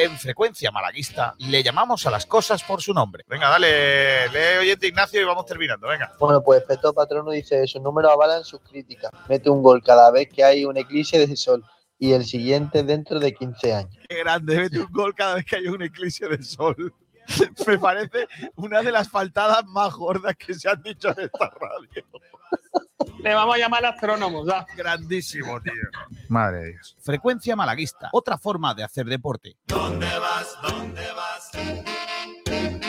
En frecuencia malaguista le llamamos a las cosas por su nombre. Venga, dale, lee oyente Ignacio y vamos terminando. Venga. Bueno, pues Peto Patrono dice, sus números avalan sus críticas. Mete un gol cada vez que hay un eclipse de sol y el siguiente dentro de 15 años. Qué grande, mete un gol cada vez que hay un eclipse de sol. Me parece una de las faltadas más gordas que se han dicho en esta radio. Le vamos a llamar astrónomos, ¿ya? Grandísimo, tío. Madre de Dios. Frecuencia malaguista. Otra forma de hacer deporte. ¿Dónde vas? ¿Dónde vas?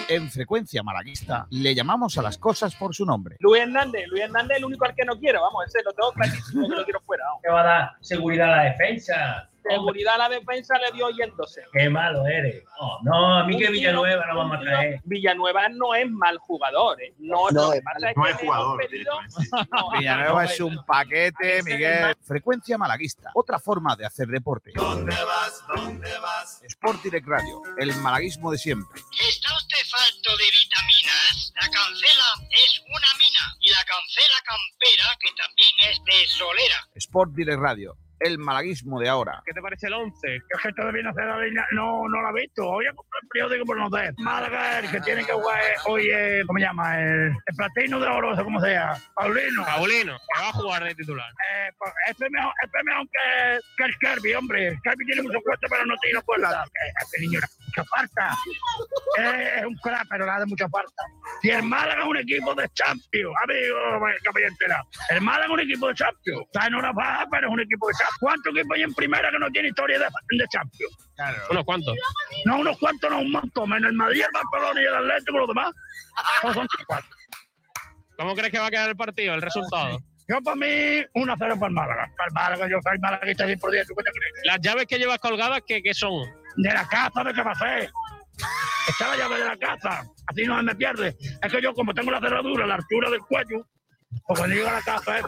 En frecuencia malaguista le llamamos a las cosas por su nombre. Luis Hernández, Luis Hernández es el único al que no quiero, vamos, ese lo tengo clarísimo que lo quiero fuera. vamos. ¿Qué va a dar seguridad a la defensa? Seguridad a la defensa le dio yéndose. Qué malo eres. No, no, a mí que Villanueva no vamos a traer. Villanueva no es mal jugador, ¿eh? No, No, es no es jugador, pedido- Villanueva es un paquete, Miguel. Frecuencia malaguista. Otra forma de hacer deporte. ¿Dónde vas? ¿Dónde vas? Sport Direct Radio. El malaguismo de siempre. ¿Está usted falto de vitaminas? La cancela es una mina y la cancela campera, que también es de solera. Sport Direct Radio. El malaguismo de ahora. ¿Qué te parece el 11? Es que todavía no, se la línea- no, no la he visto. Voy a comprar el periódico por no sé. Málaga, el que tiene que jugar hoy, eh, ¿cómo se llama? El, el platino de oro, o como sea. Paulino. Paulino, que va a jugar de titular. Eh, pues este es mejor, este es mejor que, que el Kirby, hombre. El Kirby tiene mucho fuerte, pero no tiene fuerza. Eh, Este niño hace mucha falta. Es un crack, pero le hace mucha falta. Si el Málaga es un equipo de Champions, amigo, entera. El Málaga es un equipo de Champions. Está en una baja, pero es un equipo de Champions. ¿Cuántos equipos hay en primera que no tiene historia de, de Champions? ¿Unos cuantos? No, unos cuantos, no, un montón. Menos el Madrid, el Barcelona y el Atlético, los demás. Todos son cuatro. ¿Cómo crees que va a quedar el partido, el resultado? Yo, para mí, 1-0 para el Málaga. Para el Málaga, yo soy malaguista 100%. ¿Tú qué te crees? Las llaves que llevas colgadas, ¿qué, qué son? De la casa de a hacer. Está la llave de la casa, así no se me pierde. Es que yo, como tengo la cerradura a la altura del cuello, pues cuando llego a la casa, eh,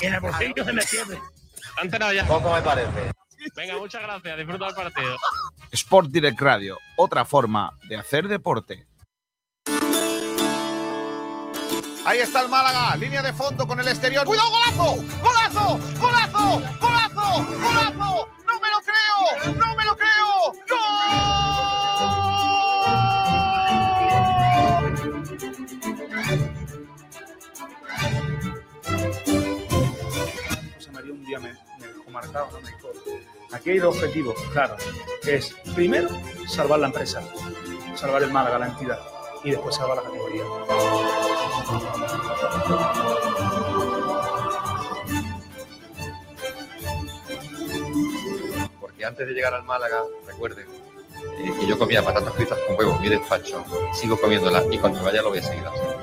y en el bolsillo se me pierde. ¿Te has enterado ya? Poco me parece. Venga, muchas gracias. Disfruta del partido. Sport Direct Radio. Otra forma de hacer deporte. Ahí está el Málaga, línea de fondo con el exterior. ¡Cuidado, golazo! ¡Golazo! ¡Golazo! ¡Golazo! ¡Golazo! ¡No me lo creo! ¡No me lo creo! José María un día me, me dejó ¿no? me dijo, aquí hay dos objetivos, claro, que es primero salvar la empresa, salvar el Málaga, la entidad, y después salvar la categoría. Antes de llegar al Málaga, recuerden eh, que yo comía patatas fritas con huevo en mi despacho, sigo comiéndolas y cuando vaya lo voy a seguir haciendo.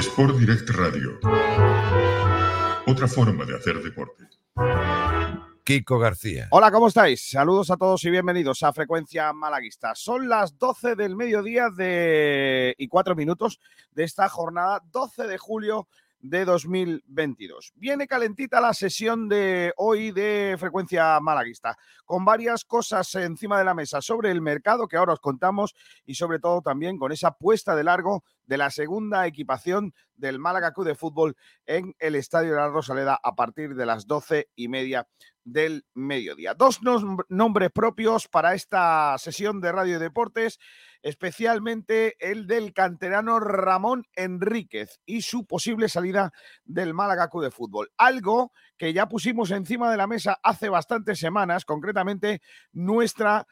Sport Direct Radio. Otra forma de hacer deporte. Kiko García. Hola, ¿cómo estáis? Saludos a todos y bienvenidos a Frecuencia Malaguista. Son las 12 del mediodía de... y 4 minutos de esta jornada, 12 de julio de 2022. Viene calentita la sesión de hoy de Frecuencia Malaguista, con varias cosas encima de la mesa sobre el mercado que ahora os contamos y sobre todo también con esa puesta de largo de la segunda equipación del Málaga Club de Fútbol en el Estadio de la Rosaleda a partir de las doce y media del mediodía. Dos nom- nombres propios para esta sesión de Radio Deportes, especialmente el del canterano Ramón Enríquez y su posible salida del Málaga Club de Fútbol. Algo que ya pusimos encima de la mesa hace bastantes semanas, concretamente nuestra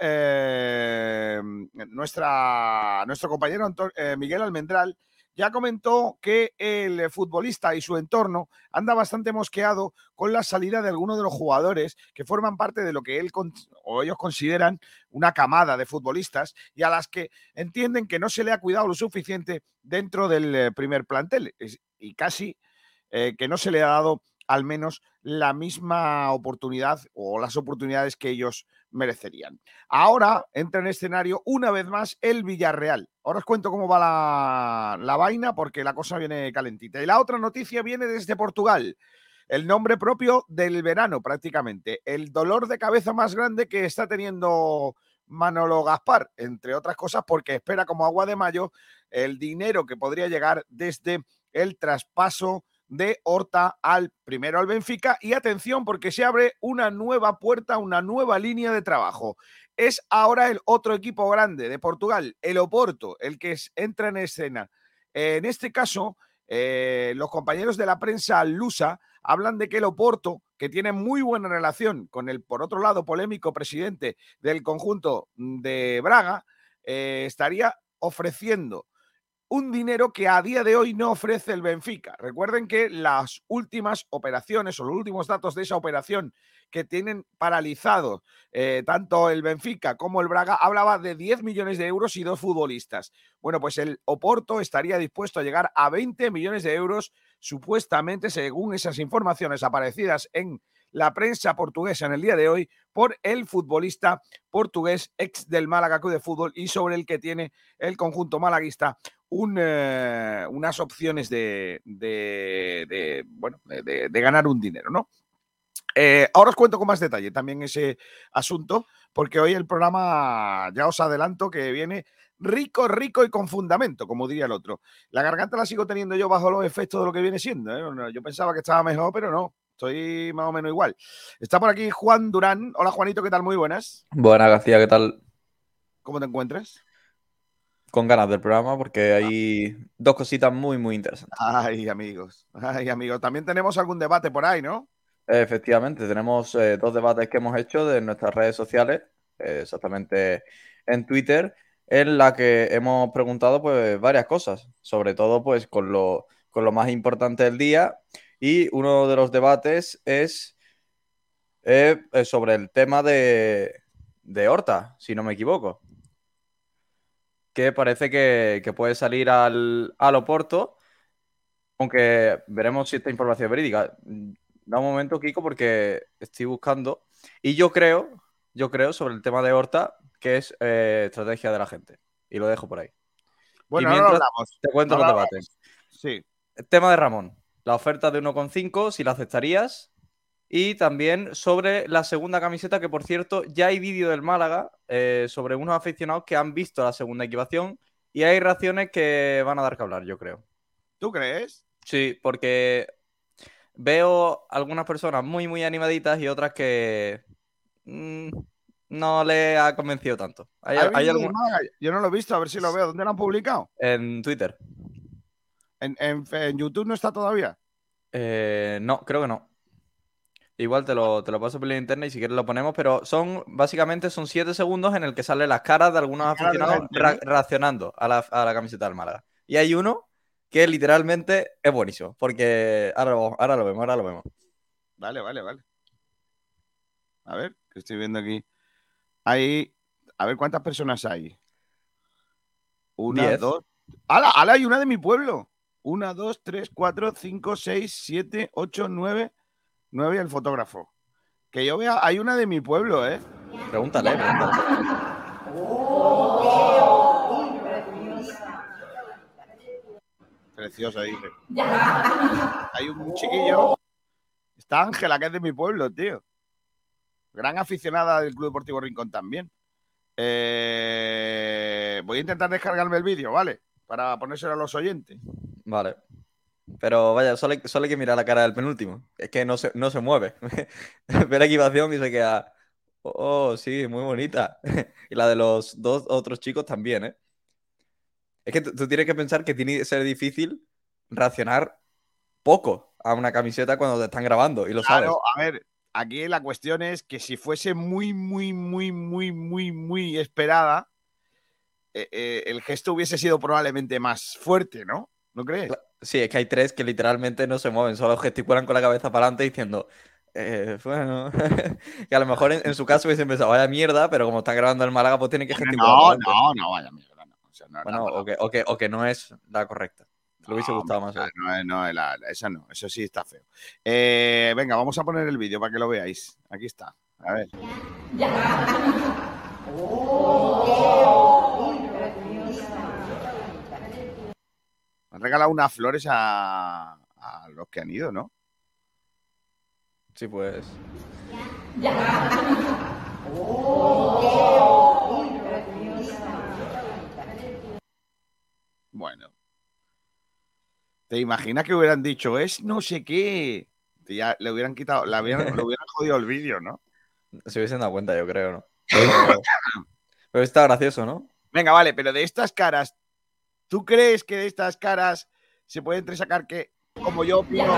eh, nuestro compañero eh, Miguel Almendral ya comentó que el futbolista y su entorno anda bastante mosqueado con la salida de algunos de los jugadores que forman parte de lo que ellos consideran una camada de futbolistas y a las que entienden que no se le ha cuidado lo suficiente dentro del eh, primer plantel y casi que no se le ha dado al menos la misma oportunidad o las oportunidades que ellos merecerían. Ahora entra en escenario una vez más el Villarreal. Ahora os cuento cómo va la, la vaina porque la cosa viene calentita. Y la otra noticia viene desde Portugal el nombre propio del verano prácticamente. El dolor de cabeza más grande que está teniendo Manolo Gaspar, entre otras cosas porque espera como agua de mayo el dinero que podría llegar desde el traspaso de Horta al primero al Benfica y atención porque se abre una nueva puerta, una nueva línea de trabajo. Es ahora el otro equipo grande de Portugal, el Oporto, el que entra en escena. En este caso, eh, los compañeros de la prensa lusa hablan de que el Oporto, que tiene muy buena relación con el, por otro lado, polémico presidente del conjunto de Braga, eh, estaría ofreciendo un dinero que a día de hoy no ofrece el Benfica. Recuerden que las últimas operaciones o los últimos datos de esa operación que tienen paralizado eh, tanto el Benfica como el Braga hablaba de 10 millones de euros y dos futbolistas. Bueno, pues el Oporto estaría dispuesto a llegar a 20 millones de euros, supuestamente, según esas informaciones aparecidas en la prensa portuguesa en el día de hoy por el futbolista portugués ex del Málaga Club de Fútbol y sobre el que tiene el conjunto malaguista eh, unas opciones de, bueno, de, ganar un dinero, ¿no? Eh, ahora os cuento con más detalle también ese asunto, porque hoy el programa, ya os adelanto que viene rico, rico y con fundamento, como diría el otro. La garganta la sigo teniendo yo bajo los efectos de lo que viene siendo. ¿eh? Yo pensaba que estaba mejor, pero no. Estoy más o menos igual. Está por aquí Juan Durán. Hola Juanito, ¿qué tal? Muy buenas. Buenas, García, ¿qué tal? ¿Cómo te encuentras? con ganas del programa porque hay dos cositas muy, muy interesantes. Ay, amigos. Ay, amigos. También tenemos algún debate por ahí, ¿no? Efectivamente, tenemos eh, dos debates que hemos hecho de nuestras redes sociales, eh, exactamente en Twitter, en la que hemos preguntado pues varias cosas, sobre todo pues con lo, con lo más importante del día. Y uno de los debates es eh, sobre el tema de, de Horta, si no me equivoco que parece que, puede salir al, Oporto, aunque veremos si esta información es verídica. Da un momento, Kiko, porque estoy buscando. Y yo creo, yo creo sobre el tema de Horta, que es eh, estrategia de la gente. Y lo dejo por ahí. Bueno, hablamos. Te cuento los debates. Sí. El tema de Ramón. La oferta de 1,5, si la aceptarías. Y también sobre la segunda camiseta, que por cierto, ya hay vídeo del Málaga eh, sobre unos aficionados que han visto la segunda equipación y hay reacciones que van a dar que hablar, yo creo. ¿Tú crees? Sí, porque veo algunas personas muy, muy animaditas y otras que mm, no le ha convencido tanto. Yo no lo he visto, a ver si lo veo. ¿Dónde lo han publicado? En Twitter. ¿En, YouTube no está todavía? Eh, no, creo que no. Igual te lo, te lo paso por la internet y si quieres lo ponemos, pero son básicamente son siete segundos en el que salen las caras de algunos aficionados reaccionando a la, a la, camiseta del Málaga. Y hay uno que literalmente es buenísimo, porque ahora lo, ahora lo vemos, ahora lo vemos. Vale, vale, vale. A ver, que estoy viendo aquí. Hay, a ver cuántas personas hay. Una, dos. ¡Hala! ¡Hala! Hay una de mi pueblo. Una, dos, tres, cuatro, cinco, seis, siete, ocho, nueve. 9 y el fotógrafo. Que yo vea, hay una de mi pueblo, ¿eh? Pregúntale, pregúntale. Preciosa, dice. Hay un chiquillo. Está Ángela, que es de mi pueblo, tío. Gran aficionada del Club Deportivo Rincón también. Eh, voy a intentar descargarme el vídeo, ¿vale? Para ponérselo a los oyentes. Vale. Pero vaya, solo hay, solo que mirar la cara del penúltimo. Es que no se, no se mueve. Ve la equipación y se queda. Oh, sí, muy bonita. y la de los dos otros chicos también, ¿eh? Es que tú tienes que pensar que tiene que ser difícil reaccionar poco a una camiseta cuando te están grabando y lo sabes. a ver, aquí la cuestión es que si fuese muy, muy, muy, muy, muy, muy esperada, eh, eh, el gesto hubiese sido probablemente más fuerte, ¿no? ¿No crees? Sí, es que hay tres que literalmente no se mueven, solo gesticulan con la cabeza para adelante diciendo, eh, bueno, que a lo mejor en, su caso hubiesen pensado, vaya mierda, pero como está grabando el Málaga, pues tiene que gesticular. No, no, no, vaya mierda. No. bueno, o, que, o, que, o, que, no es la correcta. Le hubiese gustado más. Ah, no, no, la- la- esa no, eso sí está feo. Eh, venga, vamos a poner el vídeo para que lo veáis. Aquí está. A ver. Han regalado unas flores a, a los que han ido, ¿no? Sí, pues. Bueno. ¿Te imaginas que hubieran dicho, es no sé qué? Ya le hubieran quitado, le hubieran, le hubieran jodido el vídeo, ¿no? Se hubiesen dado cuenta, yo creo, ¿no? Pero, pero está gracioso, ¿no? Venga, vale, pero de estas caras, ¿tú crees que de estas caras se puede entresacar que, como yo opino,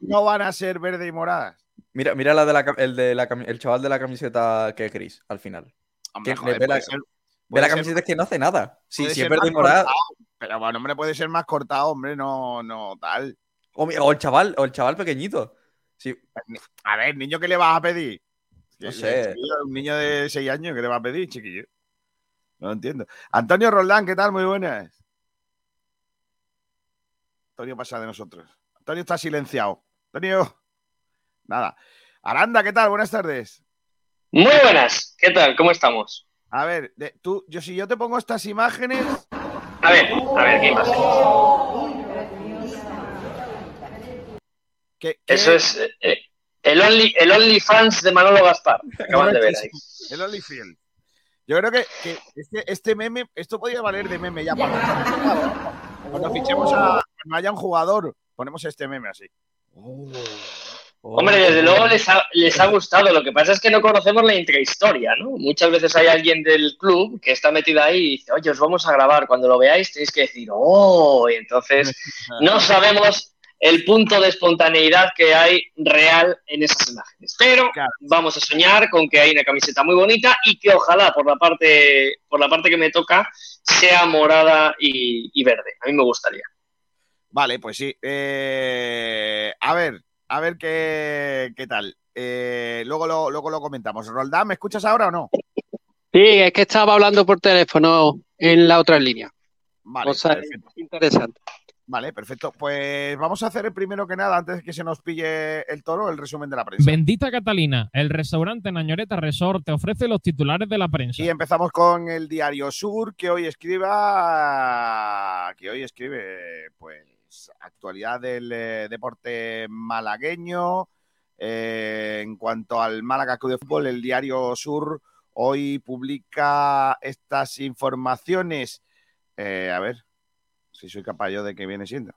no van a ser verde y moradas? Mira, mira la de la, el, de la cami- el chaval de la camiseta que es gris, al final. Hombre, Que joder, ve la, ser- ve la ser- camiseta es que no hace nada. Sí, si es ser verde y morada. cortado, Pero bueno, hombre, puede ser más cortado, hombre, no, no tal. O, el chaval, o el chaval pequeñito. Sí, A ver, niño, ¿qué le vas a pedir? No sé. Un niño de 6 años, ¿qué le va a pedir, chiquillo? No entiendo. Antonio Roldán, ¿qué tal? Muy buenas. Antonio pasa de nosotros. Antonio está silenciado. Antonio. Nada. Aranda, ¿qué tal? Buenas tardes. Muy buenas, ¿qué tal? ¿Cómo estamos? A ver, de- tú, yo si yo te pongo estas imágenes, A ver, a ver, ¿qué imágenes? ¿qué, qué- Eso es eh, eh, el Only, el OnlyFans de Manolo Gaspar. Acaban de ver ahí. El Holyfield. Yo creo que, que este, este meme, esto podría valer de meme ya para cuando fichemos a cuando haya un jugador, ponemos este meme así. Hombre, desde luego les ha, les ha gustado. Lo que pasa es que no conocemos la intrahistoria, ¿no? Muchas veces hay alguien del club que está metido ahí y dice, oye, os vamos a grabar. Cuando lo veáis tenéis que decir, oh, y entonces no sabemos el punto de espontaneidad que hay real en esas imágenes. Pero vamos a soñar con que hay una camiseta muy bonita y que ojalá por la parte, por la parte que me toca sea morada y, y verde. A mí me gustaría. Vale, pues sí. Eh, a ver, a ver qué, qué tal. Eh, luego, lo, luego lo comentamos. Roldán, ¿me escuchas ahora o no? Sí, es que estaba hablando por teléfono en la otra línea. Vale, O sea, perfecto. interesante. Vale, perfecto. Pues vamos a hacer el primero que nada, antes de que se nos pille el toro, el resumen de la prensa. Bendita Catalina, el restaurante Nañoreta Resort te ofrece los titulares de la prensa. Y empezamos con el diario Sur, que hoy escriba, que hoy escribe, pues, actualidad del eh, deporte malagueño. Eh, en cuanto al Málaga Club de Fútbol, el diario Sur hoy publica estas informaciones. Eh, a ver si soy capaz yo de que viene siendo.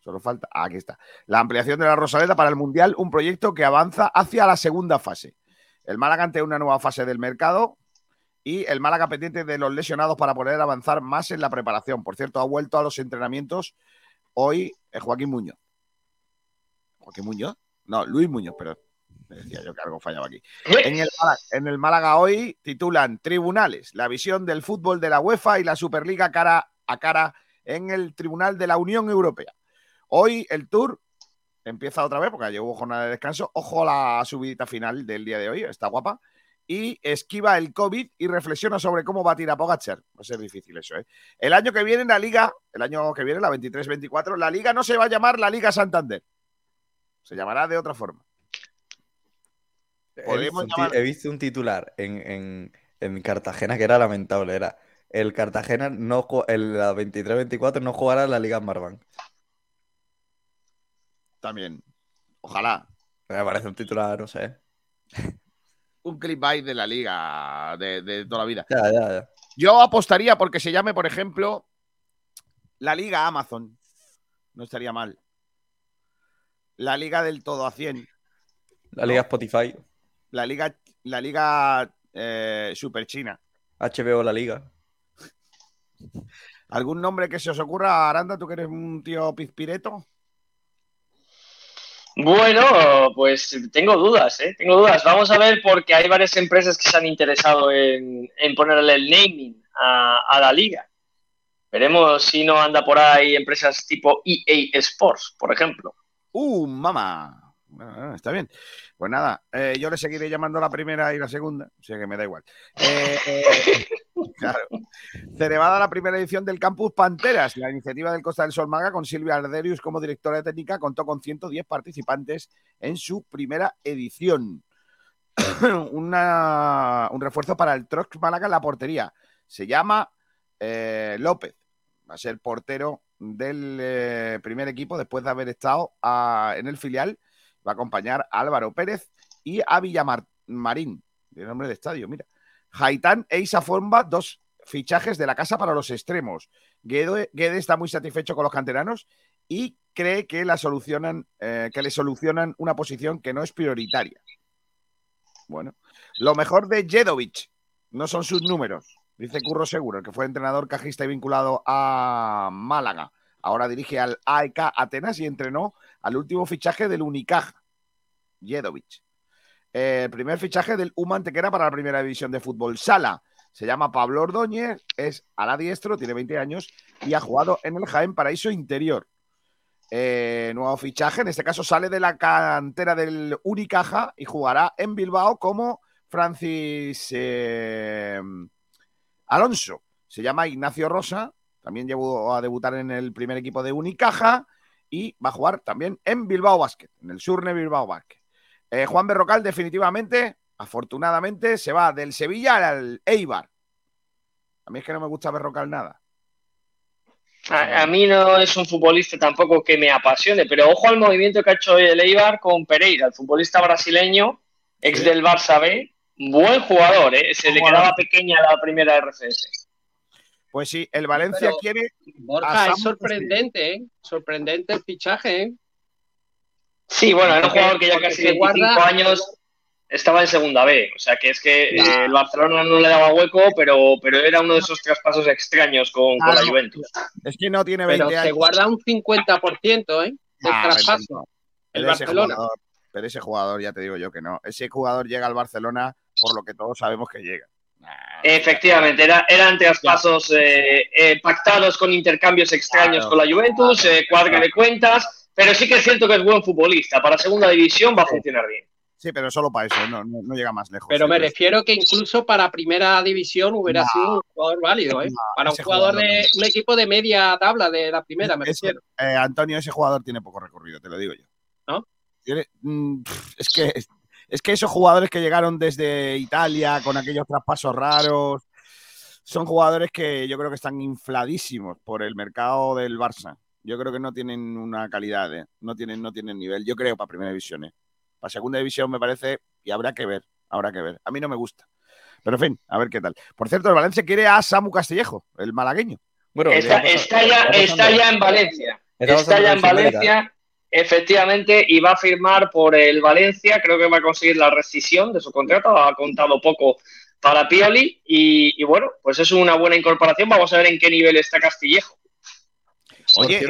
Solo falta. ah, aquí está. La ampliación de la Rosaleda para el Mundial, un proyecto que avanza hacia la segunda fase. El Málaga ante una nueva fase del mercado y el Málaga pendiente de los lesionados para poder avanzar más en la preparación. Por cierto, ha vuelto a los entrenamientos hoy eh, Joaquín Muñoz. ¿Joaquín Muñoz? No, Luis Muñoz, pero me decía yo que algo fallaba aquí. En el, en el Málaga hoy titulan Tribunales, la visión del fútbol de la UEFA y la Superliga cara a cara en el Tribunal de la Unión Europea. Hoy el Tour empieza otra vez porque ayer hubo jornada de descanso. Ojo a la subidita final del día de hoy, está guapa. Y esquiva el COVID y reflexiona sobre cómo batir a Pogacar. Va a ser difícil eso, ¿eh? El año que viene la Liga, el año que viene, la 23-24, la Liga no se va a llamar la Liga Santander. Se llamará de otra forma. He visto, llamar- he visto un titular en, en- en Cartagena que era lamentable. Era el Cartagena no el, la 23-24 no jugará en la Liga Marbank. También. Ojalá. Me parece un titular, no sé. Un clickbait de la Liga de, de toda la vida. Ya, ya, ya. Yo apostaría porque se llame, por ejemplo, la Liga Amazon. No estaría mal. La Liga del todo a 100. La Liga Spotify, La Liga, la Liga eh, Super China. HBO La Liga. ¿Algún nombre que se os ocurra, Aranda? ¿Tú que eres un tío pizpireto? Bueno, pues tengo dudas, ¿eh? Tengo dudas. Vamos a ver porque hay varias empresas que se han interesado en, en ponerle el naming a, a la liga. Veremos si no anda por ahí empresas tipo EA Sports, por ejemplo. ¡Uh, mamá! Ah, está bien. Pues nada, eh, yo le seguiré llamando la primera y la segunda, o sea que me da igual. Eh, eh, Claro. La primera edición del Campus Panteras, la iniciativa del Costa del Sol Maga con Silvia Arderius como directora de técnica contó con 110 participantes en su primera edición. Un refuerzo para el Trox Málaga en la portería. Se llama eh, López. Va a ser portero del eh, primer equipo después de haber estado ah, en el filial. Va a acompañar a Álvaro Pérez y a Villamarín, de nombre de estadio, mira. Haitán e Isa Forma, dos fichajes de la casa para los extremos. Guede, está muy satisfecho con los canteranos y cree que, la solucionan, eh, que le solucionan una posición que no es prioritaria. Bueno, lo mejor de Jedovic no son sus números, dice Curro Seguro, el que fue entrenador cajista y vinculado a Málaga. Ahora dirige al AEK Atenas y entrenó al último fichaje del Unicaja, Jedovic. Eh, el primer fichaje del UMA Antequera para la primera división de fútbol sala. Se llama Pablo Ordóñez, es ala diestro, tiene 20 años y ha jugado en el Jaén Paraíso Interior. Eh, nuevo fichaje, en este caso sale de la cantera del Unicaja y jugará en Bilbao como Francis eh, Alonso. Se llama Ignacio Rosa, también llegó a debutar en el primer equipo de Unicaja y va a jugar también en Bilbao Basket, en el Surne Bilbao Basket. Eh, Juan Berrocal definitivamente, afortunadamente, se va del Sevilla al Eibar. A mí es que no me gusta Berrocal nada. A, a mí no es un futbolista tampoco que me apasione, pero ojo al movimiento que ha hecho el Eibar con Pereira, el futbolista brasileño, ex Sí. del Barça B. Buen jugador, ¿eh? se le quedaba pequeña la primera RFS. Pues sí, el Valencia Pero, quiere. Borja, es sorprendente, ¿eh? Sorprendente el fichaje, ¿eh? Sí, bueno, era un jugador que ya casi se 25 guarda- años estaba en segunda B. O sea que es que Claro. eh, el Barcelona no le daba hueco, pero, pero era uno de esos traspasos extraños con, con la. Juventus. Es que no tiene 20 Pero se años. guarda un 50%, ¿eh? Del Ah, traspaso. pero, El Barcelona. jugador, pero ese jugador, ya te digo yo que no. Ese jugador llega al Barcelona por lo que todos sabemos que llega. Efectivamente, era- eran traspasos eh, eh, pactados con intercambios extraños Claro, con la Juventus, eh, cuadre de cuentas, pero sí que es cierto que es buen futbolista. Para segunda división va a funcionar bien. Sí, pero solo para eso, no, no- no llega más lejos. Pero Sí, me refiero que incluso para primera división hubiera No. sido un jugador válido, ¿eh? No, para un jugador jugador de un equipo de media tabla de la primera, me Ese- refiero. eh, Antonio, ese jugador tiene poco recorrido, te lo digo yo. ¿No? Mm, es que es que esos jugadores que llegaron desde Italia con aquellos traspasos raros son jugadores que yo creo que están infladísimos por el mercado del Barça. Yo creo que no tienen una calidad, ¿eh? no tienen no tienen nivel. Yo creo para primera división, ¿eh? para segunda división me parece y habrá que ver, habrá que ver. A mí no me gusta. Pero en fin, a ver qué tal. Por cierto, el Valencia quiere a Samu Castillejo, el malagueño. Bueno, Está, ya está ya, está en Valencia. Está ya en. Valencia, efectivamente, y va a firmar por el Valencia. Creo que va a conseguir la rescisión de su contrato. Ha contado poco para Pioli. Y, y bueno, pues es una buena incorporación. Vamos a ver en qué nivel está Castillejo. Oye.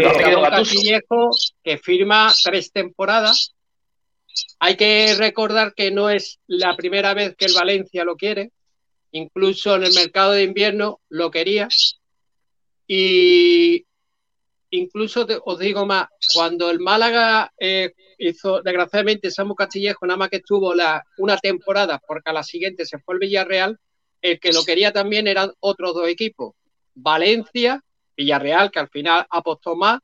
Castillejo, que firma tres temporadas. Hay que recordar que no es la primera vez que el Valencia lo quiere. Incluso en el mercado de invierno lo quería. Y incluso te- os digo más, cuando el Málaga eh, hizo, desgraciadamente, Samu Castillejo nada más que estuvo la, una temporada, porque a la siguiente se fue el Villarreal, el que lo quería también eran otros dos equipos, Valencia, Villarreal, que al final apostó más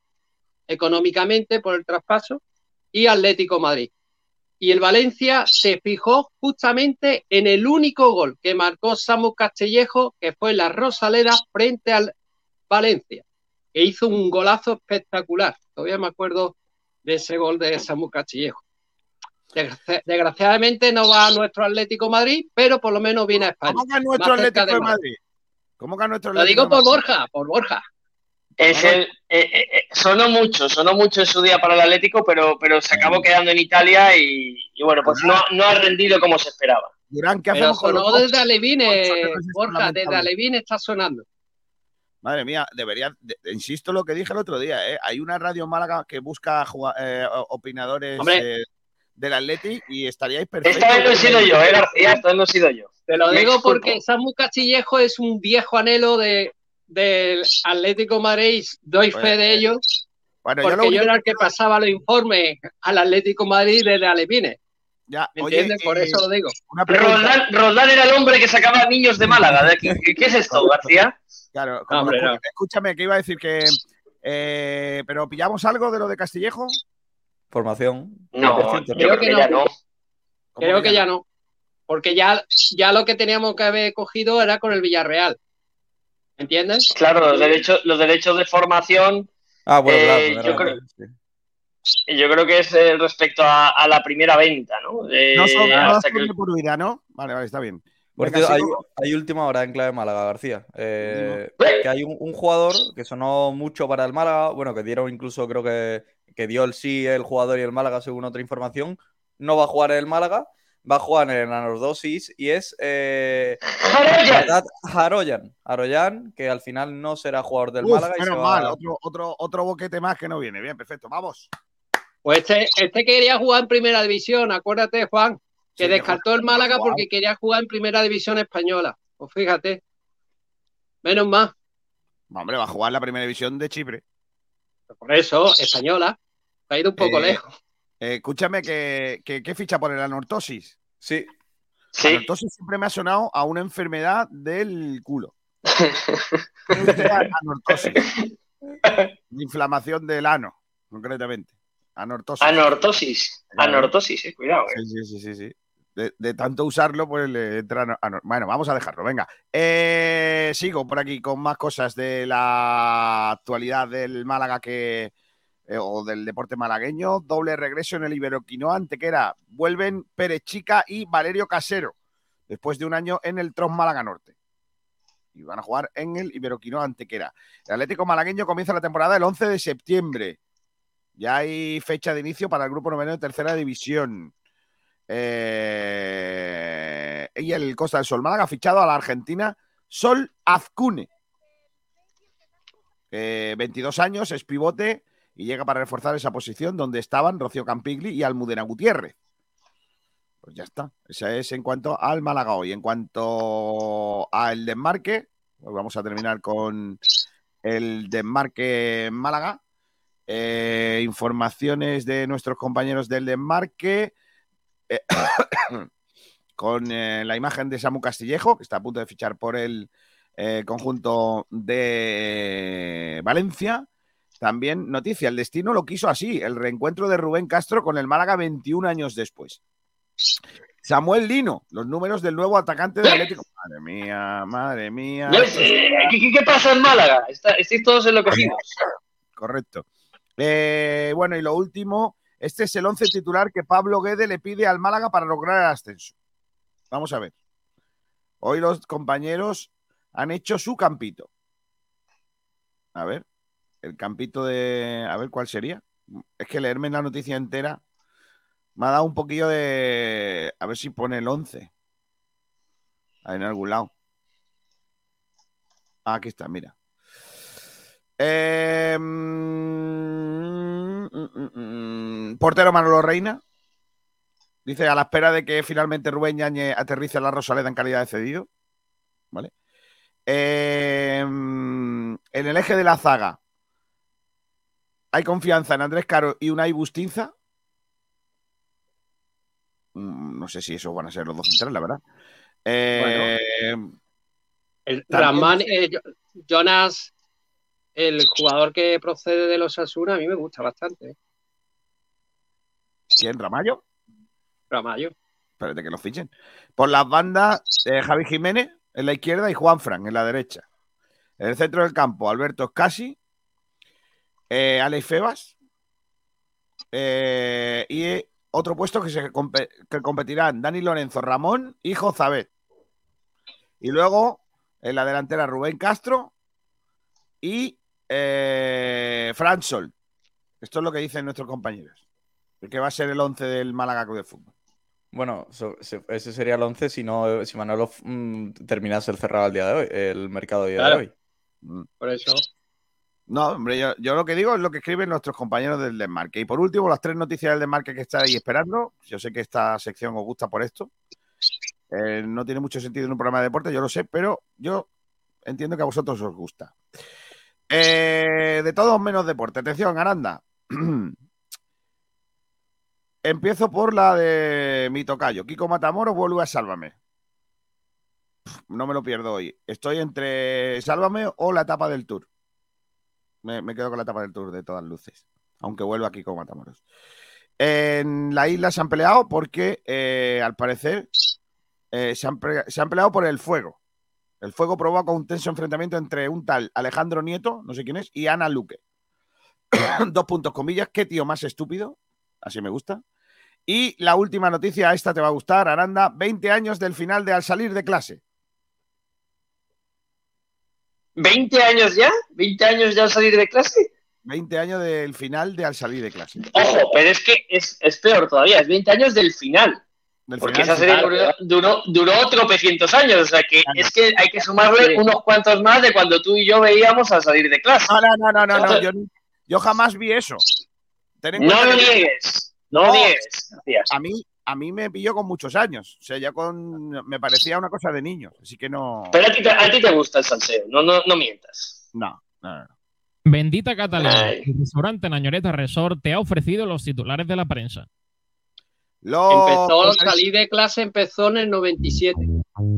económicamente por el traspaso, y Atlético Madrid. Y el Valencia se fijó justamente en el único gol que marcó Samu Castillejo, que fue la Rosaleda frente al Valencia, que hizo un golazo espectacular. Todavía me acuerdo de ese gol de Samu Castillejo. Desgraci- Desgraciadamente no va a nuestro Atlético Madrid, pero por lo menos viene a España. ¿Cómo que nuestro Atlético de. Madrid? ¿Cómo que nuestro Lo Atlético digo por Madrid? Borja, por Borja. Es el, eh, eh, eh, sonó mucho, sonó mucho en su día para el Atlético, pero, pero se acabó quedando en Italia y, y bueno, pues no, no ha rendido como se esperaba. Durán, ¿qué Pero hacemos con los sonó desde Alevine, Ocho meses Borja, desde. Alevine está sonando. Madre mía, debería, de- insisto lo que dije el otro día, ¿eh? hay una radio Málaga que busca eh, opinadores eh, del Atleti y estaríais perfectos. Esta vez no he sido yo, eh, García, esta vez no he sido yo. Te lo Me digo porque Samu Castillejo es un viejo anhelo de, del Atlético Madrid, doy Pues, fe de eh, ello, Bueno, yo porque lo yo, único era el que pasaba los informes al Atlético Madrid desde Alevine. Ya, ¿Me oye, entiendes? Por eh, eso lo digo. Roldán, Roldán era el hombre que sacaba niños de Málaga. ¿De aquí. ¿Qué es esto, García? Claro, como Hombre, lo- no. escúchame, que iba a decir que. eh, ¿Pero pillamos algo de lo de Castillejo? Formación. No, 100%, yo creo que ya no. Creo que ya no. Porque ya, ya lo que teníamos que haber cogido era con el Villarreal. ¿Entiendes? Claro, los derechos, los derechos de formación. Ah, bueno, eh, yo, creo, vez, sí. yo creo que es eh, respecto a, a la primera venta, ¿no? Eh, No son, hasta que- por vida, ¿no? Vale, vale, está bien. Por Venga, cierto, hay, última hora en clave Málaga, García. Eh, que hay un, un jugador que sonó mucho para el Málaga, bueno, que dieron incluso, creo que, que dio el sí el jugador y el Málaga, según otra información. No va a jugar el Málaga, va a jugar en el Anordosis y es eh, Haroyan. Haroyan, que al final no será jugador del Uf, Málaga. y se menos va- mal, otro, otro, otro boquete más que no viene. Bien, perfecto, vamos. Pues este, este quería jugar en primera división, acuérdate, Juan, que Sí, descartó el Málaga Juan. porque quería jugar en primera división española. Pues fíjate. Menos más. Hombre, va a jugar la primera división de Chipre. Por eso, española. Ha ido un poco Eh, lejos. Eh, escúchame, que, que- ¿qué ficha por el anortosis? Sí. Sí. Anortosis siempre me ha sonado a una enfermedad del culo. anortosis. Inflamación del ano, concretamente. Anortosis. Anortosis. Anortosis, eh, cuidado. eh. Sí, sí, sí, sí, sí. De, de tanto usarlo, pues le entra. Bueno, vamos a dejarlo, venga. Eh, sigo por aquí con más cosas de la actualidad del Málaga que. Eh, o del deporte malagueño. Doble regreso en el Iberoquinoa Antequera. Vuelven Pérez Chica y Valerio Casero. Después de un año en el Tros Málaga Norte. Y van a jugar en el Iberoquinoa Antequera. El Atlético Malagueño comienza la temporada el 11 de septiembre. Ya hay fecha de inicio para el grupo noveno de tercera división. Eh, y el Costa del Sol Málaga ha fichado a la Argentina Sol Azcune. Eh, 22 años, es pivote y llega para reforzar esa posición donde estaban Rocío Campigli y Almudena Gutiérrez. Pues ya está. Esa es en cuanto al Málaga hoy. En cuanto al desmarque, pues vamos a terminar con el desmarque Málaga. Eh, informaciones de nuestros compañeros del desmarque. Eh, con eh, la imagen de Samu Castillejo, que está a punto de fichar por el conjunto de Valencia. También noticia, el destino lo quiso así, el reencuentro de Rubén Castro con el Málaga 21 años después. Samuel Lino, los números del nuevo atacante del Atlético. Madre mía, madre mía. Eh, ¿Qué, pasa en Málaga? Está- estáis todos enloquecidos. Correcto. Eh, bueno, y lo último, este es el 11 titular que Pablo Guede le pide al Málaga para lograr el ascenso. Vamos a ver. Hoy los compañeros han hecho su campito. A ver, el campito de... A ver cuál sería. Es que leerme la noticia entera me ha dado un poquillo de... A ver si pone el 11. Ahí en algún lado. Ah, aquí está, mira. Eh, mm, mm, mm, mm. portero Manolo Reina. Dice a la espera de que finalmente Rubén Yañez aterrice a la Rosaleda en calidad de cedido. ¿Vale? Eh, mm, en el eje de la zaga hay confianza en Andrés Caro y Unai Bustinza. Mm, No sé si esos van a ser los dos centrales, la verdad. Eh, El también- Ramán, eh, Jo- Jonas, el jugador que procede de los Asuna, a mí me gusta bastante. ¿Quién? ¿Ramayo? Ramallo. Espérate que lo fichen. Por las bandas, eh, Javi Jiménez en la izquierda y Juan Fran en la derecha. En el centro del campo, Alberto Scasi, eh, Alex Febas eh, y otro puesto que, se que competirán Dani Lorenzo, Ramón y Jozabet. Y luego en la delantera Rubén Castro y eh, Fran Sol. Esto es lo que dicen nuestros compañeros. El que va a ser el 11 del Málaga Club de Fútbol. Bueno, so- ese sería el 11 si no si Manolo mm, terminase el cerrado el día de hoy, el mercado día Claro. de hoy. Mm. Por eso. No, hombre, yo, lo que digo es lo que escriben nuestros compañeros del desmarque. Y por último, las tres noticias del desmarque que estáis esperando. Yo sé que esta sección os gusta por esto. Eh, no tiene mucho sentido en un programa de deporte, yo lo sé, pero yo entiendo que a vosotros os gusta. Eh, de todos menos deporte. Atención, Aranda. Empiezo por la de mi tocayo. Kiko Matamoros vuelve a Sálvame. No me lo pierdo hoy. Estoy entre Sálvame o la etapa del Tour. Me, me quedo con la etapa del Tour de todas luces. Aunque vuelva Kiko Matamoros. En la isla se han peleado porque, eh, al parecer, eh, se, han se han peleado por el fuego. El fuego provoca un tenso enfrentamiento entre un tal Alejandro Nieto, no sé quién es, y Ana Luque. Dos puntos comillas. ¿Qué tío más estúpido? Así me gusta. Y la última noticia, esta te va a gustar, Aranda. 20 años del final de Al salir de clase. ¿20 años ya? ¿20 años ya al salir de clase? 20 años del final de Al salir de clase. Ojo, pero es que es, es peor todavía, es 20 años del final. Del Porque final, esa serie final. duró, duró, tropecientos años, o sea que es que hay que sumarle unos cuantos más de cuando tú y yo veíamos al salir de clase. No, no, no, no, no, no, Yo, yo jamás vi eso. Ten en No lo niegues, no lo niegues. Gracias. A mí, a mí me pilló con muchos años. O sea, ya con. Me parecía una cosa de niños. Así que no. Pero a ti, te- a ti te gusta el salseo, no, no, no mientas. No, no, no. Bendita Catalina, el restaurante Nañoreta Resort te ha ofrecido los titulares de la prensa. Empezó, Los- salí de clase, empezó en el 97.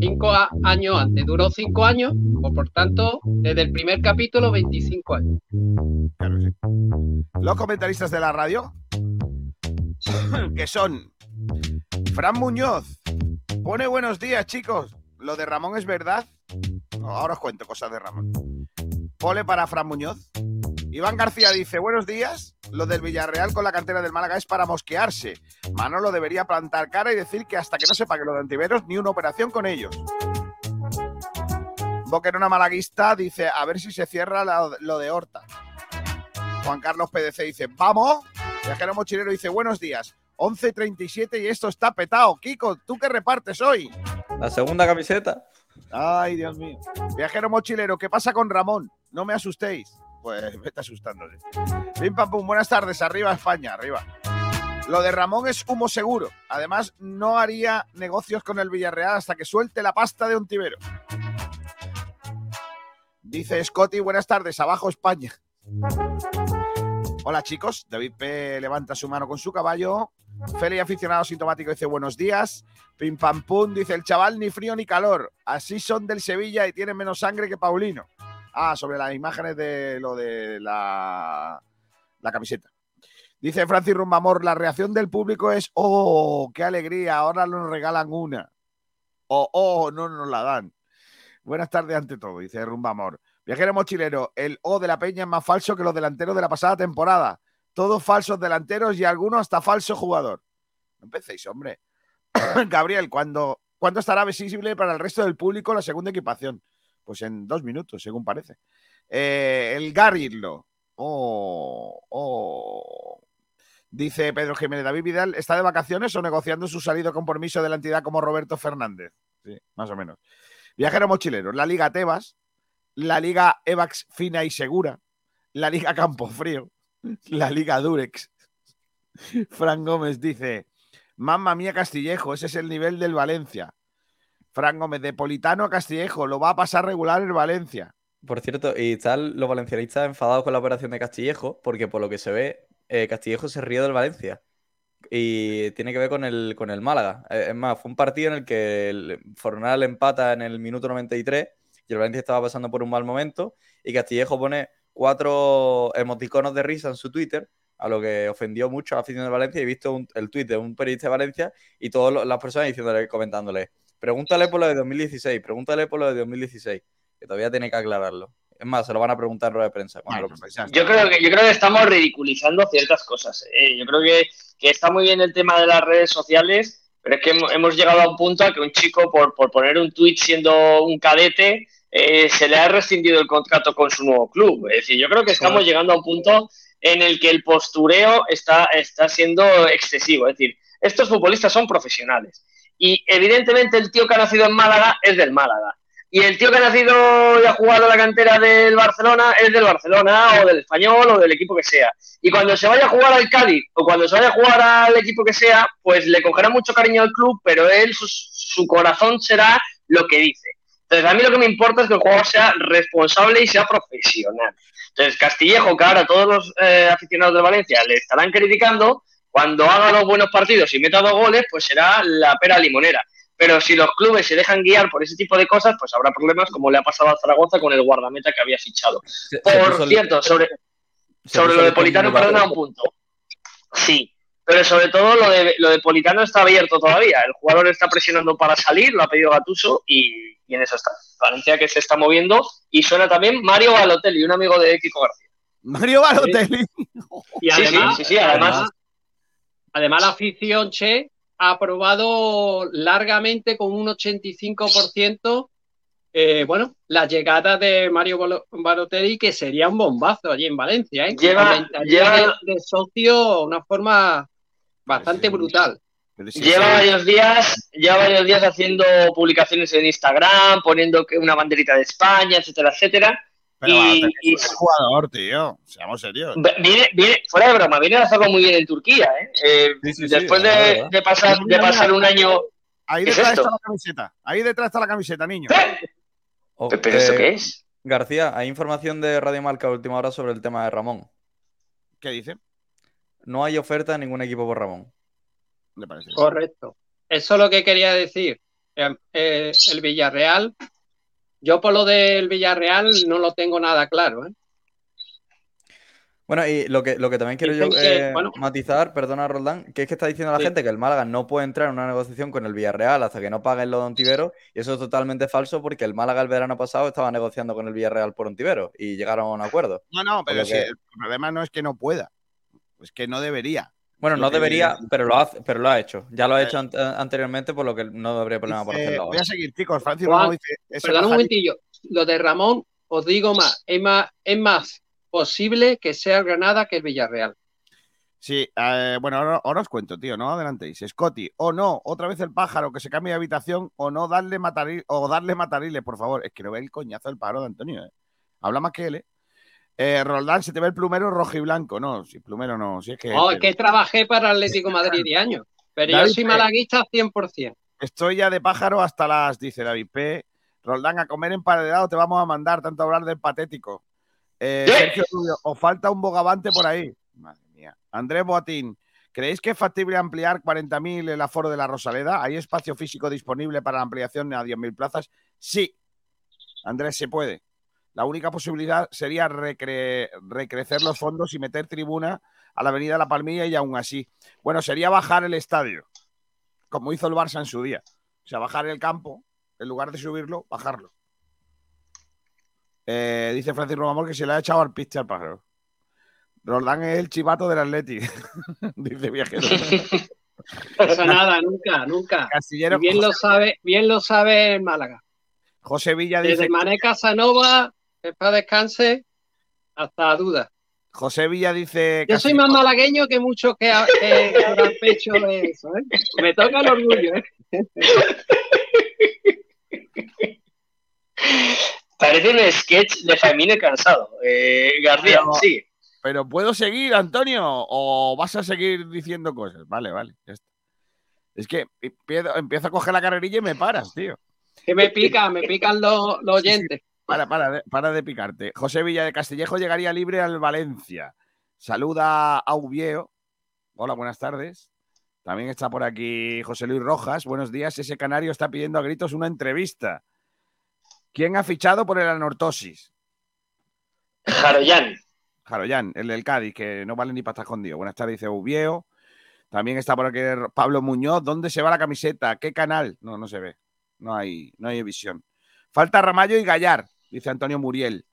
Cinco a- años antes. Duró cinco años, o por tanto, desde el primer capítulo, 25 años. Los comentaristas de la radio, que son Fran Muñoz, pone buenos días, chicos. Lo de Ramón es verdad. Ahora os cuento cosas de Ramón. Pole para Fran Muñoz. Iván García dice, buenos días. Lo del Villarreal con la cantera del Málaga es para mosquearse. Manolo debería plantar cara y decir que hasta que no sepa que lo de Antiveros, ni una operación con ellos. Boquerona Malaguista dice, a ver si se cierra lo de Horta. Juan Carlos PDC dice, vamos. Viajero Mochilero dice, buenos días. 11.37 y esto está petado. Kiko, ¿tú qué repartes hoy? La segunda camiseta. Ay, Dios mío. Viajero Mochilero, ¿qué pasa con Ramón? No me asustéis. Pues vete asustándole. Pim pam pum, buenas tardes. Arriba España, arriba. Lo de Ramón es humo seguro. Además, no haría negocios con el Villarreal hasta que suelte la pasta de Ontivero. Dice Scotty, buenas tardes. Abajo España. Hola chicos, David P. levanta su mano con su caballo. Feli, aficionado sintomático, dice buenos días. Pim pam pum, dice el chaval ni frío ni calor. Así son del Sevilla y tienen menos sangre que Paulino. Ah, sobre las imágenes de lo de la, la camiseta. Dice Francis Rumbamor, la reacción del público es, oh, qué alegría, ahora nos regalan una. O, oh, no nos la dan. Buenas tardes ante todo, dice Rumbamor. Viajero mochilero, el O de la Peña es más falso que los delanteros de la pasada temporada. Todos falsos delanteros y algunos hasta falso jugador. No empecéis, hombre. Gabriel, ¿cuándo, ¿cuándo estará visible para el resto del público la segunda equipación? Pues en dos minutos, según parece. Eh, el Garrillo. Oh, oh. Dice Pedro Jiménez, David Vidal está de vacaciones o negociando su salido compromiso de la entidad como Roberto Fernández. Sí, más o menos. Viajero mochilero, la Liga Tebas, la Liga Evax fina y segura, la Liga Campofrío, la Liga Durex. Fran Gómez dice, mamma mía Castillejo, ese es el nivel del Valencia. Fran Gómez, de Politano a Castillejo, lo va a pasar regular el Valencia. Por cierto, y están los valencianistas enfadados con la operación de Castillejo, porque por lo que se ve, eh, Castillejo se rió del Valencia. Y tiene que ver con el, con el Málaga. Eh, Es más, fue un partido en el que el Fornal empata en el minuto 93 y el Valencia estaba pasando por un mal momento. Y Castillejo pone cuatro emoticonos de risa en su Twitter, a lo que ofendió mucho a la afición de Valencia. Y he visto un- el tuit de un periodista de Valencia y todas las personas diciéndole, comentándole: Pregúntale por lo de 2016, pregúntale por lo de 2016, que todavía tiene que aclararlo. Es más, se lo van a preguntar en rueda de prensa. lo- Yo creo que yo creo que estamos ridiculizando ciertas cosas. ¿eh? Yo creo que, que está muy bien el tema de las redes sociales, pero es que hemos, hemos llegado a un punto a que un chico, por, por poner un tuit siendo un cadete, eh, se le ha rescindido el contrato con su nuevo club. Es decir, yo creo que estamos llegando a un punto en el que el postureo está, está siendo excesivo. Es decir, estos futbolistas son profesionales. Y evidentemente el tío que ha nacido en Málaga es del Málaga. Y el tío que ha nacido y ha jugado la cantera del Barcelona es del Barcelona o del Español o del equipo que sea. Y cuando se vaya a jugar al Cádiz o cuando se vaya a jugar al equipo que sea, pues le cogerá mucho cariño al club, pero él, su, su corazón será lo que dice. Entonces, a mí lo que me importa es que el jugador sea responsable y sea profesional. Entonces, Castillejo, que ahora todos los eh, aficionados de Valencia le estarán criticando, cuando haga dos buenos partidos y meta dos goles, pues será la pera limonera. Pero si los clubes se dejan guiar por ese tipo de cosas, pues habrá problemas como le ha pasado a Zaragoza con el guardameta que había fichado. se Por el- cierto, sobre, sobre lo de Politano, perdona un punto. Sí, pero sobre todo lo de, lo de Politano está abierto todavía. El jugador está presionando para salir, lo ha pedido Gatuso y, y en eso está. Valencia que se está moviendo y suena también Mario Balotelli, un amigo de Kiko García. Mario Balotelli. Y Sí, además, sí, sí, sí, además- además la afición Che ha aprobado largamente con un 85% eh, bueno, la llegada de Mario Balo- Balotelli, que sería un bombazo allí en Valencia, ¿eh? Lleva- lleva- de, de socio de una forma bastante brutal. Lleva varios días, lleva varios días haciendo publicaciones en Instagram, poniendo que una banderita de España, etcétera, etcétera. Pero y, es un jugador, tío. Seamos serios. viene, viene, fuera de broma, viene a hacerlo muy bien en Turquía, ¿eh? Eh, sí, después de, pasar, de pasar un año. Ahí ¿Qué es detrás está la camiseta. Ahí detrás está la camiseta, niño. Oh, ¿Pero esto qué es? García, hay información de Radio Marca a última hora sobre el tema de Ramón. ¿Qué dice? No hay oferta de ningún equipo por Ramón. Me parece. Correcto. Eso es lo que quería decir. Eh, eh, el Villarreal, yo por lo del Villarreal no lo tengo nada claro. ¿eh? Bueno, y lo que, lo que también quiero yo que, eh, bueno. matizar, perdona Roldán, que es que está diciendo la Sí. gente que el Málaga no puede entrar en una negociación con el Villarreal hasta que no paguen lo de Ontivero, y eso es totalmente falso porque el Málaga el verano pasado estaba negociando con el Villarreal por Ontivero y llegaron a un acuerdo. No, no, pero lo si que- el problema no es que no pueda. Es que no debería. Bueno, no que debería, pero lo hace, pero lo ha hecho. Ya lo ha Eh, hecho ante- anteriormente, por lo que no habría problema por hacerlo voy ahora. a seguir, chicos. Francis Juan, dice. ese Perdón un momentillo. Lo de Ramón, os digo más, es más, es más posible que sea el Granada que el Villarreal. Sí, eh, bueno, ahora, ahora os cuento, tío, no adelantéis. Scotty, o no, otra vez el pájaro que se cambie de habitación, o no darle mataril, o darle matariles, por favor. Es que no ve el coñazo del pájaro de Antonio, ¿eh? Habla más que él, ¿eh? Eh, Roldán, se te ve el plumero rojo y blanco. No, si plumero no, si es que. Oh, es que trabajé para Atlético de Madrid de años, pero David yo soy malaguista 100%. Estoy ya de pájaro hasta las, dice David P. Roldán, a comer emparedado te vamos a mandar, tanto hablar del patético. Eh, Sergio Rubio, os falta un bogavante por ahí. Madre mía. Andrés Boatín, ¿creéis que es factible ampliar 40.000 el aforo de la Rosaleda? ¿Hay espacio físico disponible para la ampliación a 10.000 plazas? Sí. Andrés, se puede. La única posibilidad sería recre- recrecer los fondos y meter tribuna a la Avenida La Palmilla y aún así. Bueno, sería bajar el estadio, como hizo el Barça en su día. O sea, bajar el campo, en lugar de subirlo, bajarlo. Eh, dice Francis Romamor que se le ha echado al pitch al pájaro. Roldán es el chivato del Atleti, dice Viajero. Eso nada, nunca, nunca. Castillero, bien lo sabe, bien lo sabe el Málaga. José Villa dice, Desde Mané Casanova, que para descanse, hasta duda. José Villa dice, Yo soy más malagueño que muchos que, que, que habrán pecho de eso. ¿eh? Me toca el orgullo. ¿eh? Parece un sketch de Jaime Cansado. Eh, García, Pero- sí. pero ¿puedo seguir, Antonio? ¿O vas a seguir diciendo cosas? Vale, vale, ya está. Es que empiezo, empiezo a coger la carrerilla y me paras, tío. Que me pica, me pican los, los oyentes. Para, para, para de picarte. José Villa de Castillejo llegaría libre al Valencia. Saluda a Ubieo. Hola, buenas tardes. También está por aquí José Luis Rojas. Buenos días. Ese canario está pidiendo a gritos una entrevista. ¿Quién ha fichado por el anortosis? Jaroyan. Jaroyan, el del Cádiz, que no vale ni para estar escondido. Buenas tardes, dice Ubieo. También está por aquí Pablo Muñoz. ¿Dónde se va la camiseta? ¿Qué canal? No, no se ve. No hay, no hay visión. Falta Ramallo y Gallar, dice Antonio Muriel.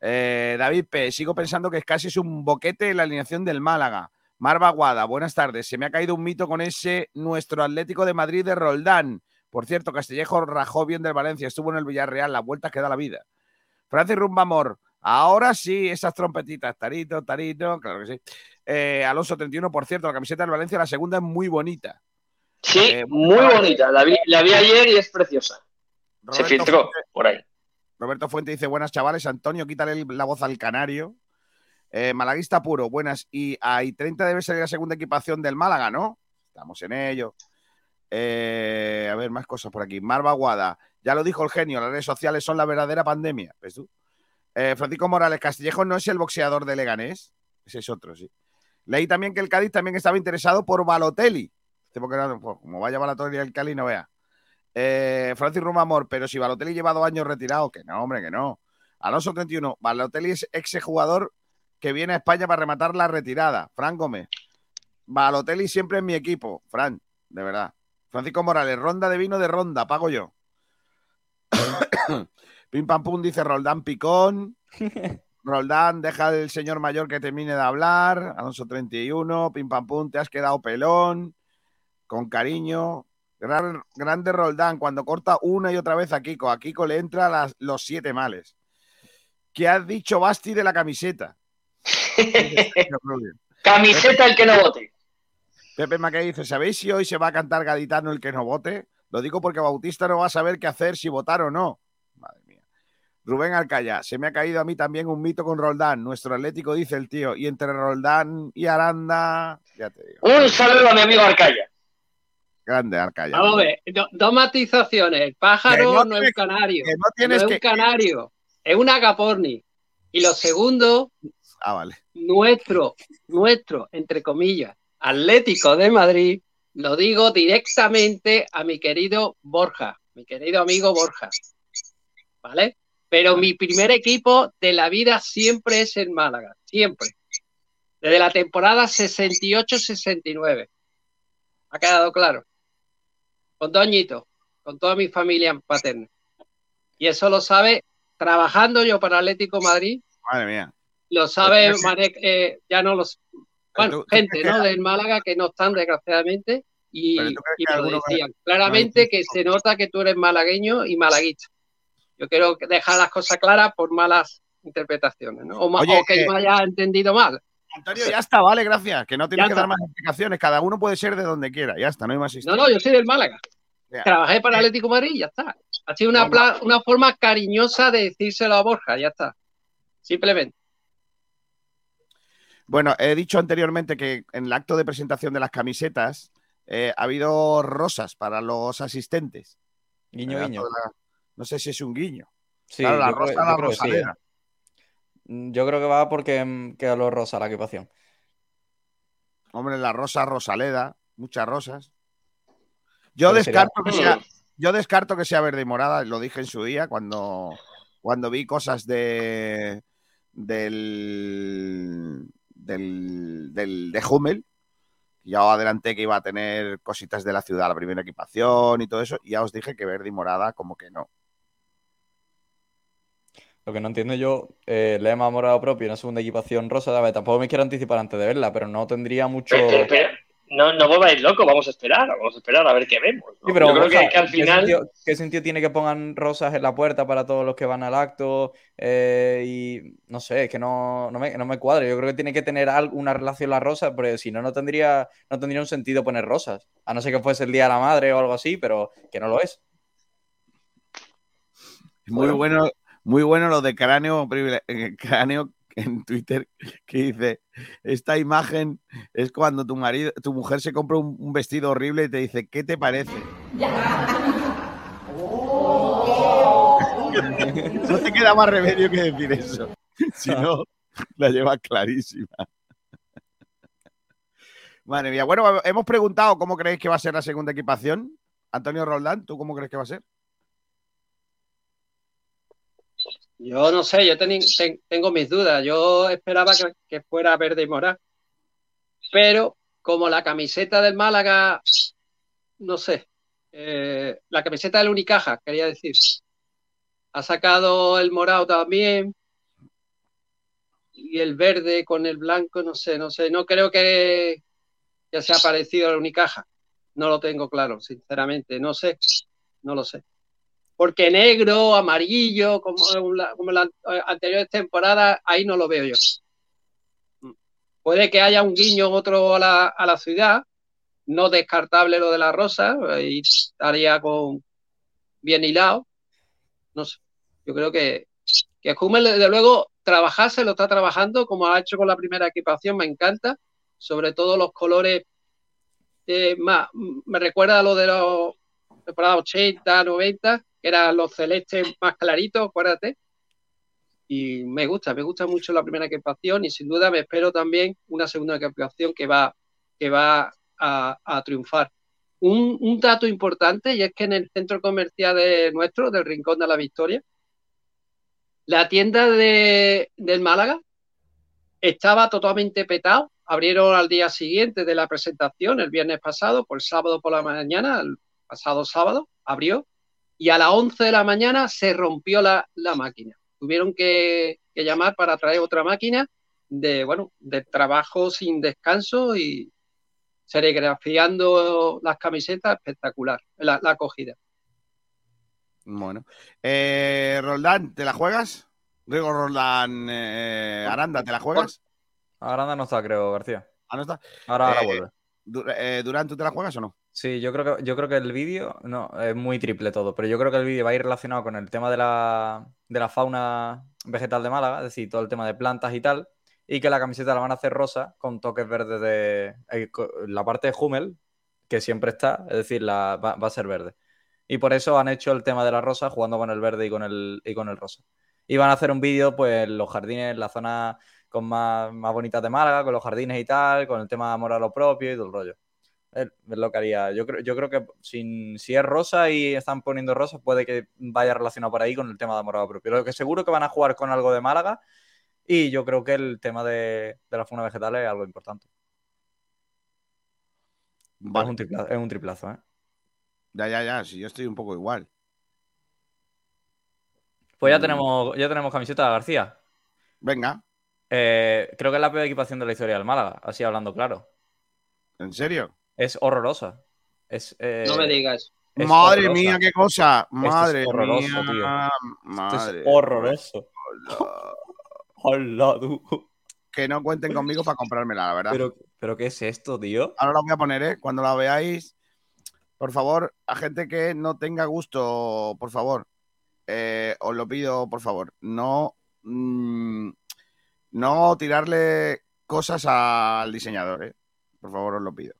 Eh, David P. Sigo pensando que es casi es un boquete en la alineación del Málaga. Marva Guada, buenas tardes. Se me ha caído un mito con ese nuestro Atlético de Madrid de Roldán. Por cierto, Castillejo rajó bien del Valencia, estuvo en el Villarreal, la vuelta que da la vida. Francis Rumbamor, ahora sí, esas trompetitas, tarito, tarito, claro que sí. Eh, Alonso 31, por cierto, la camiseta del Valencia, la segunda es muy bonita. Sí, Eh, muy bonita. La vi, la vi ayer y es preciosa. Se filtró por ahí. Roberto Fuente dice, buenas chavales, Antonio, quítale la voz al canario. Eh, Malaguista puro, buenas. Y a 30 debe ser la segunda equipación del Málaga, ¿no? Estamos en ello. Eh, a ver, más cosas por aquí. Marva Guada, ya lo dijo el genio, las redes sociales son la verdadera pandemia. ¿Ves tú? Eh, Francisco Morales, Castillejo no es el boxeador de Leganés. Ese es otro, sí. Leí también que el Cádiz también estaba interesado por Balotelli. Este pues, como vaya Balotelli al Cali, no vea. Eh, Francis Rumamor, pero si Balotelli lleva dos años retirado, que no, hombre, que no. Alonso 31, Balotelli es ex jugador que viene a España para rematar la retirada. Fran Gómez, Balotelli siempre en mi equipo. Fran, de verdad. Francisco Morales, ronda de vino de ronda, pago yo. Pim pam pum dice Roldán Picón. Roldán, deja al señor mayor que termine de hablar. Alonso 31, pim pam pum, te has quedado pelón. Con cariño. Gran- grande Roldán, cuando corta una y otra vez a Kiko. A Kiko le entra las- los siete males. ¿Qué has dicho Basti de la camiseta? Camiseta el que no vote. Pepe Mackay dice, ¿sabéis si hoy se va a cantar gaditano el que no vote? Lo digo porque Bautista no va a saber qué hacer si votar o no. Madre mía. Rubén Alcaya, se me ha caído a mí también un mito con Roldán. Nuestro Atlético dice el tío. Y entre Roldán y Aranda, ya te digo. Un saludo a mi amigo Arcaya. Grande Alcaya. Vamos a ver, do- dos matizaciones. El pájaro no no, es un canario. que no tienes es que- un canario. Es un agaporni. Y lo segundo, Ah, vale. nuestro, nuestro, entre comillas, Atlético de Madrid, lo digo directamente a mi querido Borja, mi querido amigo Borja. ¿Vale? Pero mi primer equipo de la vida siempre es el Málaga, siempre. Desde la temporada 68-69. ¿Ha quedado claro? Con dos añitos, con toda mi familia paterna. Y eso lo sabe trabajando yo para Atlético Madrid Madre mía. lo sabe crees Marek, eh, ya no los bueno gente no del Málaga que no están desgraciadamente y, me lo decían claramente que se nota que tú eres malagueño y malaguista yo quiero dejar las cosas claras por malas interpretaciones ¿no? o, ma- Oye, o que eh, yo me haya entendido mal Antonio, ya está, vale, gracias. Que no tienes Ya que dar más explicaciones. Cada uno puede ser de donde quiera. Ya está, no hay más no historia. no yo soy del Málaga Ya. trabajé para Atlético Madrid y ya está ha sido una, pla- una forma cariñosa de decírselo a Borja ya está simplemente Bueno, he dicho anteriormente que en el acto de presentación de las camisetas eh, ha habido rosas para los asistentes. Guiño, el guiño. la- No sé si es un guiño. Sí, claro, la rosa, la creo que sí, rosaleda. Mm, Yo creo que va porque mm, queda lo rosa la equipación. Hombre, la rosa rosaleda, muchas rosas. Yo Pero sería- descarto que sea, yo descarto que sea verde y morada, lo dije en su día cuando, cuando vi cosas de del, del, del de Hummel. Ya os adelanté que iba a tener cositas de la ciudad, la primera equipación y todo eso, y ya os dije que verde y morada como que no. Lo que no entiendo yo, eh, lema morado propio y una segunda equipación rosa, a ver, tampoco me quiero anticipar antes de verla, pero no tendría mucho... Pero, pero- pero no, no volváis loco, vamos a esperar, vamos a esperar a ver qué vemos. ¿no? Sí, pero Yo creo que, que al ¿qué final. sentido, qué sentido tiene que pongan rosas en la puerta para todos los que van al acto? Eh, y no sé, es que no, no, me, no me cuadra. Yo creo que tiene que tener una relación la rosa, porque si no, no tendría, no tendría un sentido poner rosas. A no ser que fuese el Día de la Madre o algo así, pero que no lo es. Muy bueno, muy bueno lo de cráneo, eh, cráneo en Twitter que dice esta imagen es cuando tu marido, tu mujer se compra un, un vestido horrible y te dice ¿qué te parece? No te queda más remedio que decir eso. Si no, la llevas clarísima. Madre mía. Bueno, hemos preguntado cómo creéis que va a ser la segunda equipación. Antonio Roldán, ¿tú cómo crees que va a ser? Yo no sé, yo teni- ten- tengo mis dudas. Yo esperaba que, fuera verde y morado. Pero como la camiseta del Málaga, no sé, eh, la camiseta del Unicaja, quería decir, ha sacado el morado también y el verde con el blanco, no sé, no sé, no creo que, que sea parecido al Unicaja. No lo tengo claro, sinceramente, no sé, no lo sé porque negro, amarillo, como, la- como las anteriores temporadas, ahí no lo veo yo. Puede que haya un guiño otro a la, a la ciudad, no descartable lo de la rosa, y estaría con bien hilado. No sé, yo creo que, que Hummel, desde luego, trabajarse lo está trabajando, como ha hecho con la primera equipación, me encanta, sobre todo los colores eh, más, me recuerda a lo de los temporadas 80, 90, eran los celestes más claritos, acuérdate. y me gusta, me gusta mucho la primera equipación y sin duda me espero también una segunda equipación que va, que va a, triunfar. Un, un dato importante y es que en el centro comercial de nuestro, del Rincón de la Victoria, la tienda de, del Málaga estaba totalmente petado. Abrieron al día siguiente de la presentación, el viernes pasado, por el sábado por la mañana, el pasado sábado, abrió y a las 11 de la mañana se rompió la, la máquina. Tuvieron que, que llamar para traer otra máquina de, bueno, de trabajo sin descanso y serigrafiando las camisetas, espectacular, la, la acogida. Bueno. Eh, Roldán, ¿te la juegas? Digo, Roldán, eh, Aranda, ¿te la juegas? Aranda no está, creo, García. Ah, no está. Ahora, ahora Eh, vuelve. Eh, Durán, ¿tú te la juegas o no? Sí, yo creo que, yo creo que el vídeo, no, es muy triple todo, pero yo creo que el vídeo va a ir relacionado con el tema de la, de la fauna vegetal de Málaga, es decir, todo el tema de plantas y tal, y que la camiseta la van a hacer rosa con toques verdes de eh, la parte de Hummel, que siempre está, es decir, la, va, a ser verde. Y por eso han hecho el tema de la rosa jugando con el verde y con el, y con el rosa. Y van a hacer un vídeo, pues, los jardines, la zona con más, más bonitas de Málaga, con los jardines y tal, con el tema de amor lo propio y todo el rollo. Es lo que haría. Yo creo, yo creo que sin, si es rosa y están poniendo rosa, puede que vaya relacionado por ahí con el tema de lo propio. Lo que seguro que van a jugar con algo de Málaga y yo creo que el tema de, de la fauna vegetal es algo importante. Es, un tripla- es un triplazo, ¿eh? Ya, ya, ya, si yo estoy un poco igual. Pues ya Mm. tenemos, ya tenemos camiseta García. Venga. Eh, creo que es la peor equipación de la historia del Málaga, así hablando claro. ¿En serio? Es horrorosa. Es, eh, No me digas. es Madre horrorosa. mía, qué cosa. Esto es Madre horroroso, mía. tío. Madre. Esto es horroroso. Hola, tú. Que no cuenten conmigo para comprármela, la verdad. Pero, pero ¿qué es esto, tío? Ahora la voy a poner, ¿eh? Cuando la veáis, por favor, a gente que no tenga gusto, por favor, eh, os lo pido, por favor, no, mm, no tirarle cosas al diseñador, ¿eh? Por favor, os lo pido.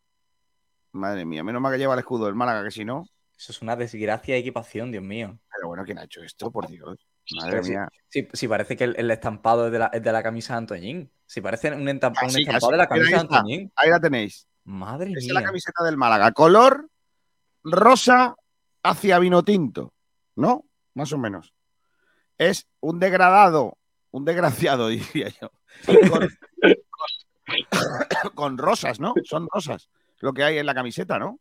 Madre mía, menos mal que lleva el escudo del Málaga, que si no. Eso es una desgracia de equipación, Dios mío. Pero bueno, ¿quién ha hecho esto? Por Dios. Madre sí, mía. sí, sí, parece que el, el estampado es de, la, es de la camisa de Antoñín. Si parece un, entamp- un Así, estampado de la camisa de. Antoñín. Ahí la tenéis. Madre Esa es mía. la camiseta del Málaga. Color rosa hacia vino tinto, ¿no? Más o menos. Es un degradado, un desgraciado, diría yo. Con, con- con rosas, ¿no? Son rosas. Lo que hay en la camiseta, ¿no?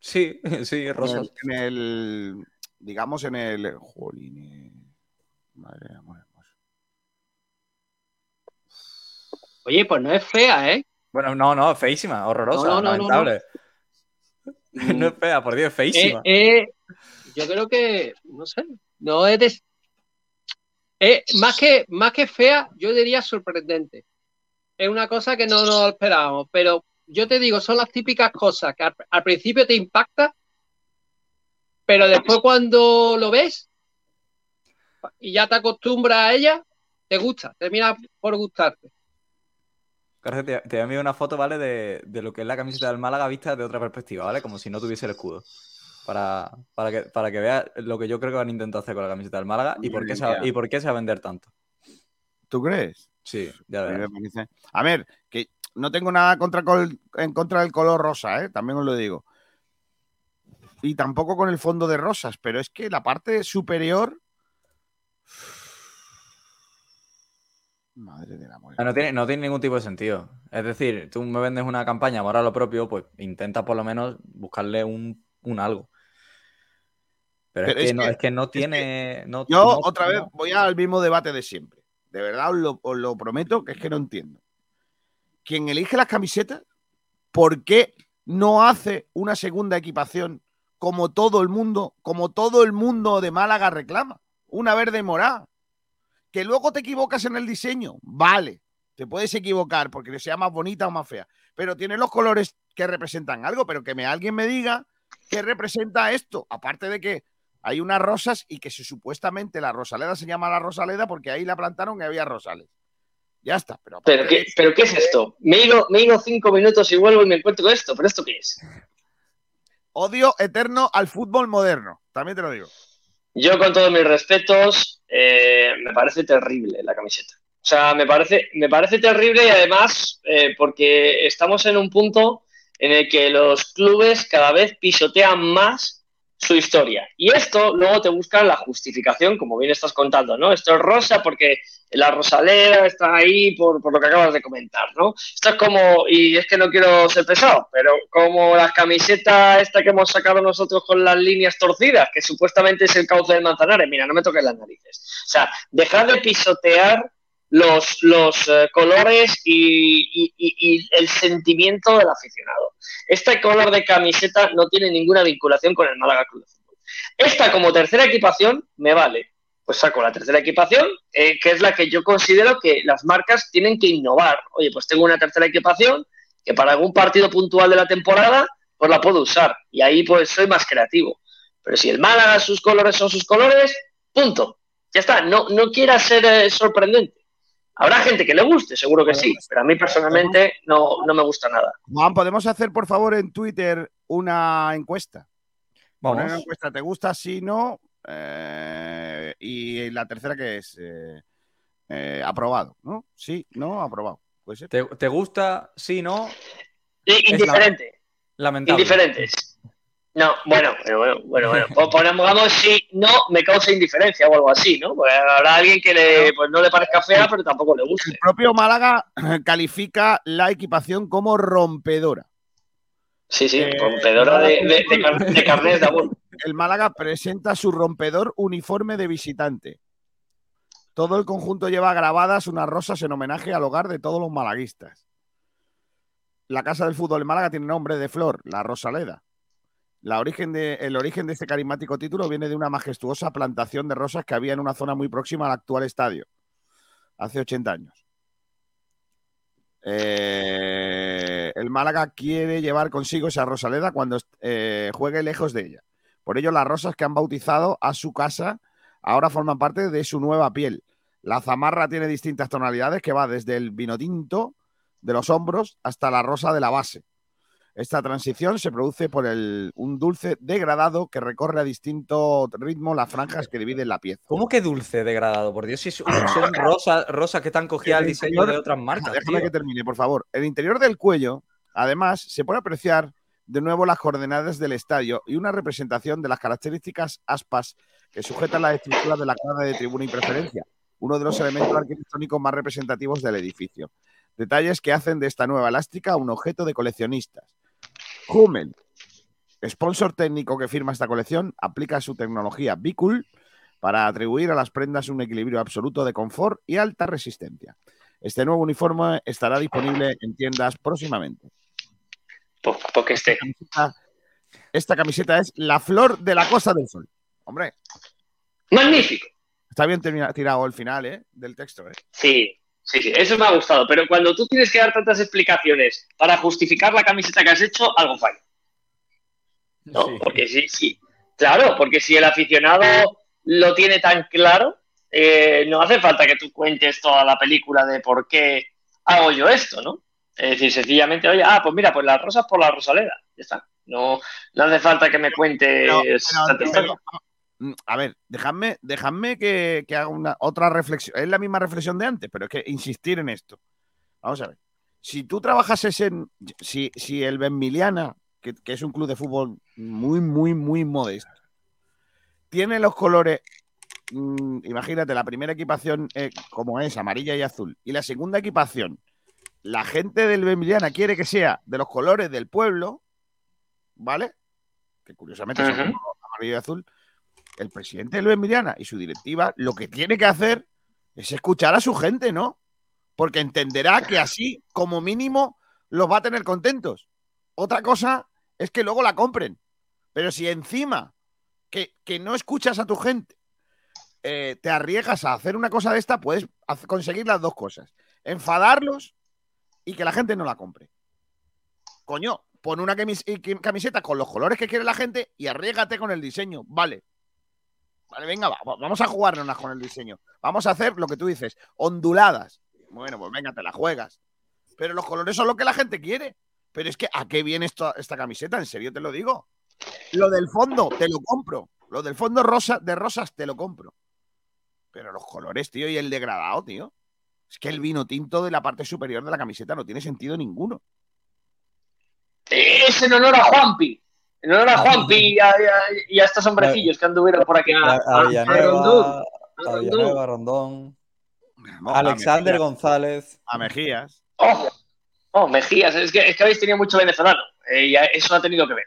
Sí, sí, En rosas. el, en el- digamos, en el. Jolín. Madre mía, amor hermoso. Oye, pues no es fea, ¿eh? Bueno, no, no, feísima, horrorosa, No, no, no, no, lamentable. No, es fea, por Dios, Eh, feísima. eh, yo creo que, no sé, no es de- eh, más, que, más que fea, yo diría sorprendente. Es una cosa que no nos esperábamos, pero yo te digo, son las típicas cosas que al, al principio te impacta, pero después cuando lo ves y ya te acostumbras a ella, te gusta, termina por gustarte. García, te, te voy a enviar una foto, ¿vale? De, de lo que es la camiseta del Málaga vista de otra perspectiva, ¿vale? Como si no tuviese el escudo. Para, para que, para que veas lo que yo creo que van a intentar hacer con la camiseta del Málaga y por, qué se y por qué se va a vender tanto. ¿Tú crees? Sí, ya verás. A ver, que no tengo nada contra col- en contra del color rosa, ¿eh? también os lo digo. Y tampoco con el fondo de rosas, pero es que la parte superior. Madre de la muerte. No tiene, no tiene ningún tipo de sentido. Es decir, tú me vendes una campaña ahora lo propio, pues intenta por lo menos buscarle un, un algo. Pero, Pero es, que no, es que no tiene. no- Yo no- otra vez voy al mismo debate de siempre. De verdad os lo, os lo prometo que es que no entiendo. Quien elige las camisetas, ¿por qué no hace una segunda equipación como todo el mundo, como todo el mundo de Málaga reclama? Una verde morada. Que luego te equivocas en el diseño, vale. Te puedes equivocar porque sea más bonita o más fea, pero tiene los colores que representan algo, pero que me, alguien me diga qué representa esto, aparte de que hay unas rosas y que se, supuestamente la rosaleda se llama la rosaleda porque ahí la plantaron y había rosales. Ya está, pero ¿Pero qué, ¿Pero qué es esto? Me he, ido, me cinco minutos y vuelvo y me encuentro con esto. ¿Pero esto qué es? odio eterno al fútbol moderno, también te lo digo. Yo, con todos mis respetos, eh, me parece terrible la camiseta. O sea, me parece, me parece terrible y además eh, porque estamos en un punto en el que los clubes cada vez pisotean más su historia. Y esto luego te buscan la justificación, como bien estás contando, ¿no? Esto es rosa porque la rosalera está ahí por, por lo que acabas de comentar, ¿no? Esto es como, y es que no quiero ser pesado, pero como la camiseta esta que hemos sacado nosotros con las líneas torcidas, que supuestamente es el cauce del Manzanares, mira, no me toques las narices. O sea, dejar de pisotear los, los eh, colores y, y- y- y el sentimiento del aficionado. Este color de camiseta no tiene ninguna vinculación con el Málaga Club de Fútbol. Esta como tercera equipación me vale. Pues saco la tercera equipación, eh, que es la que yo considero que las marcas tienen que innovar. Oye, pues tengo una tercera equipación que para algún partido puntual de la temporada, pues la puedo usar. Y ahí pues soy más creativo. Pero si el Málaga, sus colores son sus colores, punto. Ya está, no, no quiera ser eh, sorprendente. Habrá gente que le guste, seguro que sí, pero a mí personalmente no, no me gusta nada. Juan, ¿podemos hacer, por favor, en Twitter una encuesta? Vamos. Una encuesta, ¿te gusta? Sí, no. Eh, y la tercera que es eh, eh, aprobado, ¿no? Sí, no, aprobado. Puede ser. ¿Te, te gusta? Sí, no. Indiferente. Lamentable. Indiferentes. No, bueno, bueno, bueno, bueno, bueno. Pues pongamos si no me causa indiferencia o algo así, ¿no? Porque habrá alguien que le, pues no le parezca fea, pero tampoco le guste. El propio Málaga califica la equipación como rompedora. Sí, sí, Eh, rompedora de, de, de, car- de. El Málaga presenta su rompedor uniforme de visitante. Todo el conjunto lleva grabadas unas rosas en homenaje al hogar de todos los malaguistas. La casa del fútbol en Málaga tiene nombre de flor, la Rosaleda. La origen de- el origen de este carismático título viene de una majestuosa plantación de rosas que había en una zona muy próxima al actual estadio, hace 80 años. Eh, el Málaga quiere llevar consigo esa Rosaleda cuando eh, juegue lejos de ella. Por ello, las rosas que han bautizado a su casa ahora forman parte de su nueva piel. La zamarra tiene distintas tonalidades que va desde el vino tinto de los hombros hasta la rosa de la base. Esta transición se produce por el- un dulce degradado que recorre a distinto ritmo las franjas que dividen la pieza. ¿Cómo que dulce degradado? Por Dios, si es- son rosas rosas que están cogidas al El diseño interior- de otras marcas. Déjame tío. que termine, por favor. El interior del cuello, además, se puede apreciar de nuevo las coordenadas del estadio y una representación de las características aspas que sujetan las estructuras de la cuadra de tribuna y preferencia, uno de los elementos arquitectónicos más representativos del edificio. Detalles que hacen de esta nueva elástica un objeto de coleccionistas. Hummel, sponsor técnico que firma esta colección, aplica su tecnología Bicool para atribuir a las prendas un equilibrio absoluto de confort y alta resistencia. Este nuevo uniforme estará disponible en tiendas próximamente. Porque esté. Esta camiseta, esta camiseta es la flor de la Costa del Sol. Hombre, Magnífico. está bien tirado el final ¿eh? del texto. ¿eh? Sí, sí, sí, eso me ha gustado. Pero cuando tú tienes que dar tantas explicaciones para justificar la camiseta que has hecho, algo falla. ¿No? Porque sí, sí. Claro, porque si el aficionado lo tiene tan claro, eh, no hace falta que tú cuentes toda la película de por qué hago yo esto, ¿no? Es decir, sencillamente, oye, ah, pues mira, pues las rosas por la rosaleda. Ya está. No, no hace falta que me cuentes Pero- pero- A ver, dejadme, dejadme que, que haga una otra reflexión. Es la misma reflexión de antes, pero es que insistir en esto. Vamos a ver. Si tú trabajases en. Si, si el Benmiliana, que, que es un club de fútbol muy, muy, muy modesto, tiene los colores. mm, imagínate, la primera equipación eh, como es, amarilla y azul. Y la segunda equipación, la gente del Benmiliana quiere que sea de los colores del pueblo, ¿vale? Que curiosamente son amarillo y azul el presidente de Luis Emiliana y su directiva lo que tiene que hacer es escuchar a su gente, ¿no? Porque entenderá que así, como mínimo, los va a tener contentos. Otra cosa es que luego la compren. Pero si encima que, que no escuchas a tu gente, eh, te arriesgas a hacer una cosa de esta, puedes conseguir las dos cosas. Enfadarlos y que la gente no la compre. Coño, pon una camiseta con los colores que quiere la gente y arriesgate con el diseño. Vale. Vale, venga, va- va- vamos a jugárnoslas con el diseño. Vamos a hacer lo que tú dices, onduladas. Bueno, pues venga, te la juegas. Pero los colores son lo que la gente quiere. Pero es que, ¿a qué viene esta camiseta? En serio te lo digo. Lo del fondo, te lo compro. Lo del fondo rosa, de rosas te lo compro. Pero los colores, tío, y el degradado, tío. Es que el vino tinto de la parte superior de la camiseta no tiene sentido ninguno. Es en honor a Juanpi. En honor a Juanpi y a, y a- y a estos hombrecillos que anduvieron por aquí. A- a Avillanueva, Rondón. A Avillanueva, Rondón. a Alexander. González. A Mejías. Oh, oh, Mejías, es que, es que habéis tenido mucho venezolano. eh, y a- eso ha tenido que ver.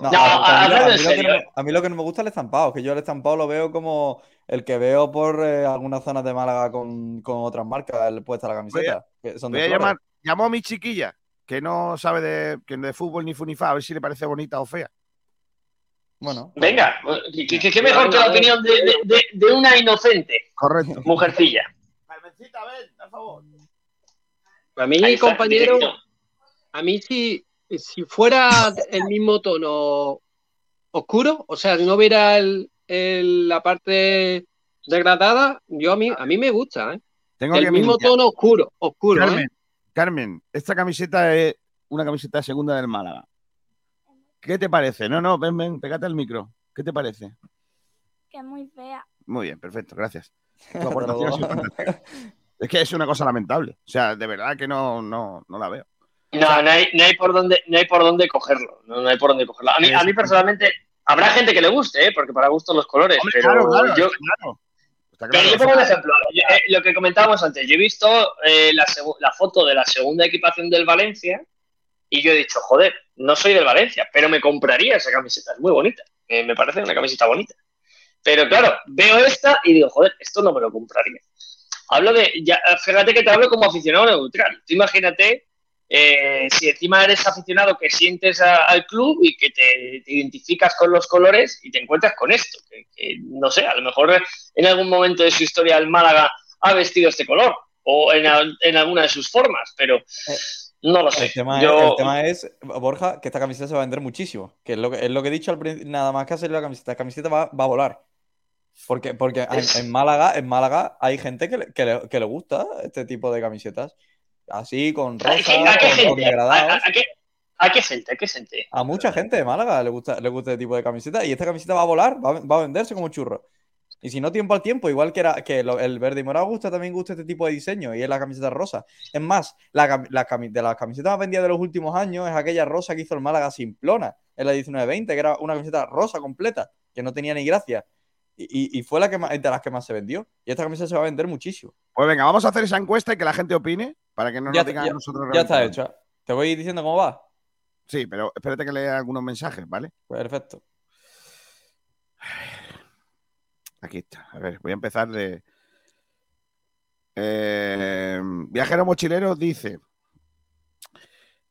No, No, a, a mí, a lo que serio, no, eh. a mí lo que no me gusta es el estampado, que yo el estampado lo veo como el que veo por eh, algunas zonas de Málaga con, con otras marcas el- puesta la camiseta. que son de Voy a llamar, llamo a mi chiquilla, que no sabe de, que de fútbol ni funifa, a ver si le parece bonita o fea. Bueno. Venga, ¿qué, qué- qué mejor que la opinión de, de- de- de una inocente Correcto. mujercilla? Carmencita, ven, por favor. A mí, está, compañero, directo. a mí si, si fuera el mismo tono oscuro, o sea, si no hubiera el, el- la parte degradada, yo a mí, a mí me gusta, ¿eh? Tengo el que mismo mirar. tono oscuro, oscuro, Carmen, ¿eh? Carmen, esta camiseta es una camiseta segunda del Málaga. ¿Qué te parece? No, no, ven, ven, pégate al micro. ¿Qué te parece? Que es muy fea. Muy bien, perfecto, gracias. Tu aportación. Es que es una cosa lamentable. O sea, de verdad que no, no, no la veo. No, no hay, no hay por dónde, no hay por dónde cogerlo. No, no hay por dónde cogerlo. A mí, a mí personalmente, habrá gente que le guste, ¿eh? porque para gusto los colores, Hombre, pero claro, claro, yo, está claro. Pero yo pongo un ejemplo. Yo, eh, lo que comentábamos antes. Yo he visto eh, la, la foto de la segunda equipación del Valencia y yo he dicho, joder, no soy del Valencia, pero me compraría esa camiseta. Es muy bonita. Eh, me parece una camiseta bonita. Pero claro, veo esta y digo, joder, esto no me lo compraría. Hablo de, ya, fíjate que te hablo como aficionado neutral. Tú imagínate eh, si encima eres aficionado que sientes a- al club y que te, te identificas con los colores y te encuentras con esto. Que, que, no sé, a lo mejor en algún momento de su historia el Málaga ha vestido este color o en, al- en alguna de sus formas, pero no lo sé. El tema, Yo- es, el tema es, Borja, que esta camiseta se va a vender muchísimo. Que es lo que, es lo que he dicho al principio, nada más que hacer la camiseta. La camiseta va, va a volar. Porque, porque en, Málaga, en Málaga hay gente que le, que le- que le gusta este tipo de camisetas. Así, con ¿A rosa, qué, a qué con, con gente? ¿A, degradados. a- a qué, a qué gente? ¿A qué gente? A mucha gente de Málaga le gusta, le gusta este tipo de camiseta. Y esta camiseta va a volar, va a, va a venderse como churro. Y si no, tiempo al tiempo, igual que, era, que lo- el verde y morado gusta, también gusta este tipo de diseño. Y es la camiseta rosa. Es más, la, de las camisetas más vendidas de los últimos años es aquella rosa que hizo el Málaga Simplona en la 19-20, que era una camiseta rosa completa, que no tenía ni gracia. Y fue la que más, de las que más se vendió. Y esta camiseta se va a vender muchísimo. Pues venga, vamos a hacer esa encuesta y que la gente opine para que no Ya, nos digan ya- a nosotros. ya está hecho. Te voy diciendo cómo va. Sí, pero espérate que lea algunos mensajes, ¿vale? Perfecto. Aquí está. A ver, voy a empezar de. Eh, Viajero Mochilero dice: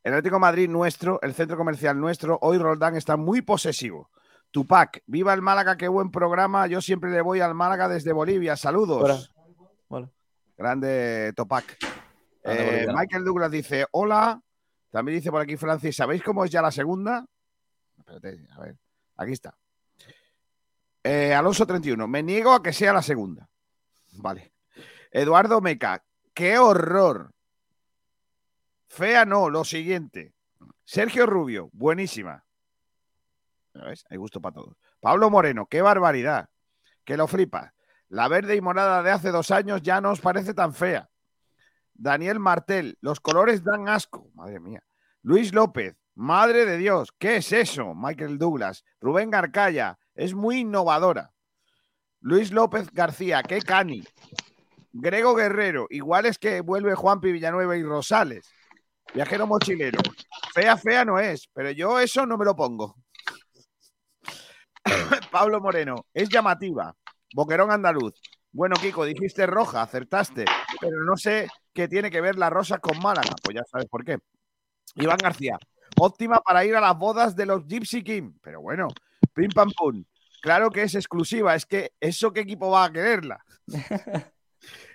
El Atlético de Madrid nuestro, el centro comercial nuestro, hoy Roldán está muy posesivo. Tupac, viva el Málaga, qué buen programa. Yo siempre le voy al Málaga desde Bolivia. Saludos. Vale. Grande Topac. Eh. Michael Douglas dice: Hola. También dice por aquí Francis: ¿Sabéis cómo es ya la segunda? Espérate, a ver. Aquí está. Eh, Alonso 31. Me niego a que sea la segunda. Vale. Eduardo Meca. ¡Qué horror! Fea no, lo siguiente. Sergio Rubio. Buenísima. Hay gusto para todos. Pablo Moreno. ¡Qué barbaridad! Que lo flipa. La verde y morada de hace dos años ya no os parece tan fea. Daniel Martel. Los colores dan asco. Madre mía. Luis López. Madre de Dios. ¿Qué es eso? Michael Douglas. Rubén Garcaya. Es muy innovadora. Luis López García. ¡Qué cani! Grego Guerrero. Igual es que vuelve Juanpi Villanueva y Rosales. Viajero mochilero. Fea, fea no es, pero yo eso no me lo pongo. Pablo Moreno. Es llamativa. Boquerón andaluz. Bueno, Kiko, dijiste roja, acertaste, pero no sé qué tiene que ver la rosa con Málaga. Pues ya sabes por qué. Iván García. Óptima para ir a las bodas de los Gypsy King. Pero bueno, pim pam pum. Claro que es exclusiva. Es que eso qué equipo va a quererla.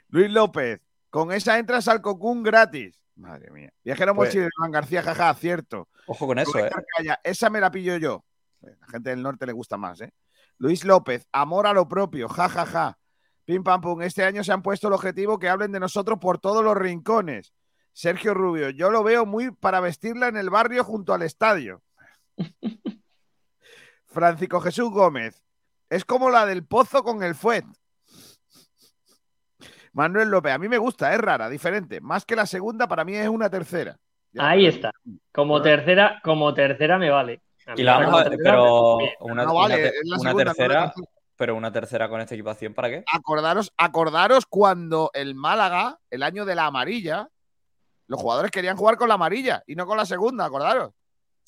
Luis López. Con esa entras al Cocún gratis. Madre mía. Viajero Pues- mochilero, Iván García, jaja, cierto. Ojo con eso, ¿eh? Esa me la pillo yo. La gente del norte le gusta más, ¿eh? Luis López, amor a lo propio, ja, ja, ja. Pim pam pum, este año se han puesto el objetivo que hablen de nosotros por todos los rincones. Sergio Rubio, yo lo veo muy para vestirla en el barrio junto al estadio. Francisco Jesús Gómez, Es como la del pozo con el fuet. Manuel López, a mí me gusta, es rara, diferente. Más que la segunda, para mí es una tercera. Ya. Ahí está. Como tercera, como tercera me vale. Y la vamos a tercera pero una, No vale, una una segunda, tercera. Pero una tercera con esta equipación, ¿para qué? Acordaros, acordaros cuando el Málaga, el año de la amarilla, los jugadores querían jugar con la amarilla y no con la segunda, acordaros.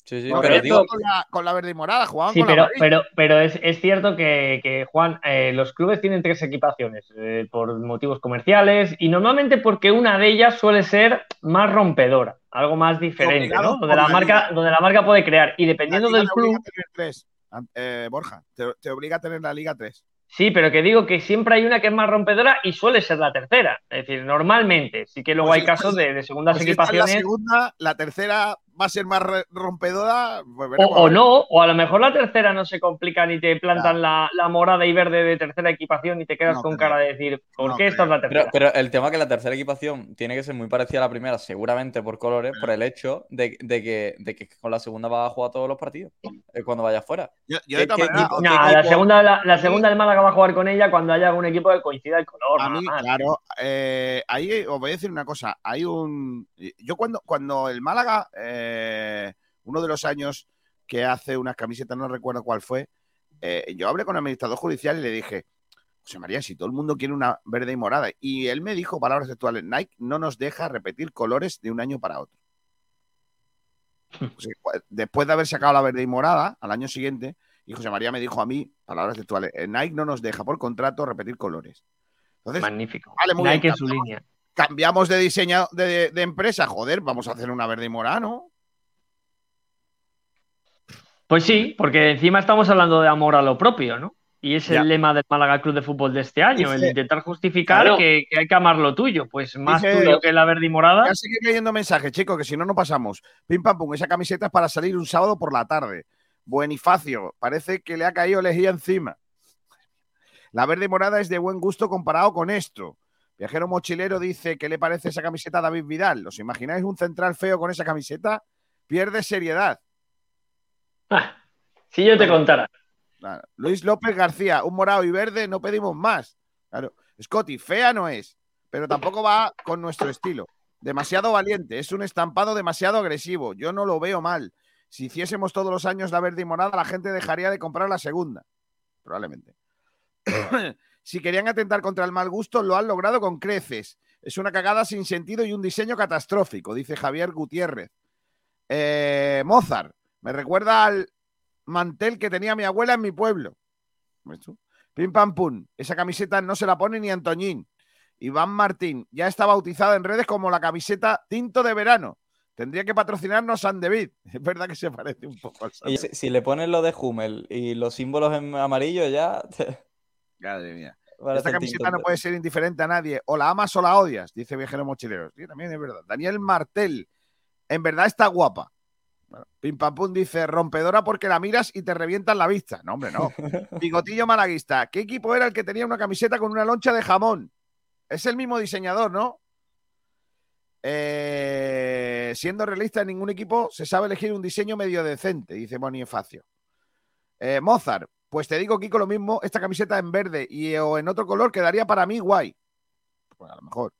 Sí, sí, pero digo, con, la, con la verde y morada, jugaban Sí, con pero, la amarilla. pero, pero es, es cierto que, que, Juan, eh, los clubes tienen tres equipaciones eh, por motivos comerciales y normalmente porque una de ellas suele ser más rompedora, algo más diferente, Obligado ¿no? Donde la, la marca, donde la marca puede crear. Y dependiendo del club, tres. Eh, Borja, te, te obliga a tener la Liga 3. sí, pero que digo que siempre hay una que es más rompedora y suele ser la tercera. Es decir, normalmente, sí que luego Pues hay casos de, de segundas Pues si esta es la equipaciones. segunda, la tercera va a ser más rompedora. pues O, veremos no, o a lo mejor la tercera no se complica ni te plantan la, la morada y verde de tercera equipación y te quedas No con creo. cara de decir, ¿por No qué esta es la tercera? pero el tema es que la tercera equipación tiene que ser muy parecida a la primera, seguramente por colores, por el hecho de, de que, de que con la segunda vas a jugar todos los partidos eh, cuando vayas fuera. Yo, yo de ¿Qué- todas qué maneras, equipo- ¿qué No, la segunda, la, la segunda del Málaga va a jugar con ella cuando haya algún equipo que coincida el color. A mí, claro, eh, ahí os voy a decir una cosa. Hay un. Yo cuando, cuando el Málaga, eh, uno de los años que hace unas camisetas, no recuerdo cuál fue, eh, yo hablé con el administrador judicial y le dije, José María, si todo el mundo quiere una verde y morada. Y él me dijo palabras actuales, Nike no nos deja repetir colores de un año para otro. Cu- después de haber sacado la verde y morada, al año siguiente, y José María me dijo a mí, palabras textuales, "Eh, Nike no nos deja por contrato repetir colores. Entonces, Magnífico. vale, muy Nike bien, en su línea. cambiamos de diseño de, de empresa, joder, vamos a hacer una verde y morada, ¿no? Pues sí, porque encima estamos hablando de amor a lo propio, ¿no? Y es Ya. el lema del Málaga Club de Fútbol de este año, el intentar justificar Claro. que, que hay que amar lo tuyo. Pues más Dice- tuyo que la verde y morada. Voy a seguir leyendo mensajes, chicos, que si no, no pasamos. Pim pam pum, esa camiseta es para salir un sábado por la tarde. Buenifacio, parece que le ha caído lejía encima. La verde y morada es de buen gusto comparado con esto. Viajero mochilero dice que le parece esa camiseta a David Vidal. ¿Os imagináis un central feo con esa camiseta? Pierde seriedad. Ah, si yo te Bueno. contara. Claro. Luis López García, un morado y verde, no pedimos más. Claro. Scotty, fea no es, pero tampoco va con nuestro estilo. Demasiado valiente, es un estampado demasiado agresivo. Yo no lo veo mal. Si hiciésemos todos los años la verde y morada, la gente dejaría de comprar la segunda. Probablemente. si querían atentar contra el mal gusto, lo han logrado con creces. Es una cagada sin sentido y un diseño catastrófico, dice Javier Gutiérrez. Eh, Mozart, me recuerda al mantel que tenía mi abuela en mi pueblo. ¿Ves tú? Pim pam pum. Esa camiseta no se la pone ni Antoñín. Iván Martín ya está bautizada en redes como la camiseta tinto de verano. Tendría que patrocinarnos San David. Es verdad que se parece un poco al San Y si, si le pones lo de Hummel y los símbolos en amarillo, ya. Madre mía. Esta camiseta Tinto. no puede ser indiferente a nadie. O la amas o la odias, dice Viajero Mochilero. Sí, también es verdad. Daniel Martel. En verdad está guapa. Bueno, Pim Pam Pum dice rompedora porque la miras y te revientan la vista. No, hombre, no. Bigotillo malaguista. ¿Qué equipo era el que tenía una camiseta con una loncha de jamón? Es el mismo diseñador, ¿no? Eh, siendo realista, en ningún equipo se sabe elegir un diseño medio decente, dice Bonifacio. Eh, Mozart, pues te digo, Kiko, lo mismo, esta camiseta en verde y o en otro color quedaría para mí guay. Pues a lo mejor.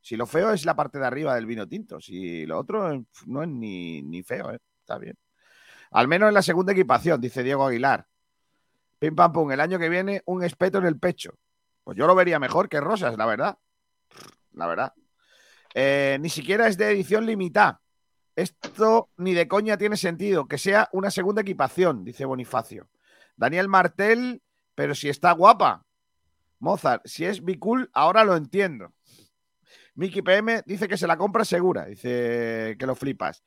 Si lo feo es la parte de arriba del vino tinto, si lo otro eh, no es ni, ni feo, ¿eh? Está bien. Al menos en la segunda equipación, dice Diego Aguilar. Pim pam pum, el año que viene un espeto en el pecho. Pues yo lo vería mejor que Rosas, la verdad. La verdad. Eh, ni siquiera es de edición limitada. Esto ni de coña tiene sentido, que sea una segunda equipación, dice Bonifacio. Daniel Martel, pero si está guapa. Mozart, si es Bicul, ahora lo entiendo. Miki PM dice que se la compra segura, dice que lo flipas.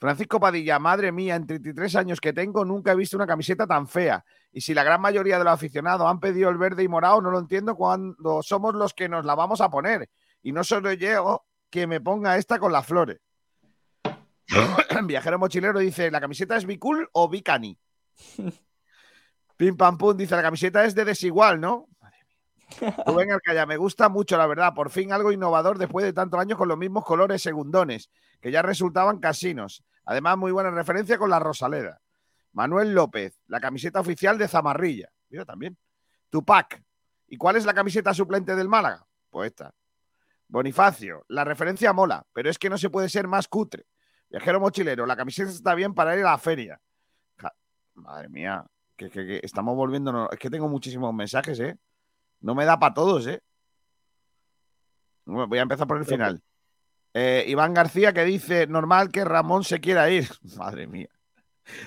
Francisco Padilla, madre mía, en 33 años que tengo nunca he visto una camiseta tan fea. Y si la gran mayoría de los aficionados han pedido el verde y morado, no lo entiendo cuando somos los que nos la vamos a poner. Y no solo yo que me ponga esta con las flores. Viajero mochilero dice, ¿la camiseta es Bicul o Bicani? Pim pam pum dice, la camiseta es de desigual, ¿no? Rubén Arcaya, me gusta mucho, la verdad. Por fin algo innovador después de tantos años con los mismos colores segundones, que ya resultaban casinos. Además, muy buena referencia con la Rosaleda. Manuel López, la camiseta oficial de Zamarrilla. Mira también. Tupac. ¿Y cuál es la camiseta suplente del Málaga? Pues esta. Bonifacio, la referencia mola, pero es que no se puede ser más cutre. Viajero mochilero, la camiseta está bien para ir a la feria. Madre mía, que, que- que estamos volviendo. Es que tengo muchísimos mensajes, ¿eh? No me da para todos, ¿eh? Voy a empezar por el final. Eh, Iván García que dice: normal que Ramón se quiera ir. Madre mía.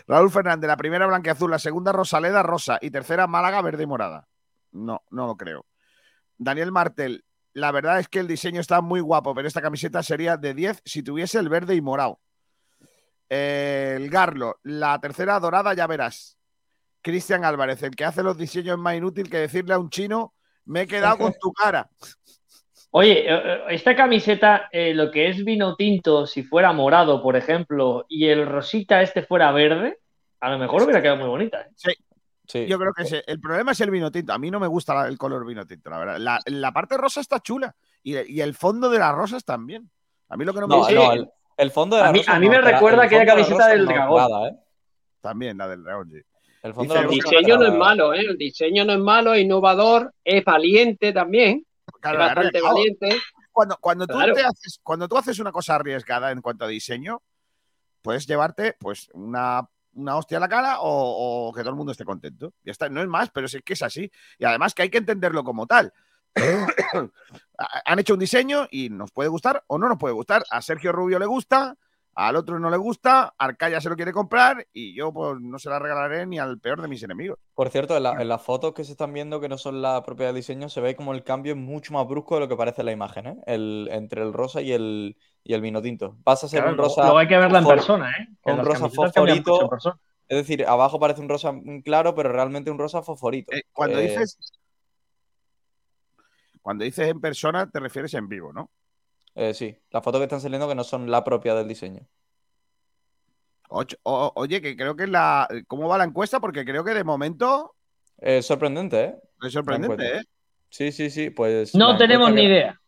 Raúl Fernández, la primera blanqueazul, la segunda Rosaleda rosa y tercera Málaga verde y morada. No, no lo creo. Daniel Martel, la verdad es que el diseño está muy guapo, pero esta camiseta sería de 10 si tuviese el verde y morado. Eh, el Garlo, la tercera dorada, ya verás. Cristian Álvarez, el que hace los diseños es más inútil que decirle a un chino, me he quedado con tu cara. Oye, eh, eh, esta camiseta, eh, lo que es vino tinto, si fuera morado, por ejemplo, y el rosita este fuera verde, a lo mejor hubiera quedado muy bonita. ¿eh? Sí. Yo creo que sí. el problema es el vino tinto. A mí no me gusta el color vino tinto, la verdad. La, la parte rosa está chula y, y el fondo de las rosas también. A mí lo que no me No, gusta no, el, el fondo de la A mí- rosa a mí no, me recuerda el aquella de camiseta del no, dragón. nada, ¿eh? También la del dragón, sí. El fondo diseño no es malo, ¿eh? El diseño no es malo, es innovador, es valiente también. Claro, es bastante valiente. Cuando, cuando, tú Claro. te haces, cuando tú haces una cosa arriesgada en cuanto a diseño, puedes llevarte pues una, una hostia a la cara o, o que todo el mundo esté contento. Ya está, no es más, pero es que es así. Y además que hay que entenderlo como tal. Han hecho un diseño y nos puede gustar o no nos puede gustar. A Sergio Rubio le gusta, al otro no le gusta, Arcaya se lo quiere comprar y yo pues no se la regalaré ni al peor de mis enemigos. Por cierto, en, la- en las fotos que se están viendo, que no son la propiedad del diseño, se ve como el cambio es mucho más brusco de lo que parece en la imagen, ¿eh? El, entre el rosa y el, y el vino tinto. Pasa a ser Claro, un rosa. luego hay que verla en persona, ¿eh? Que Un rosa fosforito. Es decir, abajo parece un rosa claro, pero realmente un rosa fosforito. Cuando Eh, dices cuando dices en persona te refieres en vivo, ¿no? Eh, sí, las fotos que están saliendo que no son la propia del diseño. Ocho- o- oye, que creo que la. ¿Cómo va la encuesta? Porque creo que de momento Es sorprendente, ¿eh? es sorprendente, ¿eh? Sí, sí, sí. Pues. No tenemos ni que- idea.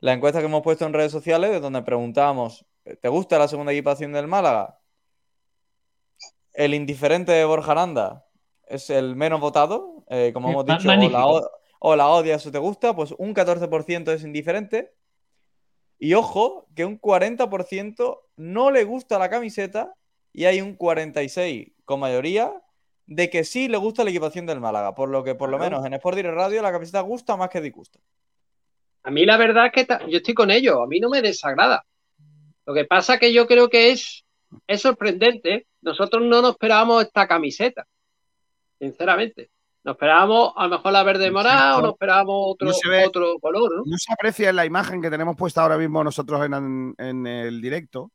La encuesta que hemos puesto en redes sociales, de donde preguntamos: ¿te gusta la segunda equipación del Málaga? El indiferente de Borja Aranda es el menos votado. eh, como hemos dicho, o la, o- o la odias o te gusta, pues un 14% es indiferente. Y ojo, que un 40% no le gusta la camiseta y hay un 46% con mayoría de que sí le gusta la equipación del Málaga. Por lo que, por lo menos en Sport Direct Radio, la camiseta gusta más que disgusta. A mí la verdad es que yo estoy con ellos, a mí no me desagrada. Lo que pasa que yo creo que es, es sorprendente. Nosotros no nos esperábamos esta camiseta, sinceramente. Nos esperábamos a lo mejor la verde morada o nos esperábamos otro, No se ve- otro color, ¿no? No se aprecia en la imagen que tenemos puesta ahora mismo nosotros en, en el directo.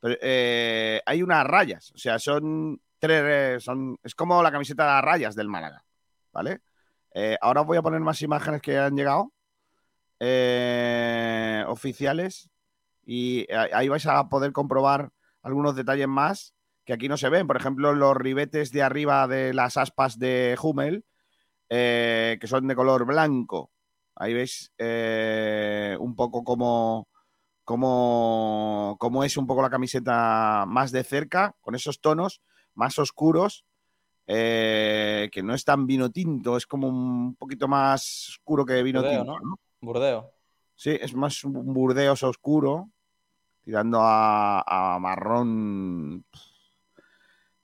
Pero, eh, hay unas rayas. O sea, son tres. Son, es como la camiseta de rayas del Málaga. ¿Vale? Eh, ahora os voy a poner más imágenes que han llegado. eh, oficiales. Y ahí vais a poder comprobar algunos detalles más que aquí no se ven. Por ejemplo, los ribetes de arriba de las aspas de Hummel, eh, que son de color blanco. Ahí veis eh, un poco cómo, cómo, cómo es un poco la camiseta más de cerca, con esos tonos más oscuros, eh, que no es tan vino tinto, es como un poquito más oscuro que vino Burdeo, tinto. ¿no? ¿no? Burdeo. Sí, es más un burdeos oscuro, tirando a, a marrón.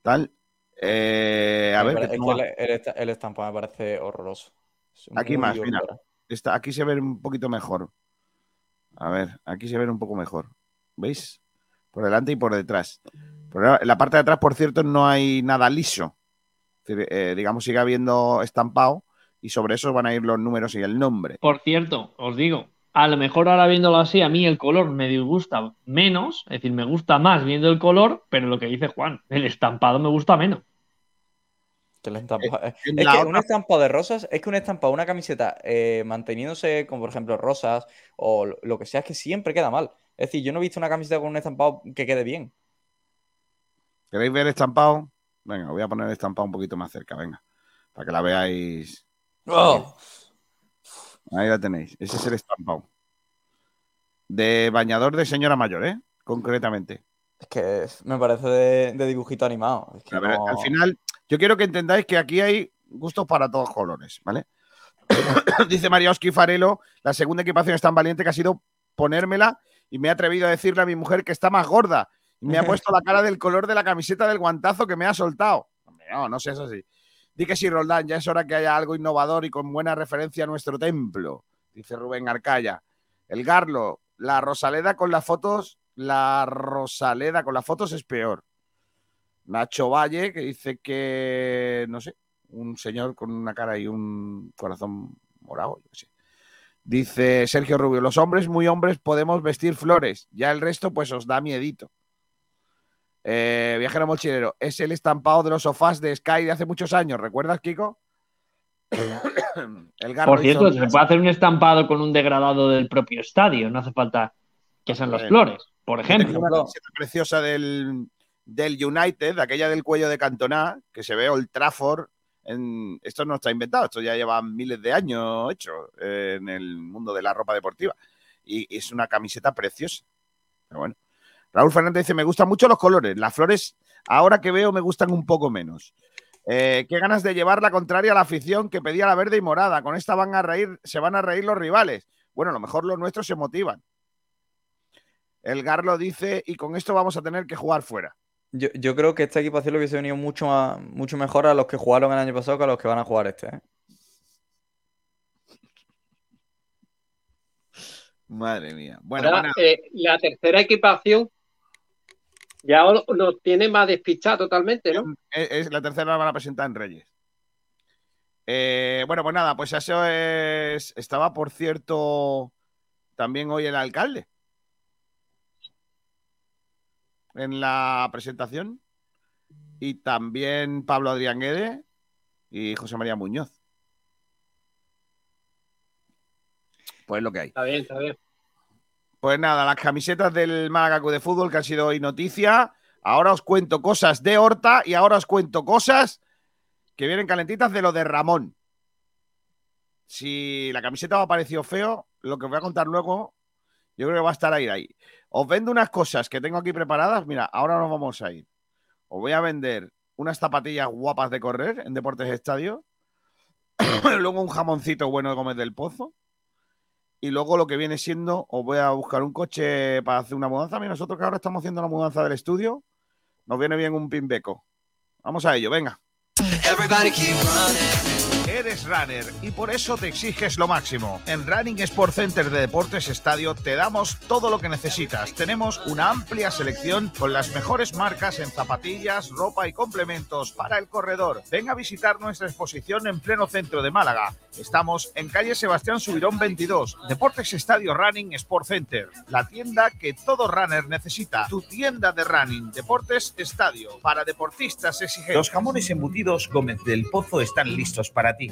Tal. Eh, a Me ver, el, el el estampado me parece horroroso. Es Aquí más, mira. Está, aquí se ve un poquito mejor. A ver, aquí se ve un poco mejor. ¿Veis? Por delante y por detrás. En la parte de atrás, por cierto, no hay nada liso. Es decir, eh, digamos, sigue habiendo estampado y sobre eso van a ir los números y el nombre. Por cierto, os digo, a lo mejor ahora viéndolo así, a mí el color me disgusta menos, es decir, me gusta más viendo el color, pero lo que dice Juan, el estampado me gusta menos. El estampado- en es que otra- un estampado de rosas, es que un estampado, una camiseta eh, manteniéndose como por ejemplo rosas o lo- que sea, es que siempre queda mal. Es decir, yo no he visto una camiseta con un estampado que quede bien. ¿Queréis ver estampado? Venga, voy a poner el estampado un poquito más cerca, venga. Para que la veáis. ¡Oh! Ahí la tenéis. Ese es el estampado. De bañador de señora mayor, ¿eh? Concretamente. Es que me parece de, de dibujito animado. Es que ver, no- al final, yo quiero que entendáis que aquí hay gustos para todos colores, ¿vale? Dice Marioski Farelo, la segunda equipación es tan valiente que ha sido ponérmela y me he atrevido a decirle a mi mujer que está más gorda. Y me ha puesto la cara del color de la camiseta del guantazo que me ha soltado. No, no seas así. Di que sí, Roldán, ya es hora que haya algo innovador y con buena referencia a nuestro templo, dice Rubén Arcaya. El Garlo, la Rosaleda con las fotos, la Rosaleda con las fotos es peor. Nacho Valle, que dice que, no sé, un señor con una cara y un corazón morado, yo qué sé. Dice Sergio Rubio, los hombres muy hombres podemos vestir flores, ya el resto pues os da miedito. Eh, viajero mochilero, es el estampado de los sofás de Sky de hace muchos años, ¿recuerdas, Kiko? el Por cierto, hizo- se puede hacer un estampado con un degradado del propio estadio, no hace falta que sean las Bueno. flores, por ejemplo. una camiseta preciosa del, del United, aquella del cuello de Cantona, que se ve Old Trafford. En, esto no está inventado, esto ya lleva miles de años hecho eh, en el mundo de la ropa deportiva. Y es una camiseta preciosa. Pero bueno. Raúl Fernández dice: Me gustan mucho los colores. Las flores, ahora que veo, me gustan un poco menos. Eh, qué ganas de llevar la contraria a la afición que pedía la verde y morada. Con esta van a reír, se van a reír los rivales. Bueno, a lo mejor los nuestros se motivan. El Garlo dice, y con esto vamos a tener que jugar fuera. Yo, yo creo que esta equipación le hubiese venido mucho, más- mucho mejor a los que jugaron el año pasado que a los que van a jugar este. ¿eh? Madre mía. Bueno, Ahora, eh, la tercera equipación ya nos tiene más despistado totalmente, ¿no? es, es- la tercera la van a presentar en Reyes. Eh, bueno, pues nada, pues eso es. Estaba, por cierto, también hoy el alcalde. En la presentación. Y también Pablo Adrián Guede y José María Muñoz. Pues lo que hay. Está bien, está bien. Pues nada, las camisetas del Málaga de Fútbol que han sido hoy noticia. Ahora os cuento cosas de Horta y ahora os cuento cosas que vienen calentitas de lo de Ramón. Si la camiseta os ha parecido feo, lo que os voy a contar luego, yo creo que va a estar ahí. ahí. Os vendo unas cosas que tengo aquí preparadas. Mira, ahora nos vamos a ir. Os voy a vender unas zapatillas guapas de correr en Deportes Estadio. luego un jamoncito bueno de Gómez del Pozo. Y luego lo que viene siendo, os voy a buscar un coche para hacer una mudanza. Mira, nosotros que ahora estamos haciendo la mudanza del estudio, nos viene bien un pimbeco. Vamos a ello, venga. Eres runner y por eso te exiges lo máximo. En Running Sport Center de Deportes Estadio te damos todo lo que necesitas. Tenemos una amplia selección con las mejores marcas en zapatillas, ropa y complementos para el corredor. Ven a visitar nuestra exposición en pleno centro de Málaga. Estamos en calle Sebastián Subirón 22, Deportes Estadio Running Sport Center, la tienda que todo runner necesita. Tu tienda de running, Deportes Estadio, para deportistas exigentes. Los jamones embutidos Gómez del Pozo están listos para ti.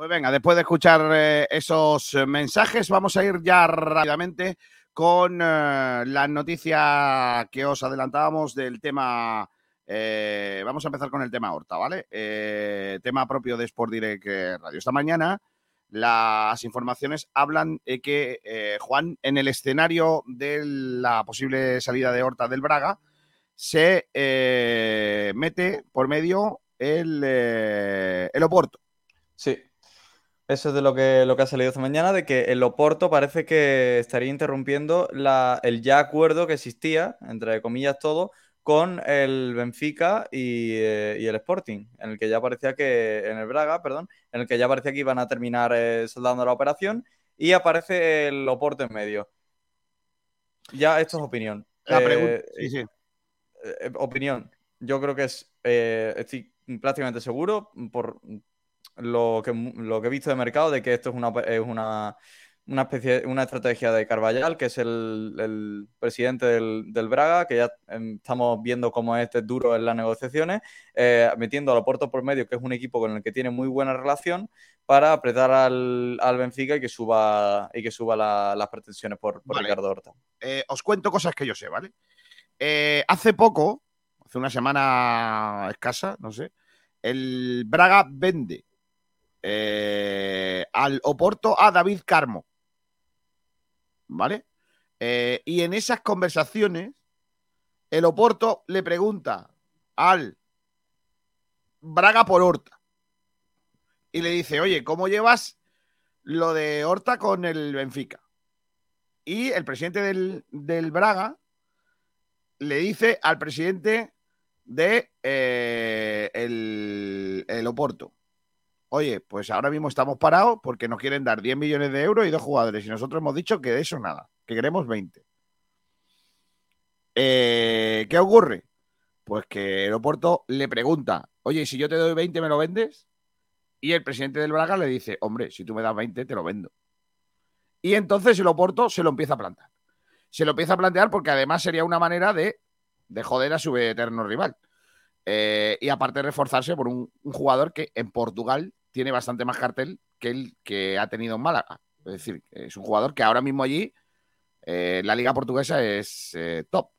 Pues venga, después de escuchar eh, esos eh, mensajes, vamos a ir ya rápidamente con eh, la noticia que os adelantábamos del tema. eh, vamos a empezar con el tema Horta, ¿vale? Tema propio de Sport Direct Radio. Esta mañana las informaciones hablan de que Juan, en el escenario de la posible salida de Horta del Braga, se mete por medio el, el Oporto. Sí. Eso es de lo que, lo que ha salido esta mañana, de que el Oporto parece que estaría interrumpiendo la- el ya acuerdo que existía, entre comillas todo, con el Benfica y, eh, y el Sporting, en el que ya parecía que, en el Braga, perdón, en el que ya parecía que iban a terminar eh, soldando la operación y aparece el Oporto en medio. Ya esto es opinión. La Eh, pregunta, sí, sí. eh, opinión. Yo creo que es, eh, estoy prácticamente seguro por lo que, lo que he visto de mercado de que esto es una, es una, una especie, una estrategia de Carvallal, que es el, el presidente del, del Braga, que ya em, estamos viendo cómo este es duro en las negociaciones, eh, metiendo al Oporto por medio, que es un equipo con el que tiene muy buena relación, para apretar al, al Benfica y que suba, y que suba la- las pretensiones por, por Vale. Ricardo Horta. Eh, os cuento cosas que yo sé, ¿vale? Eh, hace poco, hace una semana escasa, no sé, el Braga vende eh, al Oporto a David Carmo. ¿Vale? Eh, y en esas conversaciones, el Oporto le pregunta al Braga por Horta. Y le dice, oye, ¿cómo llevas lo de Horta con el Benfica? Y el presidente del, del Braga le dice al presidente de eh, el, el Oporto, oye, pues ahora mismo estamos parados porque nos quieren dar 10 millones de euros y dos jugadores. Y nosotros hemos dicho que de eso nada, que queremos 20. Eh, ¿Qué ocurre? Pues que el Oporto le pregunta, oye, si yo te doy 20, ¿me lo vendes? Y el presidente del Braga le dice, hombre, si tú me das 20, te lo vendo. Y entonces el Oporto se lo empieza a plantar. Se lo empieza a plantear porque además sería una manera de, de joder a su eterno rival. Eh, y aparte reforzarse por un jugador que en Portugal tiene bastante más cartel que el que ha tenido en Málaga. Es decir, es un jugador que ahora mismo allí eh, la liga portuguesa es eh, top.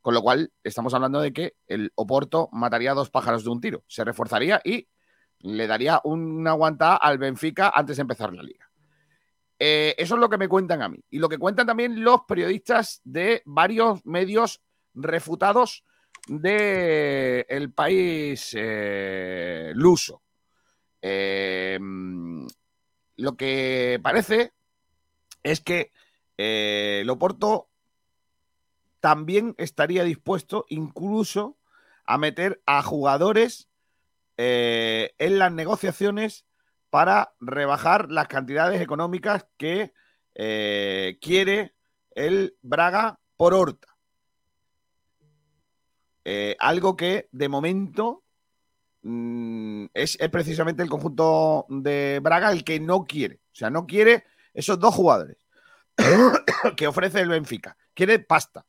Con lo cual, estamos hablando de que el Oporto mataría dos pájaros de un tiro. Se reforzaría y le daría una aguantada al Benfica antes de empezar la liga. Eh, eso es lo que me cuentan a mí. Y lo que cuentan también los periodistas de varios medios refutados del el país luso. Eh, lo que parece es que eh, el Oporto también estaría dispuesto incluso a meter a jugadores eh, en las negociaciones para rebajar las cantidades económicas que eh, quiere el Braga por Horta. Algo que de momento mm, es, es precisamente el conjunto de Braga el que no quiere. O sea, no quiere esos dos jugadores que ofrece el Benfica. Quiere pasta.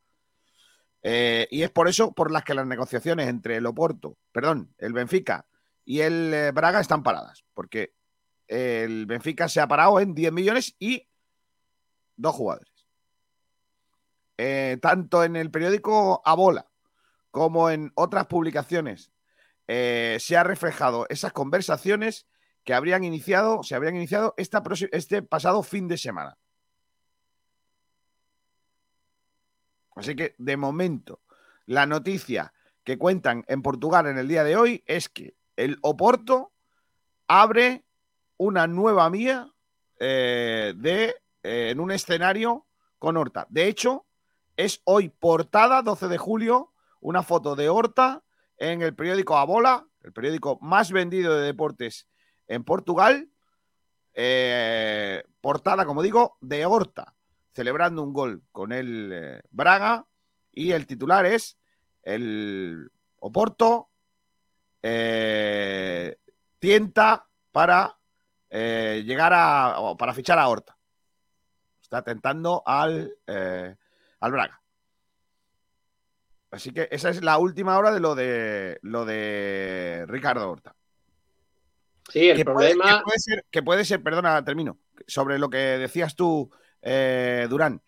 Eh, y es por eso por las que las negociaciones entre el Oporto, perdón, el Benfica y el eh, Braga están paradas. Porque el Benfica se ha parado en 10 millones y dos jugadores. Eh, tanto en el periódico Abola como en otras publicaciones eh, se ha reflejado esas conversaciones que habrían iniciado, se habrían iniciado este pasado fin de semana. Así que, de momento, la noticia que cuentan en Portugal en el día de hoy es que el Oporto abre una nueva vía eh, de, eh, en un escenario con Horta. De hecho, es hoy portada, 12 de julio, una foto de Horta en el periódico Abola, el periódico más vendido de deportes en Portugal. Eh, portada, como digo, de Horta, celebrando un gol con el eh, Braga. Y el titular es el Oporto eh, tienta para llegar a para fichar a Horta. Está tentando al, al Braga. Así que esa es la última hora de lo de lo de Ricardo Horta. Sí, el que puede- problema. que puede ser, que puede ser, perdona, termino, sobre lo que decías tú, eh, Durán,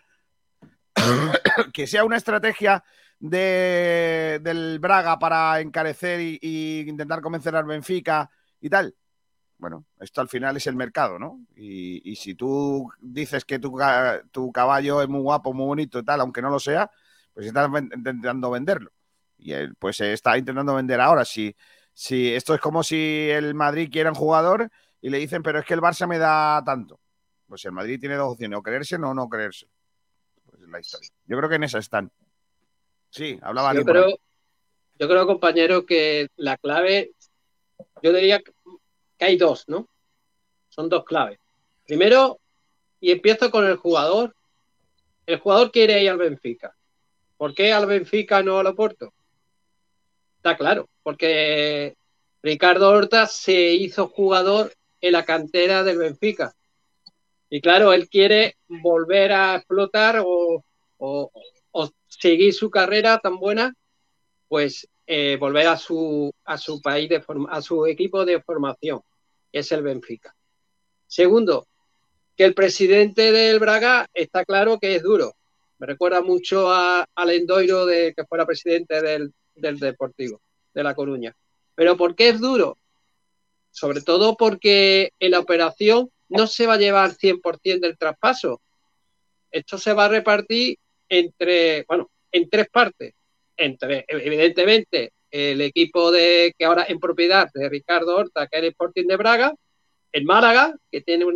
que sea una estrategia de, del Braga para encarecer y, y intentar convencer al Benfica y tal. Bueno, esto al final es el mercado, ¿no? Y, y si tú dices que tu, tu caballo es muy guapo, muy bonito y tal, aunque no lo sea, pues estás ven- intentando venderlo. Y él, pues se está intentando vender ahora. Si, si esto es como si el Madrid quiera un jugador y le dicen, pero es que el Barça me da tanto. Pues el Madrid tiene dos opciones, o creerse o no creerse. Pues es la historia. Yo creo que en esa están. Sí, hablaba Yo creo, yo creo, compañero, que la clave, yo diría que hay dos, ¿no? Son dos claves. Primero, y empiezo con el jugador. El jugador quiere ir al Benfica. ¿Por qué al Benfica no al Oporto? Está claro, porque Ricardo Horta se hizo jugador en la cantera del Benfica. Y claro, él quiere volver a explotar o, o- seguir su carrera tan buena, pues eh, volver a su, a su país, de forma- a su equipo de formación, que es el Benfica. Segundo, que el presidente del Braga está claro que es duro. Me recuerda mucho a, al Endoiro de que fuera presidente del, del Deportivo de La Coruña. Pero ¿por qué es duro? Sobre todo porque en la operación no se va a llevar 100% del traspaso. Esto se va a repartir entre, bueno, en tres partes. Entre, evidentemente, el equipo de que ahora en propiedad de Ricardo Horta, que es el Sporting de Braga, el Málaga, que tiene un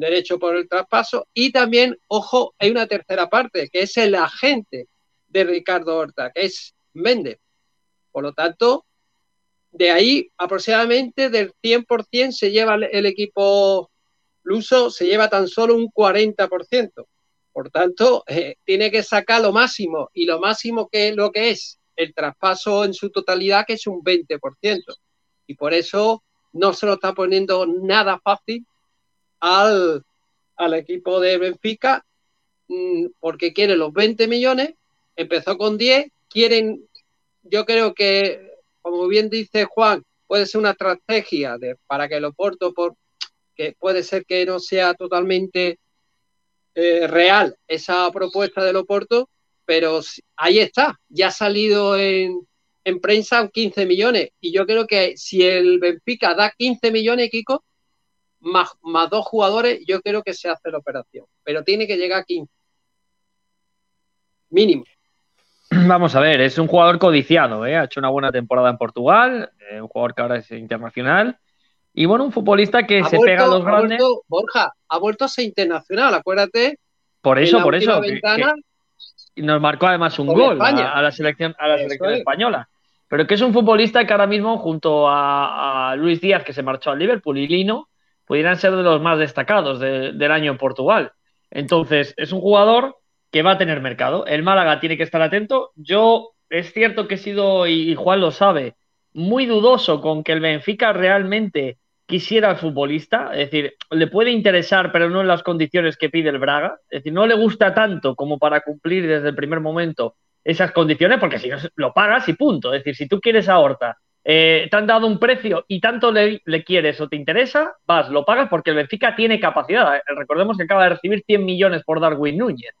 derecho por el traspaso, y también, ojo, hay una tercera parte, que es el agente de Ricardo Horta, que es Méndez. Por lo tanto, de ahí aproximadamente del 100% se lleva el, equipo luso, se lleva tan solo un 40%. Por tanto, eh, tiene que sacar lo máximo y lo máximo que es lo que es el traspaso en su totalidad, que es un 20%. Y por eso no se lo está poniendo nada fácil al, al equipo de Benfica, mm, porque quiere los 20 millones, empezó con 10, quieren, yo creo que, como bien dice Juan, puede ser una estrategia de, para que el Oporto, por, que puede ser que no sea totalmente eh, real esa propuesta del Oporto, pero ahí está, ya ha salido en, en prensa 15 millones. Y yo creo que si el Benfica da 15 millones, Kiko, más, más dos jugadores, yo creo que se hace la operación. Pero tiene que llegar a 15. Mínimo. Vamos a ver, es un jugador codiciado, ¿eh? ha hecho una buena temporada en Portugal, eh, un jugador que ahora es internacional. Y bueno, un futbolista que Ha se vuelto- pega a los grandes. vuelto, Borja, ha vuelto a ser internacional, acuérdate. Por eso, por eso. ventana, que nos marcó además un gol a, a la selección, a la Eso selección es. española. Pero que es un futbolista que ahora mismo, junto a, a Luis Díaz, que se marchó al Liverpool, y Lino, pudieran ser de los más destacados de- del año en Portugal. Entonces, es un jugador que va a tener mercado. El Málaga tiene que estar atento. Yo, es cierto que he sido, y y Juan lo sabe, muy dudoso con que el Benfica realmente quisiera al futbolista, es decir, le puede interesar, pero no en las condiciones que pide el Braga, es decir, no le gusta tanto como para cumplir desde el primer momento esas condiciones, porque si no lo pagas y punto, es decir, si tú quieres a Horta, eh, te han dado un precio y tanto le, quieres o te interesa, vas, lo pagas porque el Benfica tiene capacidad. Eh, Recordemos que acaba de recibir 100 millones por Darwin Núñez.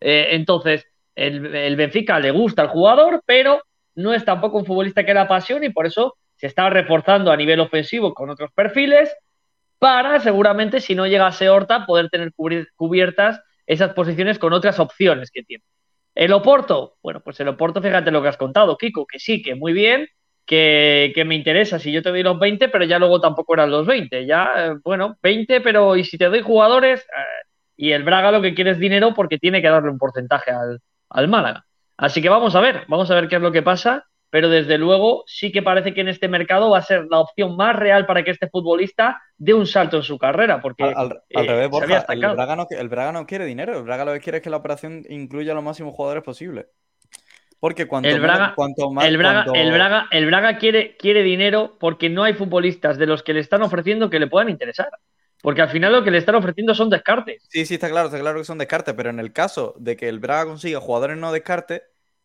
Eh, entonces, el, Benfica le gusta al jugador, pero no es tampoco un futbolista que le apasione y por eso se está reforzando a nivel ofensivo con otros perfiles para seguramente, si no llegase Horta, poder tener cubiertas esas posiciones con otras opciones que tiene. El Oporto, bueno, pues el Oporto, fíjate lo que has contado, Kiko, que sí, que muy bien, que, que me interesa si yo te doy los 20, pero ya luego tampoco eran los 20, ya, eh, bueno, 20, pero y si te doy jugadores, eh, y el Braga lo que quiere es dinero porque tiene que darle un porcentaje al, al Málaga. Así que vamos a ver, vamos a ver qué es lo que pasa, pero desde luego sí que parece que en este mercado va a ser la opción más real para que este futbolista dé un salto en su carrera, porque Al, al- al eh, revés, Borja, el. Braga, no, el Braga no quiere dinero, el Braga lo que quiere es que la operación incluya los máximos jugadores posibles. Porque cuanto el Braga, menos- cuanto más, el Braga, cuanto- el Braga, el Braga quiere, quiere dinero porque no hay futbolistas de los que le están ofreciendo que le puedan interesar. Porque al final lo que le están ofreciendo son descartes. Sí, sí, está claro, está claro que son descartes, pero en el caso de que el Braga consiga jugadores no descartes,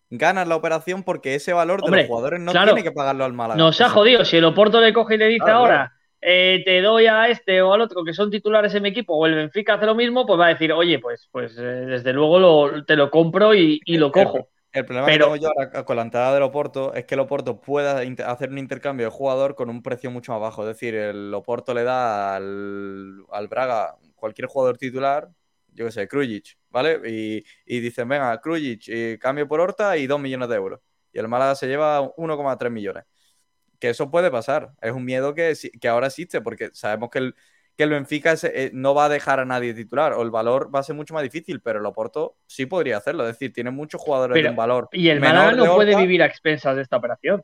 ganas la operación porque ese valor de los jugadores no claro. tiene que pagarlo al Málaga. Nos ha jodido. Si el Oporto le coge y le dice Claro, ahora, eh, te doy a este o al otro que son titulares en mi equipo, o el Benfica hace lo mismo, pues va a decir, oye, pues, pues eh, desde luego lo- te lo compro y, y lo cojo. El problema Pero- que tengo yo ahora con la entrada del Oporto es que el Oporto pueda hacer un intercambio de jugador con un precio mucho más bajo. Es decir, el Oporto le da al, al Braga cualquier jugador titular, yo qué sé, Krujic, ¿vale? Y, y dicen, venga, Krujic, y cambio por Horta y 2 millones de euros. Y el Málaga se lleva 1,3 millones. que eso puede pasar. Es un miedo que, que ahora existe, porque sabemos que el, que el Benfica es- eh, no va a dejar a nadie titular, o el valor va a ser mucho más difícil, pero el Oporto sí podría hacerlo. Es decir, tiene muchos jugadores de un valor. Y el menor Málaga no puede vivir a expensas de esta operación.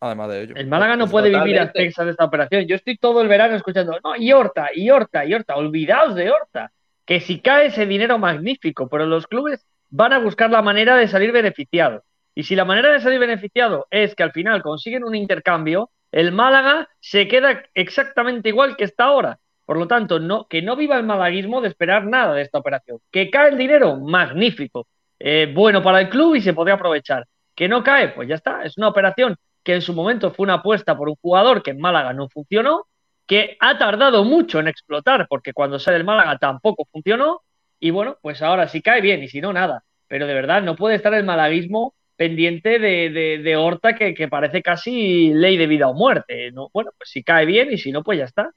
Además de ello. El Málaga no puede vivir a expensas de esta operación. Yo estoy todo el verano escuchando, no, y Horta, y Horta, y Horta. Olvidaos de Horta. Que si cae ese dinero magnífico, pero los clubes van a buscar la manera de salir beneficiados. Y si la manera de salir beneficiado es que al final consiguen un intercambio, el Málaga se queda exactamente igual que está ahora. Por lo tanto, no, que no viva el malaguismo de esperar nada de esta operación. Que cae el dinero, magnífico. Eh, bueno para el club y se podría aprovechar. Que no cae, pues ya está. Es una operación que en su momento fue una apuesta por un jugador que en Málaga no funcionó, que ha tardado mucho en explotar, porque cuando sale el Málaga tampoco funcionó, y bueno, pues ahora si cae bien y si no, nada. Pero de verdad, no puede estar el malaguismo pendiente de, de, de Horta que, que parece casi ley de vida o muerte. ¿no? Bueno, pues si cae bien y si no, pues ya está.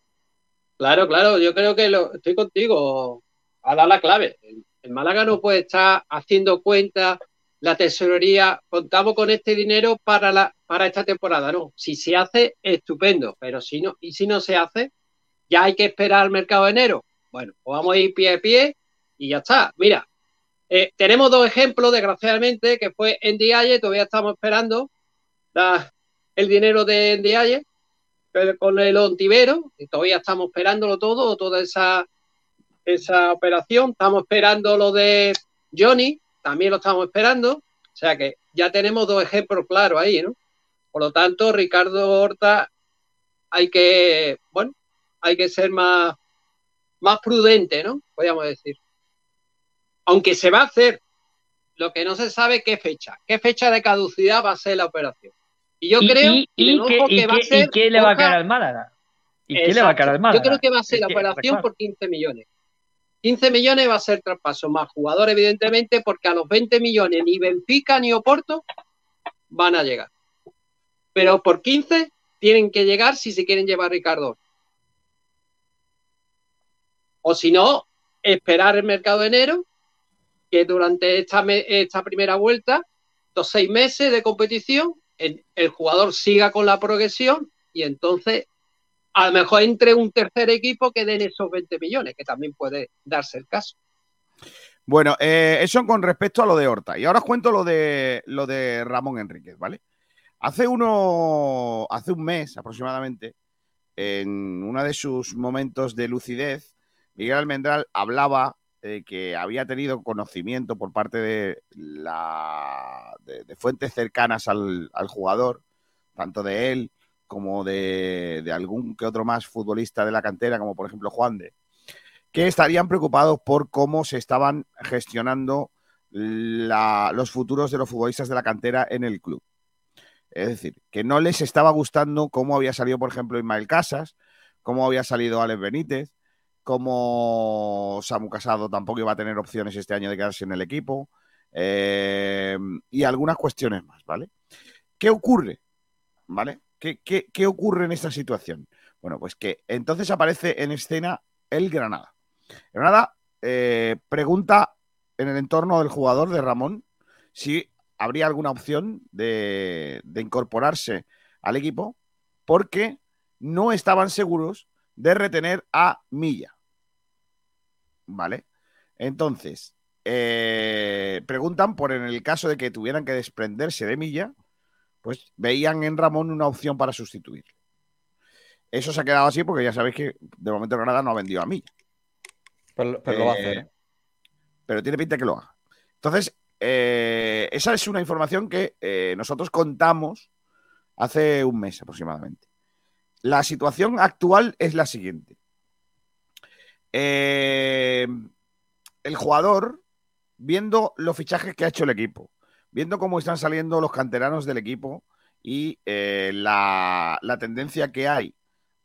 Claro, claro, yo creo que lo, estoy contigo. A dar la clave. El, Málaga no puede estar haciendo cuenta, la tesorería, contamos con este dinero para, la, para esta temporada. No, si se hace, estupendo, pero si no, y si no se hace, ya hay que esperar al mercado de enero. Bueno, pues vamos a ir pie a pie y ya está. Mira, eh, tenemos dos ejemplos, desgraciadamente, que fue Dialle, todavía estamos esperando el dinero de pero con el Ontivero, y todavía estamos esperándolo todo, toda esa, esa operación. Estamos esperando lo de Johnny, también lo estamos esperando. O sea que ya tenemos dos ejemplos claros ahí, ¿no? Por lo tanto, Ricardo Horta, hay que, bueno, hay que ser más, más prudente, ¿no? Podríamos decir. Aunque se va a hacer, lo que no se sabe qué fecha, qué fecha de caducidad va a ser la operación. Y yo Y- creo y, y que va a ser qué le va a caer al Málaga? ¿Y qué le va a caer al. Málaga? Yo creo que va a ser Es la operación por 15 millones. 15 millones va a ser traspaso más jugador, evidentemente, porque a los 20 millones ni Benfica ni Oporto van a llegar. Pero por 15 tienen que llegar si se quieren llevar a Ricardo. O si no, esperar el mercado de enero, que durante esta, esta primera vuelta, los seis meses de competición, el, jugador siga con la progresión y entonces a lo mejor entre un tercer equipo que den esos 20 millones, que también puede darse el caso. Bueno, eh, eso con respecto a lo de Horta. Y ahora os cuento lo de, lo de Ramón Enríquez, ¿vale? Hace uno, hace un mes aproximadamente, en uno de sus momentos de lucidez, Miguel Almendral hablaba de que había tenido conocimiento por parte de, la, de, fuentes cercanas al, jugador, tanto de él como de, de algún que otro más futbolista de la cantera, como por ejemplo Juan de, que estarían preocupados por cómo se estaban gestionando la- los futuros de los futbolistas de la cantera en el club. Es decir, que no les estaba gustando cómo había salido, por ejemplo, Ismael Casas, cómo había salido Alex Benítez, cómo Samu Casado tampoco iba a tener opciones este año de quedarse en el equipo, eh, y algunas cuestiones más, ¿vale? ¿Qué ocurre? ¿Vale? ¿Qué, qué, qué ocurre en esta situación? Bueno, pues que entonces aparece en escena el Granada. Granada eh, pregunta en el entorno del jugador de Ramón si habría alguna opción de incorporarse al equipo porque no estaban seguros de retener a Milla. ¿Vale? Entonces, eh, preguntan por en el caso de que tuvieran que desprenderse de Milla, pues veían en Ramón una opción para sustituir. Eso se ha quedado así porque ya sabéis que de momento Granada no ha vendido a Milla. Pero, pero lo va a hacer. Eh, ¿eh? Pero tiene pinta que lo haga. Entonces, eh, esa es una información que nosotros contamos hace un mes aproximadamente. La situación actual es la siguiente. Eh, el jugador, viendo los fichajes que ha hecho el equipo, viendo cómo están saliendo los canteranos del equipo y eh, la, tendencia que hay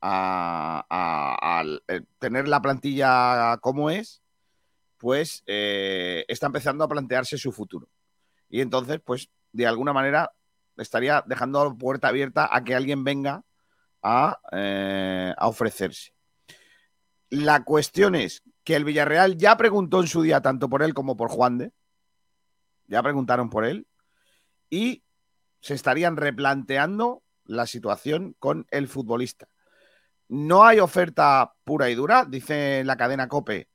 a, eh, tener la plantilla como es, pues está empezando a plantearse su futuro. Y entonces, pues, de alguna manera estaría dejando la puerta abierta a que alguien venga a, eh, a ofrecerse. La cuestión es que el Villarreal ya preguntó en su día tanto por él como por Juan de. Ya preguntaron por él. Y se estarían replanteando la situación con el futbolista. No hay oferta pura y dura, dice la cadena Cope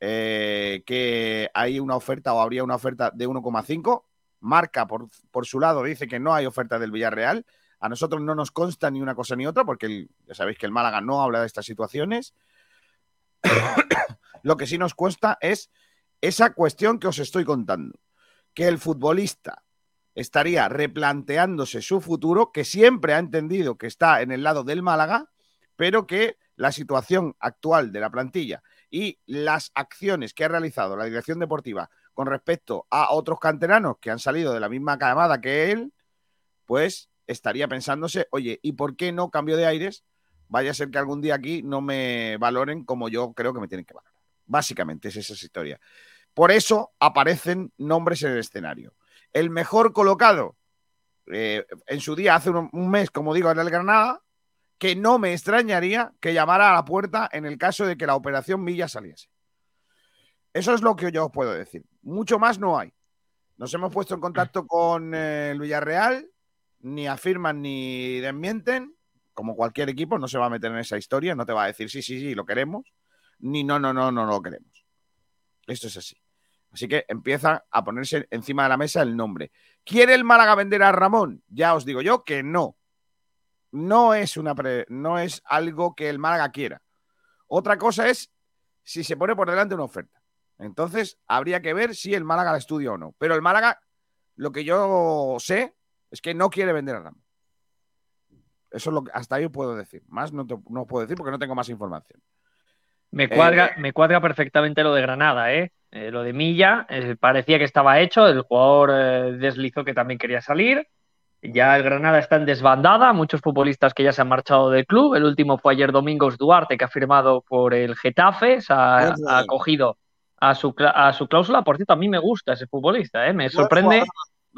eh, que hay una oferta o habría una oferta de 1,5. Marca por, por, su lado dice que no hay oferta del Villarreal. A nosotros no nos consta ni una cosa ni otra, porque ya sabéis que el Málaga no habla de estas situaciones. Lo que sí nos cuesta es esa cuestión que os estoy contando, que el futbolista estaría replanteándose su futuro, que siempre ha entendido que está en el lado del Málaga, pero que la situación actual de la plantilla y las acciones que ha realizado la dirección deportiva con respecto a otros canteranos que han salido de la misma camada que él, pues estaría pensándose, oye, ¿y por qué no cambio de aires? Vaya a ser que algún día aquí no me valoren como yo creo que me tienen que valorar. Básicamente es esa historia. Por eso aparecen nombres en el escenario. El mejor colocado eh, en su día, hace un, mes, como digo, en el Granada, que no me extrañaría que llamara a la puerta en el caso de que la operación Milla saliese. Eso es lo que yo os puedo decir. Mucho más no hay. Nos hemos puesto en contacto con eh, Villarreal, ni afirman ni desmienten, como cualquier equipo, no se va a meter en esa historia, no te va a decir sí, sí, sí, lo queremos, ni no, no, no, no, no lo queremos. Esto es así. Así que empieza a ponerse encima de la mesa el nombre. ¿Quiere el Málaga vender a Ramón? Ya os digo yo que no no es, una pre, no es algo que el Málaga quiera. Otra cosa es si se pone por delante una oferta. Entonces, habría que ver si el Málaga la estudia o no. Pero el Málaga, lo que yo sé, es que no quiere vender a Ramón. Eso es lo que hasta ahí puedo decir. Más no, te, no puedo decir porque no tengo más información. Me cuadra, eh, me cuadra perfectamente lo de Granada, ¿eh? eh lo de Milla, eh, parecía que estaba hecho, el jugador eh, deslizó que también quería salir. Ya el Granada está en desbandada, muchos futbolistas que ya se han marchado del club. El último fue ayer Domingos Duarte, que ha firmado por el Getafe, se ha, ha acogido a su, a su cláusula. Por cierto, a mí me gusta ese futbolista, ¿eh? me sorprende.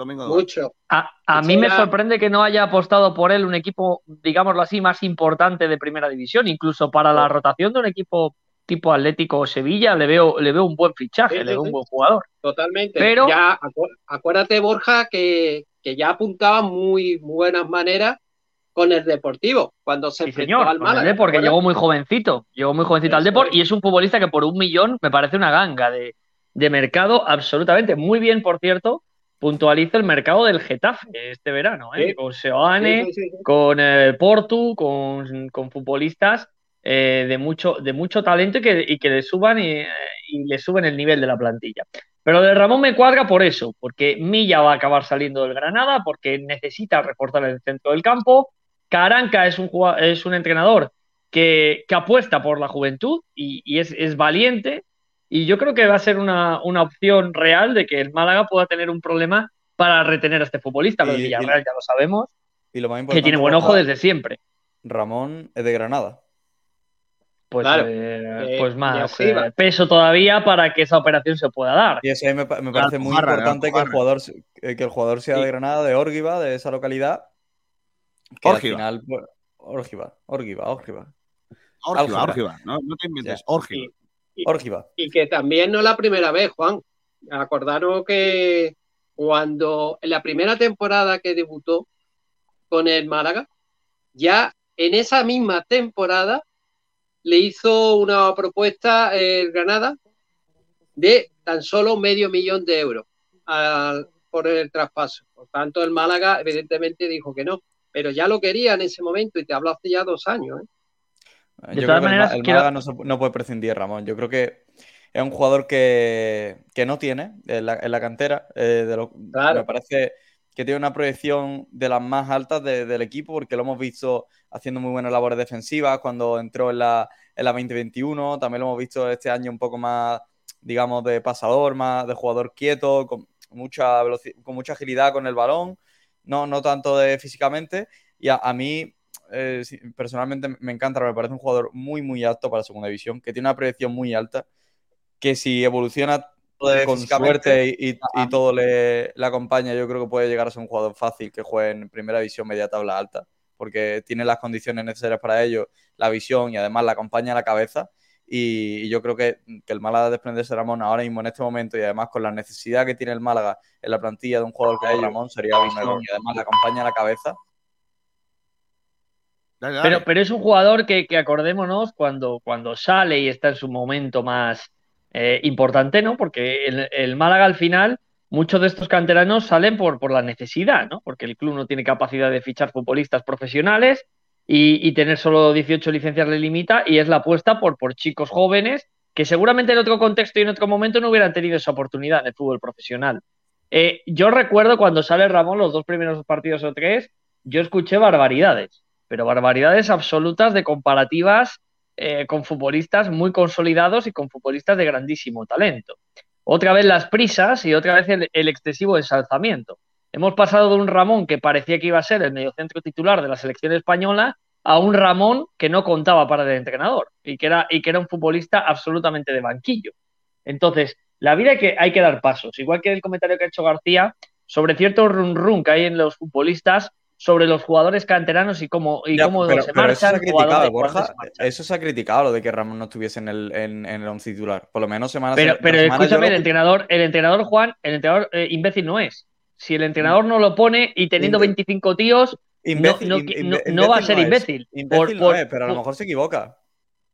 Mucho. A, a mí me sorprende que no haya apostado por él un equipo, digámoslo así, más importante de primera división. Incluso para la rotación de un equipo tipo Atlético o Sevilla, le veo, le veo un buen fichaje, sí, le veo sí, un buen jugador. Totalmente. Pero ya acu acuérdate, Borja, que, que, ya apuntaba muy, buenas maneras con el Deportivo, cuando se sí, señor, al Málaga. Porque ¿verdad? llegó muy jovencito, llegó muy jovencito al Deport y es un futbolista que por un millón me parece una ganga de, de mercado absolutamente. Muy bien, por cierto, puntualiza el mercado del Getafe este verano, ¿eh? con Seoane, con eh, Portu, con, con futbolistas eh, de, mucho, de mucho talento y que, y que le suban y, y, le suben el nivel de la plantilla. Pero de Ramón me cuadra por eso, porque Milla va a acabar saliendo del Granada, porque necesita reforzar el centro del campo. Caranca es un, es un entrenador que, que apuesta por la juventud y, y es, es, valiente. Y yo creo que va a ser una, una, opción real de que el Málaga pueda tener un problema para retener a este futbolista. Pero el Villarreal ya lo sabemos, y lo más que tiene buen ojo desde siempre. Ramón es de Granada pues, claro, eh, pues más eh, peso todavía para que esa operación se pueda dar. Y eso me, me parece muy importante que el, jugador, eh, que el jugador sea sí. de Granada, de Órgiva, de esa localidad. Que Órgiva. al final, pues, Órgiva, Órgiva, Órgiva. Órgiva, Órgiva, no, no te inventes, Órgiva. Y, Y que también no es la primera vez, Juan. Acordaros que cuando en la primera temporada que debutó con el Málaga, ya en esa misma temporada le hizo una propuesta el Granada de tan solo medio millón de euros a, por el traspaso. Por tanto, el Málaga evidentemente dijo que no, pero ya lo quería en ese momento y te hablo hace ya dos años. ¿eh? Yo creo maneras, que el, el Málaga no, no, puede prescindir, Ramón. Yo creo que es un jugador que, que no tiene en la, en la cantera. Eh, de lo, claro. Me parece que tiene una proyección de las más altas de, del equipo, porque lo hemos visto haciendo muy buenas labores defensivas cuando entró en la, en la 2021, también lo hemos visto este año un poco más, digamos, de pasador, más de jugador quieto, con mucha, con mucha agilidad con el balón, no, no tanto de físicamente, y a, a mí eh, personalmente me encanta, me parece un jugador muy, muy alto para segunda división, que tiene una proyección muy alta, que si evoluciona con suerte y, y, todo le, le, acompaña, yo creo que puede llegar a ser un jugador fácil que juegue en primera división media tabla alta, porque tiene las condiciones necesarias para ello, la visión y además la acompaña a la cabeza. Y, y yo creo que, que, el Málaga desprenderse de Ramón ahora mismo en este momento y además con la necesidad que tiene el Málaga en la plantilla de un jugador como Ramón sería un error. Y además la acompaña a la cabeza. Pero, es un jugador que, acordémonos cuando, sale y está en su momento más eh, importante, ¿no? Porque el, Málaga al final, muchos de estos canteranos salen por, la necesidad, ¿no? Porque el club no tiene capacidad de fichar futbolistas profesionales y, tener solo 18 licencias le limita y es la apuesta por, por chicos jóvenes que seguramente en otro contexto y en otro momento no hubieran tenido esa oportunidad en el fútbol profesional. Eh, yo recuerdo cuando sale Ramón los dos primeros partidos o tres, yo escuché barbaridades, pero barbaridades absolutas de comparativas eh, con futbolistas muy consolidados y con futbolistas de grandísimo talento. Otra vez las prisas y otra vez el, el excesivo ensalzamiento. Hemos pasado de un Ramón que parecía que iba a ser el mediocentro titular de la selección española a un Ramón que no contaba para el entrenador y que era, y que era un futbolista absolutamente de banquillo. Entonces, la vida hay que, hay que dar pasos, igual que el comentario que ha hecho García sobre cierto run run que hay en los futbolistas, sobre los jugadores canteranos y cómo, y Ya, cómo pero, se pero eso se ha marchan. criticado, Borja. marchan. Eso se ha criticado, lo de que Ramón no estuviese en el, en, en el once titular. Por lo menos semana Pero, pero semana escúchame, lo- el entrenador, el entrenador Juan, el entrenador eh, imbécil no es. Si el entrenador no lo pone y teniendo Imbe- 25 tíos, Imbécil, no, va a ser imbécil. Imbécil por- es, pero a lo mejor se equivoca.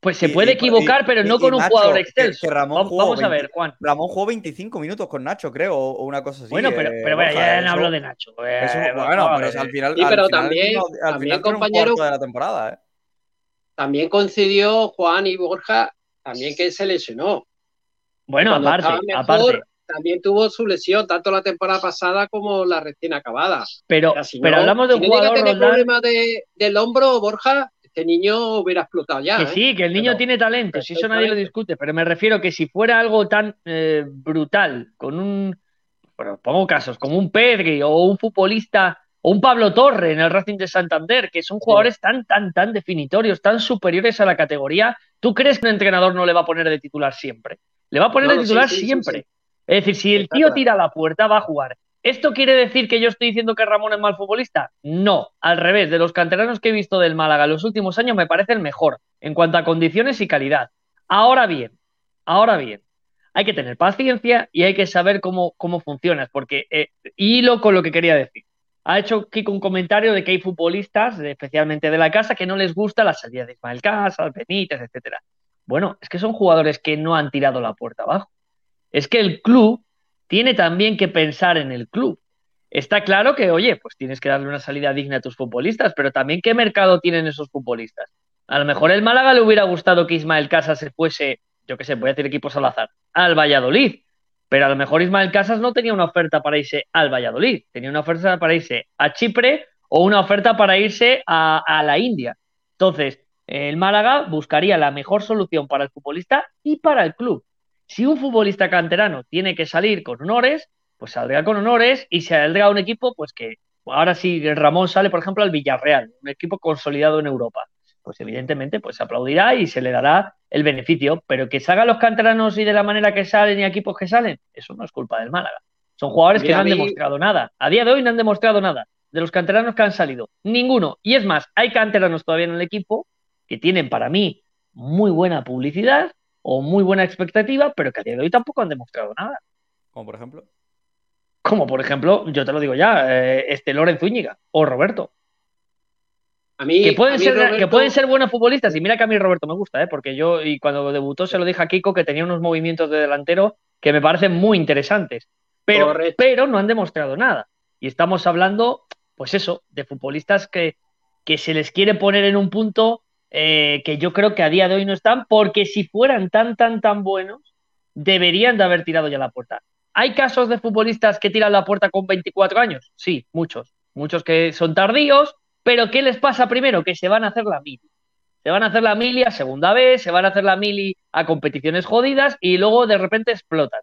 Pues se puede y- equivocar, y- pero no y- con y un Nacho, jugador que- excelso. Que, Ramón vamos, a 20 ver, Juan. Ramón jugó 25 minutos con Nacho, creo, o una cosa así. Bueno, pero, eh, pero bueno, ya eso- no hablo de Nacho. eh, eso- bueno, pero al final. Sí, al final también- no- al también, final fue un compañero- de la temporada, ¿eh? También coincidió Juan y Borja, también que se lesionó. Bueno, Cuando aparte, mejor, aparte. También tuvo su lesión, tanto la temporada pasada como la recién acabada. Pero, O sea, si pero no, hablamos de un jugador, tener Roldán, problemas de, del hombro, Borja, este niño hubiera explotado ya. Que ¿eh? sí, que el niño Pero- tiene talento, si eso nadie lo discute, pero me refiero que si fuera algo tan eh, brutal, con un, bueno, pongo casos, como un Pedri o un futbolista o un Pablo Torre en el Racing de Santander, que son jugadores tan, tan, tan definitorios, tan superiores a la categoría, ¿tú crees que un entrenador no le va a poner de titular siempre? Le va a poner No, de titular sí, sí, siempre. Es decir, si el tío tira a la puerta, va a jugar. ¿Esto quiere decir que yo estoy diciendo que Ramón es mal futbolista? No, al revés, de los canteranos que he visto del Málaga en los últimos años me parece el mejor en cuanto a condiciones y calidad. Ahora bien, ahora bien, hay que tener paciencia y hay que saber cómo, cómo funcionas, porque eh, hilo con lo que quería decir. Ha hecho Kiko un comentario de que hay futbolistas, especialmente de la casa, que no les gusta la salida de Ismael Casas, Benítez, etcétera. Bueno, es que son jugadores que no han tirado la puerta abajo. Es que el club tiene también que pensar en el club. Está claro que, oye, pues tienes que darle una salida digna a tus futbolistas, pero también qué mercado tienen esos futbolistas. A lo mejor el Málaga le hubiera gustado que Ismael Casas se fuese, yo qué sé, voy a decir equipos al azar, al Valladolid. Pero a lo mejor Ismael Casas no tenía una oferta para irse al Valladolid, tenía una oferta para irse a Chipre o una oferta para irse a, a la India. Entonces, el Málaga buscaría la mejor solución para el futbolista y para el club. Si un futbolista canterano tiene que salir con honores, pues saldrá con honores y saldrá a un equipo, pues que ahora sí Ramón sale, por ejemplo, al Villarreal, un equipo consolidado en Europa. Pues evidentemente, pues se aplaudirá y se le dará el beneficio, pero que salgan los canteranos y de la manera que salen y equipos que salen, eso no es culpa del Málaga. Son jugadores que no han mí- demostrado nada. A día de hoy no han demostrado nada. De los canteranos que han salido, ninguno. Y es más, hay canteranos todavía en el equipo que tienen para mí muy buena publicidad o muy buena expectativa, pero que a día de hoy tampoco han demostrado nada. Como por ejemplo. Como por ejemplo, yo te lo digo ya, eh, este Lorenzo Zúñiga o Roberto. A mí, Que pueden, a mí ser, Roberto- que pueden ser buenos futbolistas. Y mira que a mí Roberto me gusta, ¿eh? porque yo, y cuando debutó, se lo dije a Kiko que tenía unos movimientos de delantero que me parecen muy interesantes. Pero, Correcto. pero no han demostrado nada. Y estamos hablando, pues eso, de futbolistas que, que se les quiere poner en un punto eh, que yo creo que a día de hoy no están, porque si fueran tan, tan, tan buenos, deberían de haber tirado ya la puerta. ¿Hay casos de futbolistas que tiran la puerta con 24 años? Sí, muchos. Muchos que son tardíos, pero ¿qué les pasa primero? Que se van a hacer la mili. Se van a hacer la mili a segunda vez, se van a hacer la mili a competiciones jodidas y luego de repente explotan.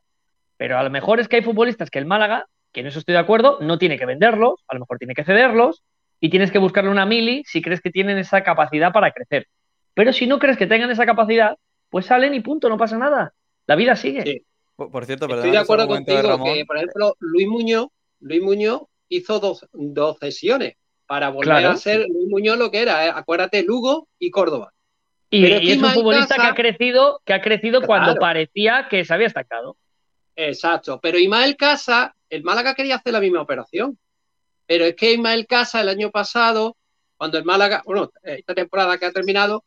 Pero a lo mejor es que hay futbolistas que el Málaga, que en eso estoy de acuerdo, no tiene que venderlos, a lo mejor tiene que cederlos y tienes que buscarle una mili si crees que tienen esa capacidad para crecer. Pero si no crees que tengan esa capacidad, pues salen y punto, no pasa nada. La vida sigue. Por, por cierto, Estoy de acuerdo de contigo que, por ejemplo, Luis Muñoz, Luis Muñoz hizo dos, dos sesiones para volver Claro. a ser Luis Muñoz lo que era. ¿eh? Acuérdate, Lugo y Córdoba. Y, y que es un futbolista Casa- que ha crecido, que ha crecido cuando parecía que se había estancado. Exacto. Pero Ismael Casa, el Málaga quería hacer la misma operación. Pero es que Ismael Casa el año pasado cuando el Málaga, bueno, esta temporada que ha terminado,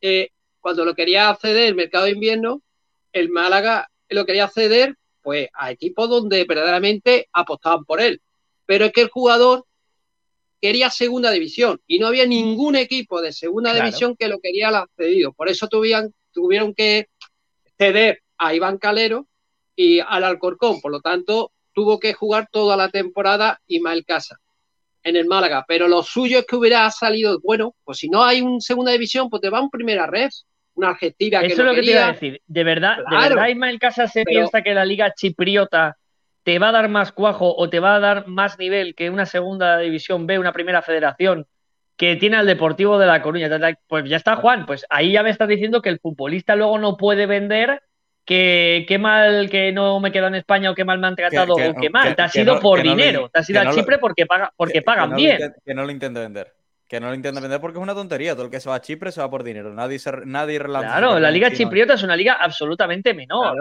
eh, cuando lo quería acceder el mercado de invierno, el Málaga lo quería acceder pues a equipos donde verdaderamente apostaban por él. Pero es que el jugador quería segunda división y no había ningún equipo de segunda Claro. división que lo quería accedido. Por eso tuvieron, tuvieron que ceder a Iván Calero y al Alcorcón. Por lo tanto, tuvo que jugar toda la temporada Ismael Casa en el Málaga. Pero lo suyo es que hubiera salido, bueno, pues si no hay un segunda división, pues te va un primera red, una Argentina que Eso es lo que te iba a decir. ¿De verdad, ¿de Claro. verdad Ismael Casas se Pero- piensa que la liga chipriota te va a dar más cuajo o te va a dar más nivel que una segunda división B, una primera federación que tiene al Deportivo de La Coruña? Pues ya está, Juan. Pues ahí ya me estás diciendo que el futbolista luego no puede vender que qué mal que no me quedo en España o qué mal me han tratado que- o qué mal. que- te has que ido no- por que no dinero. te has ido que a no lo- Chipre porque, paga, porque Que- pagan que no bien. que no lo intente vender. Que no lo intente vender porque es una tontería. Todo el que se va a Chipre se va por dinero. Nadie, se, nadie relanza. Claro, la liga chipriota es una liga absolutamente menor.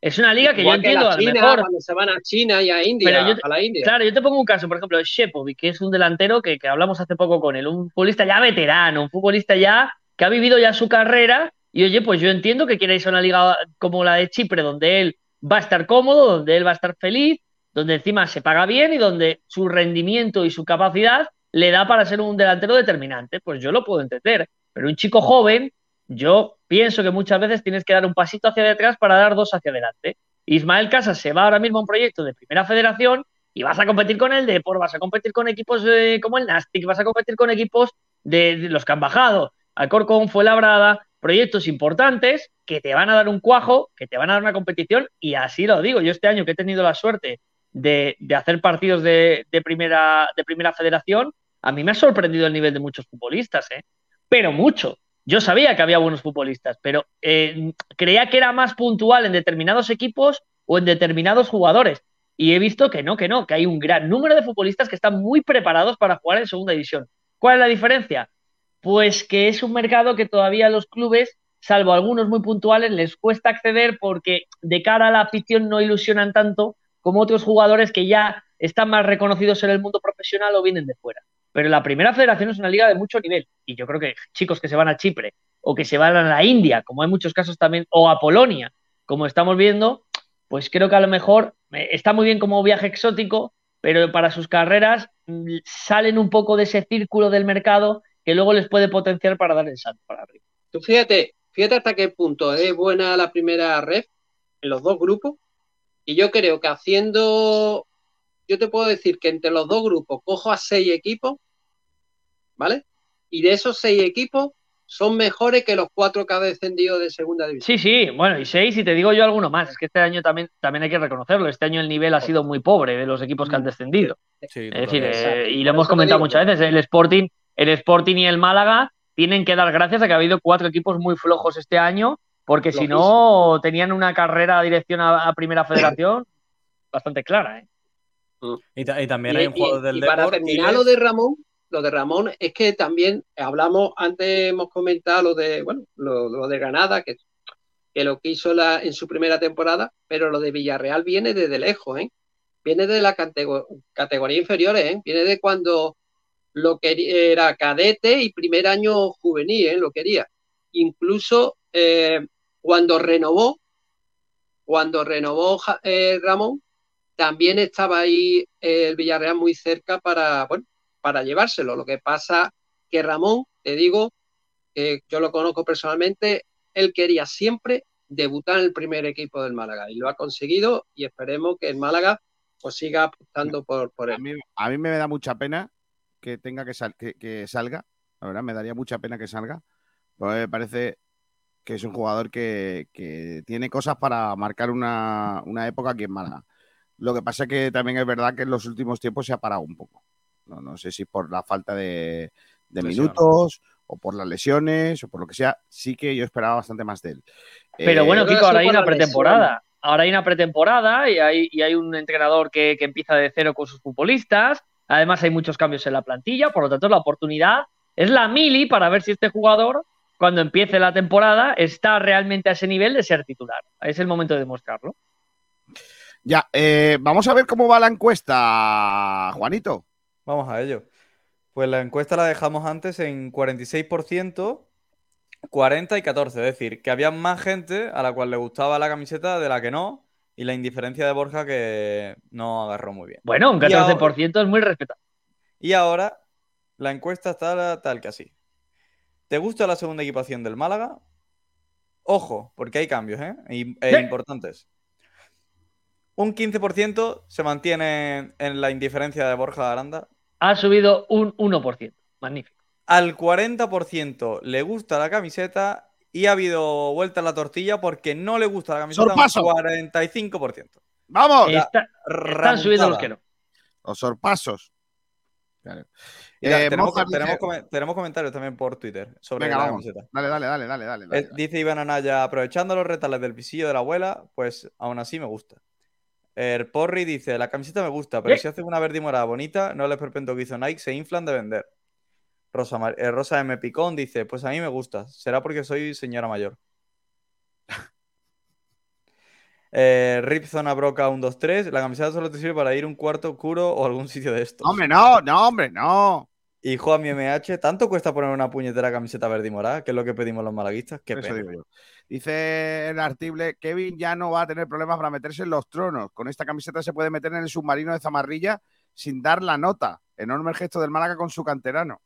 Es una liga que yo Igual que entiendo la a lo China, mejor. cuando se van a China y a India, Pero yo te- a la India. Claro, yo te pongo un caso, por ejemplo, Shepovic, que es un delantero que, que hablamos hace poco con él, un futbolista ya veterano, un futbolista ya que ha vivido ya su carrera. Y oye, pues yo entiendo que a una liga como la de Chipre, donde él va a estar cómodo, donde él va a estar feliz, donde encima se paga bien y donde su rendimiento y su capacidad le da para ser un delantero determinante. Pues yo lo puedo entender. Pero un chico joven, yo pienso que muchas veces tienes que dar un pasito hacia detrás para dar dos hacia adelante. Ismael Casas se va ahora mismo a un proyecto de primera federación y vas a competir con el Depor, vas a competir con equipos eh, como el Nastic, vas a competir con equipos de, de los que han bajado. Alcorcón, Fuenlabrada, proyectos importantes que te van a dar un cuajo, que te van a dar una competición y así lo digo. Yo este año que he tenido la suerte de, hacer partidos de, de primera, de primera federación, a mí me ha sorprendido el nivel de muchos futbolistas, ¿eh? pero mucho. Yo sabía que había buenos futbolistas, pero eh, creía que era más puntual en determinados equipos o en determinados jugadores. Y he visto que no, que no, que hay un gran número de futbolistas que están muy preparados para jugar en segunda división. ¿Cuál es la diferencia? Pues que es un mercado que todavía los clubes, salvo algunos muy puntuales, les cuesta acceder porque de cara a la afición no ilusionan tanto como otros jugadores que ya están más reconocidos en el mundo profesional o vienen de fuera. Pero la primera federación es una liga de mucho nivel y yo creo que chicos que se van a Chipre o que se van a la India, como hay muchos casos también, o a Polonia, como estamos viendo, pues creo que a lo mejor eh, está muy bien como viaje exótico, pero para sus carreras mm, salen un poco de ese círculo del mercado que luego les puede potenciar para dar el salto para arriba. Tú fíjate, fíjate hasta qué punto es buena la primera red en los dos grupos. Y yo creo que haciendo, yo te puedo decir que entre los dos grupos cojo a seis equipos, ¿vale? Y de esos seis equipos son mejores que los cuatro que ha descendido de segunda división. Sí, sí, bueno, y seis, y te digo yo alguno más. Es que este año también, también hay que reconocerlo. Este año el nivel ha sido muy pobre de los equipos que han descendido. es decir, eh, y lo hemos comentado muchas veces, el Sporting, el Sporting y el Málaga tienen que dar gracias a que ha habido cuatro equipos muy flojos este año, porque si no tenían una carrera a dirección a, a Primera Federación bastante clara. ¿eh? Y, ta- y también Y- hay un jugador del y para terminar lo de Ramón, lo de Ramón es que también hablamos, antes hemos comentado lo de, bueno, lo, lo de Granada, que, que lo que hizo la, en su primera temporada, pero lo de Villarreal viene desde lejos, ¿eh? Viene de la catego- categoría inferiores, ¿eh? Viene de cuando lo que era cadete y primer año juvenil, ¿eh? Lo quería. Incluso eh, cuando renovó, cuando renovó eh, Ramón, también estaba ahí el Villarreal muy cerca para, bueno, para llevárselo. Lo que pasa que Ramón, te digo, yo lo conozco personalmente, él quería siempre debutar en el primer equipo del Málaga y lo ha conseguido y esperemos que el Málaga pues siga apostando por, por él. A a mí me da mucha pena que tenga que, sal- que, que salga. La verdad, me daría mucha pena que salga. Porque me parece que es un jugador que, que tiene cosas para marcar una, una época aquí en Málaga. Lo que pasa es que también es verdad que en los últimos tiempos se ha parado un poco. No, no sé si por la falta de, minutos o por las lesiones o por lo que sea. Sí que yo esperaba bastante más de él. Pero Eh, bueno, Kiko, ahora ha hay una pretemporada. Ahora hay una pretemporada y hay, y hay un entrenador que, que empieza de cero con sus futbolistas. Además, hay muchos cambios en la plantilla, por lo tanto, la oportunidad es la mili para ver si este jugador, cuando empiece la temporada, está realmente a ese nivel de ser titular. Es el momento de demostrarlo. Ya, eh, vamos a ver cómo va la encuesta, Juanito. Vamos a ello. Pues la encuesta la dejamos antes en 46%, 40 y 14. Es decir, que había más gente a la cual le gustaba la camiseta de la que no. Y la indiferencia de Borja que no agarró muy bien. Bueno, un Y ahora- 14% es muy respetable. Y ahora la encuesta está tal que así. ¿Te gusta la segunda equipación del Málaga? Ojo, porque hay cambios, ¿eh? E importantes. Un 15% se mantiene en la indiferencia de Borja Aranda. Ha subido un 1%. Magnífico. Al 40% le gusta la camiseta y ha habido vuelta a la tortilla porque no le gusta la camiseta ¡Sorpaso! un 45%. ¡Vamos! Está- están subiendo los que no. Los sorpasos. Claro. Mira, Eh, tenemos, Mozart tenemos dice- come- tenemos comentarios también por Twitter sobre Venga, la vamos. camiseta. Dale, dale, dale, dale, dale. dale. Eh, dice Iván Anaya, aprovechando los retales del visillo de la abuela, pues aún así me gusta. El Porri dice, la camiseta me gusta, pero Eh. si hacen una verde y morada bonita, no les perpento que hizo Nike, se inflan de vender. Rosa, Mar- eh, Rosa M. Picón dice, pues a mí me gusta, será porque soy señora mayor. Eh, Rip Zona Broca 123, la camiseta solo te sirve para ir a un cuarto oscuro o algún sitio de estos. Hombre, no, no, hombre, no. Y Juan MH, ¿tanto cuesta poner una puñetera camiseta verde y morada? Que es lo que pedimos los malaguistas. Qué Eso pena. digo yo. Dice el artible, Kevin ya no va a tener problemas para meterse en los tronos. Con esta camiseta se puede meter en el submarino de Zamarrilla sin dar la nota. Enorme el gesto del Málaga con su canterano.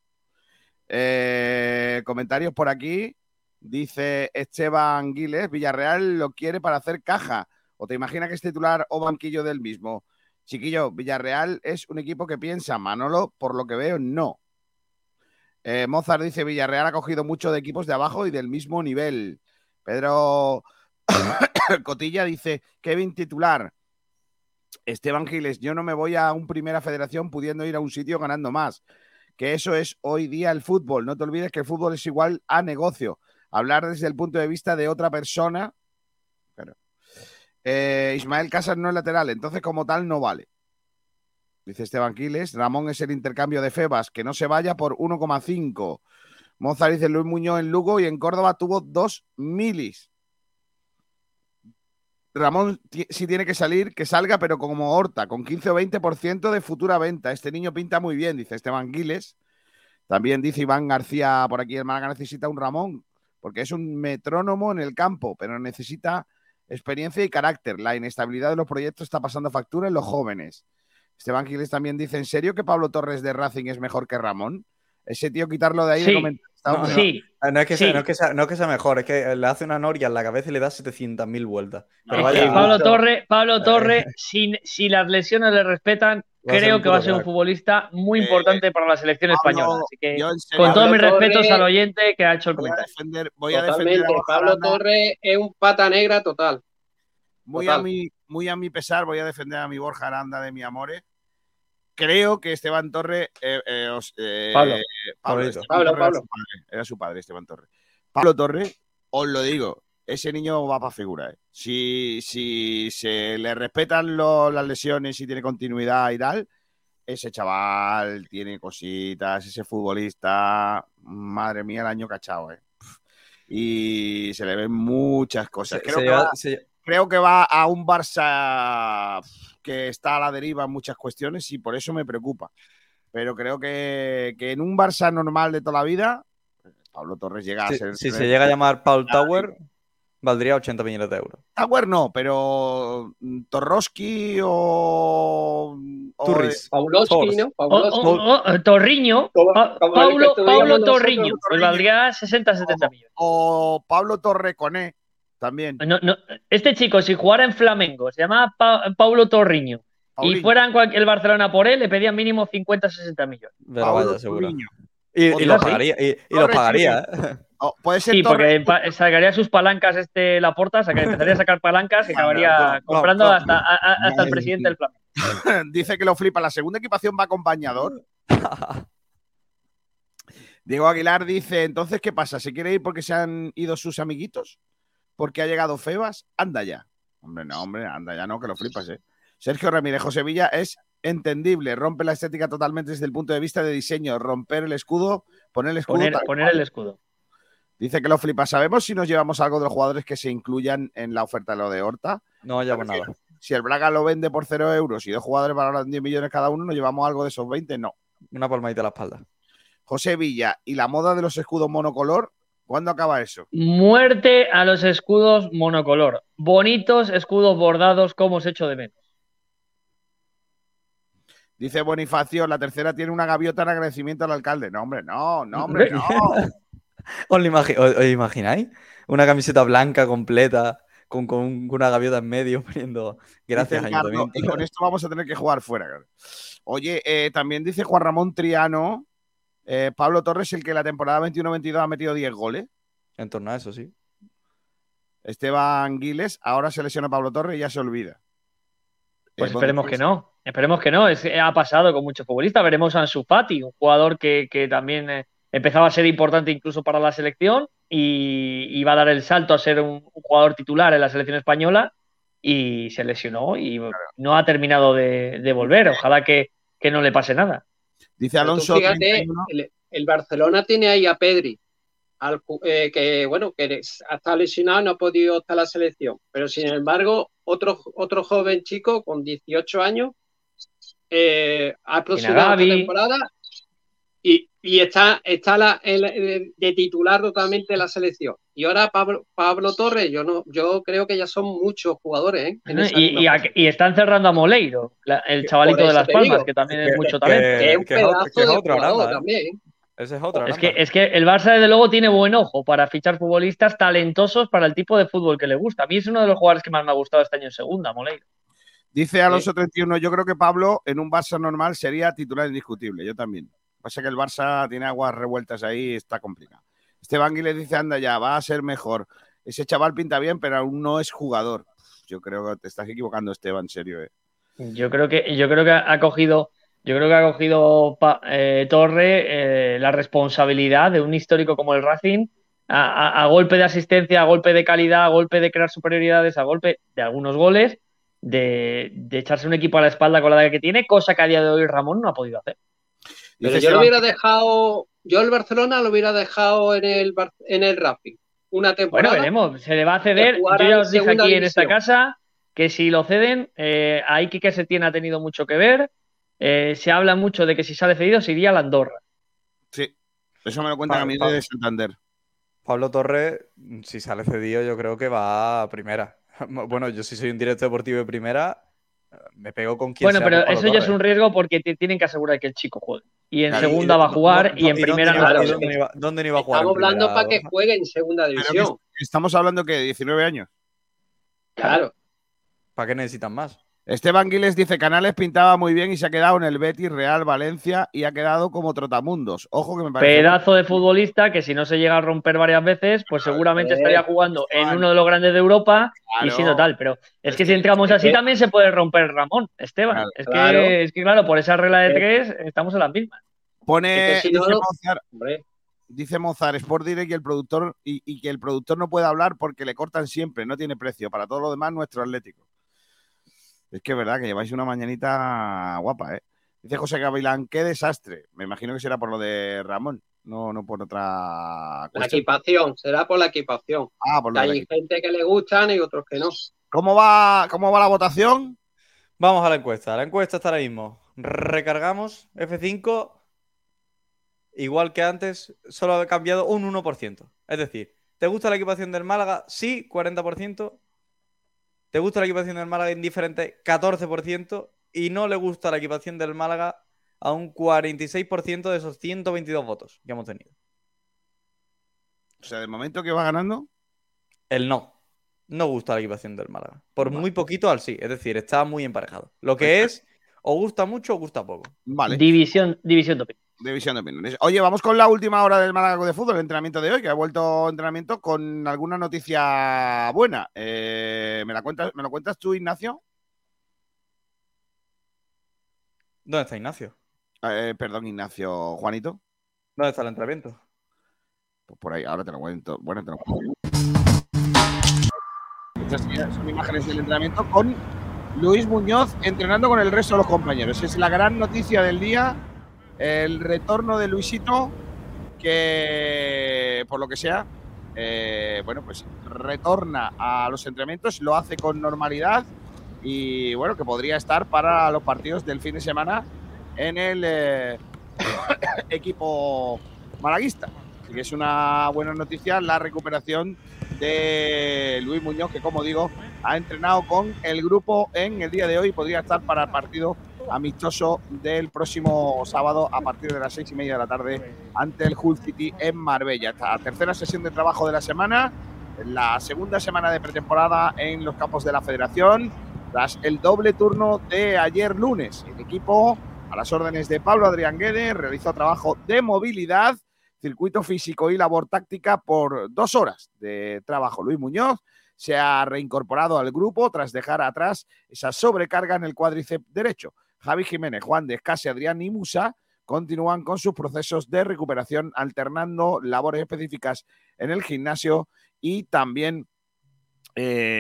Eh, comentarios por aquí. Dice Esteban Giles, Villarreal lo quiere para hacer caja. ¿O te imaginas que es titular o banquillo del mismo? Chiquillo, Villarreal es un equipo que piensa. Manolo, por lo que veo, no. Eh, Mozart dice, Villarreal ha cogido mucho de equipos de abajo y del mismo nivel. Pedro Cotilla dice, Kevin titular. Esteban Giles, yo no me voy a un primera federación pudiendo ir a un sitio ganando más. Que eso es hoy día el fútbol. No te olvides que el fútbol es igual a negocio. Hablar desde el punto de vista de otra persona. Claro. Eh, Ismael Casas no es lateral, entonces como tal no vale. Dice Esteban Quiles. Ramón es el intercambio de Febas, que no se vaya por 1,5. Mozart dice Luis Muñoz en Lugo y en Córdoba tuvo 2 milis. Ramón si tiene que salir, que salga, pero como Horta, con 15 o 20% de futura venta. Este niño pinta muy bien, dice Esteban Giles. También dice Iván García por aquí, el Málaga necesita un Ramón, porque es un metrónomo en el campo, pero necesita experiencia y carácter. La inestabilidad de los proyectos está pasando factura en los jóvenes. Esteban Giles también dice, ¿en serio que Pablo Torres de Racing es mejor que Ramón? Ese tío quitarlo de ahí de comentar. No, Está- no, eh, no es que sea, sí. no es que sea- no es que sea mejor, es que le hace una noria en la cabeza y le da 700.000 vueltas. Pero vaya, Pablo mucho- Torre, Pablo Torre, si, si las lesiones le respetan, creo que va a ser un crack. futbolista muy importante para la selección Pablo, española. Así que, yo en serio, con todos mis respetos Torre- al oyente que ha hecho el Voy a comentario. defender, voy a defender Totalmente. a Borja Pablo. Torres es un pata negra total. Muy Total. a, mi, muy a mi pesar, voy a defender a mi Borja Aranda de mi amores. Creo que Esteban Torre. eh, eh, os- eh, Pablo. Pablo. Esteban Pablo, Torre era Pablo. su padre, Era su padre, Esteban Torre. Pablo Torre, os lo digo, ese niño va para figura. eh. Si, si se le respetan lo- las lesiones y tiene continuidad y tal, ese chaval tiene cositas, ese futbolista, madre mía, el año cachado, eh. Y se le ven muchas cosas. Se- Creo se que lleva- va- se- creo que va a un Barça que está a la deriva en muchas cuestiones y por eso me preocupa. Pero creo que, que en un Barça normal de toda la vida, Pablo Torres llega a si- ser. si se llega a llamar Paul Tower, valdría 80 millones de euros. Tower no, pero mm, Torroski o. Turris. Pauloski, Torres. ¿no? O- Pauloski. o- o, Torriño, Paulo, Torriño, pues Torriño. valdría 60-70 millones. o Pablo Torreconé también. No, no, este chico, si jugara en Flamengo, se llamaba Pa- Paulo Torriño, y Paulinho. fuera en cual- el Barcelona por él, le pedían mínimo 50-60 millones. Pablo vaya, seguro. Y, O y lo pagaría, y, y lo pagaría, ¿eh? o puede ser Sí, porque sacaría sus palancas este Laporta, saca- empezaría a sacar palancas y acabaría no, no, comprando no. hasta, a- a- hasta el presidente del Flamengo. Dice que lo flipa. La segunda equipación va acompañador. Diego Aguilar dice: Entonces, ¿qué pasa? ¿Se quiere ir porque se han ido sus amiguitos? ¿Porque ha llegado Febas? Anda ya. Hombre, no, hombre, anda ya no, que lo flipas, ¿eh? Sergio Ramírez José Villa es entendible. Rompe la estética totalmente desde el punto de vista de diseño. Romper el escudo, poner el escudo. Poner, tal poner cual. el escudo. Dice que lo flipa. ¿Sabemos si nos llevamos algo de los jugadores que se incluyan en la oferta de lo de Horta? No llevamos nada. Si el Braga lo vende por cero euros y dos jugadores valoran 10 millones cada uno, ¿nos llevamos algo de esos 20? No. Una palmadita a la espalda. José Villa y la moda de los escudos monocolor, ¿cuándo acaba eso? Muerte a los escudos monocolor. Bonitos escudos bordados, como os echo de menos. Dice Bonifacio, la tercera tiene una gaviota en agradecimiento al alcalde. No, hombre, no, no, hombre, no. ¿Os, lo imagi- os- os imagináis? Una camiseta blanca completa con, con una gaviota en medio poniendo gracias Carlos, ayuntamiento. y con esto vamos a tener que jugar fuera. claro. Oye, eh, también dice Juan Ramón Triano, eh, Pablo Torres, el que la temporada 21-22 ha metido 10 goles. En torno a eso, sí. Esteban Giles, ahora se lesiona Pablo Torres y ya se olvida. Pues Eh, esperemos que no. Esperemos que no. Es, que ha pasado con muchos futbolistas. Veremos a Ansu Fati, un jugador que, que también eh, empezaba a ser importante incluso para la selección y, y va a dar el salto a ser un, un jugador titular en la selección española y se lesionó y no ha terminado de, de volver. Ojalá que, que no le pase nada. Dice fíjate, el, el Barcelona tiene ahí a Pedri, al eh, que bueno, que es- ha estado lesionado no ha podido estar la selección. Pero sin embargo, otro, otro joven chico con 18 años eh, ha esta Gavi. temporada y, y está, está la- de, titular totalmente en la selección. Y ahora Pablo, Pablo Torres, yo no, yo creo que ya son muchos jugadores, ¿eh? En esa Y, y, misma a- y están cerrando a Moleiro, la- el chavalito de Las Palmas, digo. que también Que- es mucho que- talento. que es un que pedazo es de jugador ¿eh? también. Ese es otro. Es que, es que el Barça, desde luego, tiene buen ojo para fichar futbolistas talentosos para el tipo de fútbol que le gusta. A mí es uno de los jugadores que más me ha gustado este año en segunda, Moleiro. Dice Alonso 31, yo creo que Pablo en un Barça normal sería titular indiscutible. Yo también. Pasa que el Barça tiene aguas revueltas ahí está complicado. Esteban Guiles dice, anda ya, va a ser mejor. Ese chaval pinta bien, pero aún no es jugador. Yo creo que te estás equivocando, Esteban, en serio. eh. Yo creo que, yo creo que ha cogido, yo creo que ha cogido eh, Torre eh, la responsabilidad de un histórico como el Racing, a, golpe de asistencia, a golpe de calidad, a golpe de crear superioridades, a golpe de algunos goles, de, de echarse un equipo a la espalda con la edad que tiene, cosa que a día de hoy Ramón no ha podido hacer. Pero Dice yo lo hubiera dejado, yo el Barcelona lo hubiera dejado en el, en el Racing. Una Bueno, temporada. veremos, se le va a ceder. Yo ya os dije aquí en esta casa que si lo ceden, eh, ahí Quique Setién ha tenido mucho que ver. Eh, se habla mucho de que si sale cedido se iría a la Andorra. Sí, eso me lo cuentan Pa- a mí de Santander. Pablo Torres, si sale cedido, yo creo que va a primera. Bueno, yo si soy un director deportivo de primera, me pego con quien Bueno, sea pero eso ya es un riesgo porque te tienen que asegurar que el chico juegue. Y en Claro, y- segunda va a jugar no- y en primera dónde no. iba- va a y jugar. dónde iba- dónde no iba a jugar Estamos hablando para que juegue en segunda división. estamos hablando que de 19 años. Claro. ¿Para qué necesitan más? Esteban Giles dice, Canales pintaba muy bien y se ha quedado en el Betis, Real, Valencia y ha quedado como trotamundos. Ojo que me parece... Pedazo de futbolista que si no se llega a romper varias veces, pues seguramente eh, estaría jugando en uno de los grandes de Europa y siendo tal. Pero es Es que que- si entramos así que- también se puede romper Ramón, Esteban. Claro, es, claro. Que, es que claro, por esa regla de Es- tres estamos en las mismas. Pone, si no, dice, Mozart, dice Mozart, Sport Direct y el productor y, y que el productor no puede hablar porque le cortan siempre, no tiene precio. Para todo lo demás, nuestro Atlético. Es que es verdad que lleváis una mañanita guapa, ¿eh? Dice José Gavilán, qué desastre. Me imagino que será por lo de Ramón, no, no por otra la cuestión. equipación, será por la equipación. Ah, por la hay gente que le gustan y otros que no. ¿Cómo va, ¿Cómo va la votación? Vamos a la encuesta. La encuesta está ahora mismo. Recargamos F5. Igual que antes, solo ha cambiado un 1%. Es decir, ¿te gusta la equipación del Málaga? Sí, 40%. ¿Te gusta la equipación del Málaga indiferente? 14%. Y no le gusta la equipación del Málaga a un 46% de esos 122 votos que hemos tenido. O sea, de momento que va ganando. El no. No gusta la equipación del Málaga. Por muy poquito al sí. Es decir, está muy emparejado. Lo que es, o gusta mucho o gusta poco. Vale. División, división de opinión. División de opiniones. Oye, vamos con la última hora del Málaga de fútbol, el entrenamiento de hoy, que ha vuelto entrenamiento con alguna noticia buena. Eh, ¿me, la cuentas, ¿Me lo cuentas tú, Ignacio? ¿Dónde está Ignacio? Eh, perdón, Ignacio. Juanito. ¿Dónde está el entrenamiento? Pues por ahí, ahora te lo cuento. Bueno, te lo cuento. Estas son imágenes del entrenamiento con Luis Muñoz entrenando con el resto de los compañeros. Es la gran noticia del día. El retorno de Luisito, que por lo que sea, eh, bueno, pues retorna a los entrenamientos, lo hace con normalidad y bueno, que podría estar para los partidos del fin de semana en el, eh, equipo malaguista. Así que es una buena noticia la recuperación de Luis Muñoz, que como digo, ha entrenado con el grupo en el día de hoy y podría estar para el partido amistoso del próximo sábado a partir de las seis y media de la tarde ante el Hull City en Marbella. Esta tercera sesión de trabajo de la semana, la segunda semana de pretemporada en los campos de la Federación, tras el doble turno de ayer lunes. El equipo, a las órdenes de Pablo Adrián Guede, realizó trabajo de movilidad, circuito físico y labor táctica por dos horas de trabajo. Luis Muñoz se ha reincorporado al grupo tras dejar atrás esa sobrecarga en el cuádriceps derecho. Javi Jiménez, Juan Descase, Adrián y Musa continúan con sus procesos de recuperación, alternando labores específicas en el gimnasio y también eh,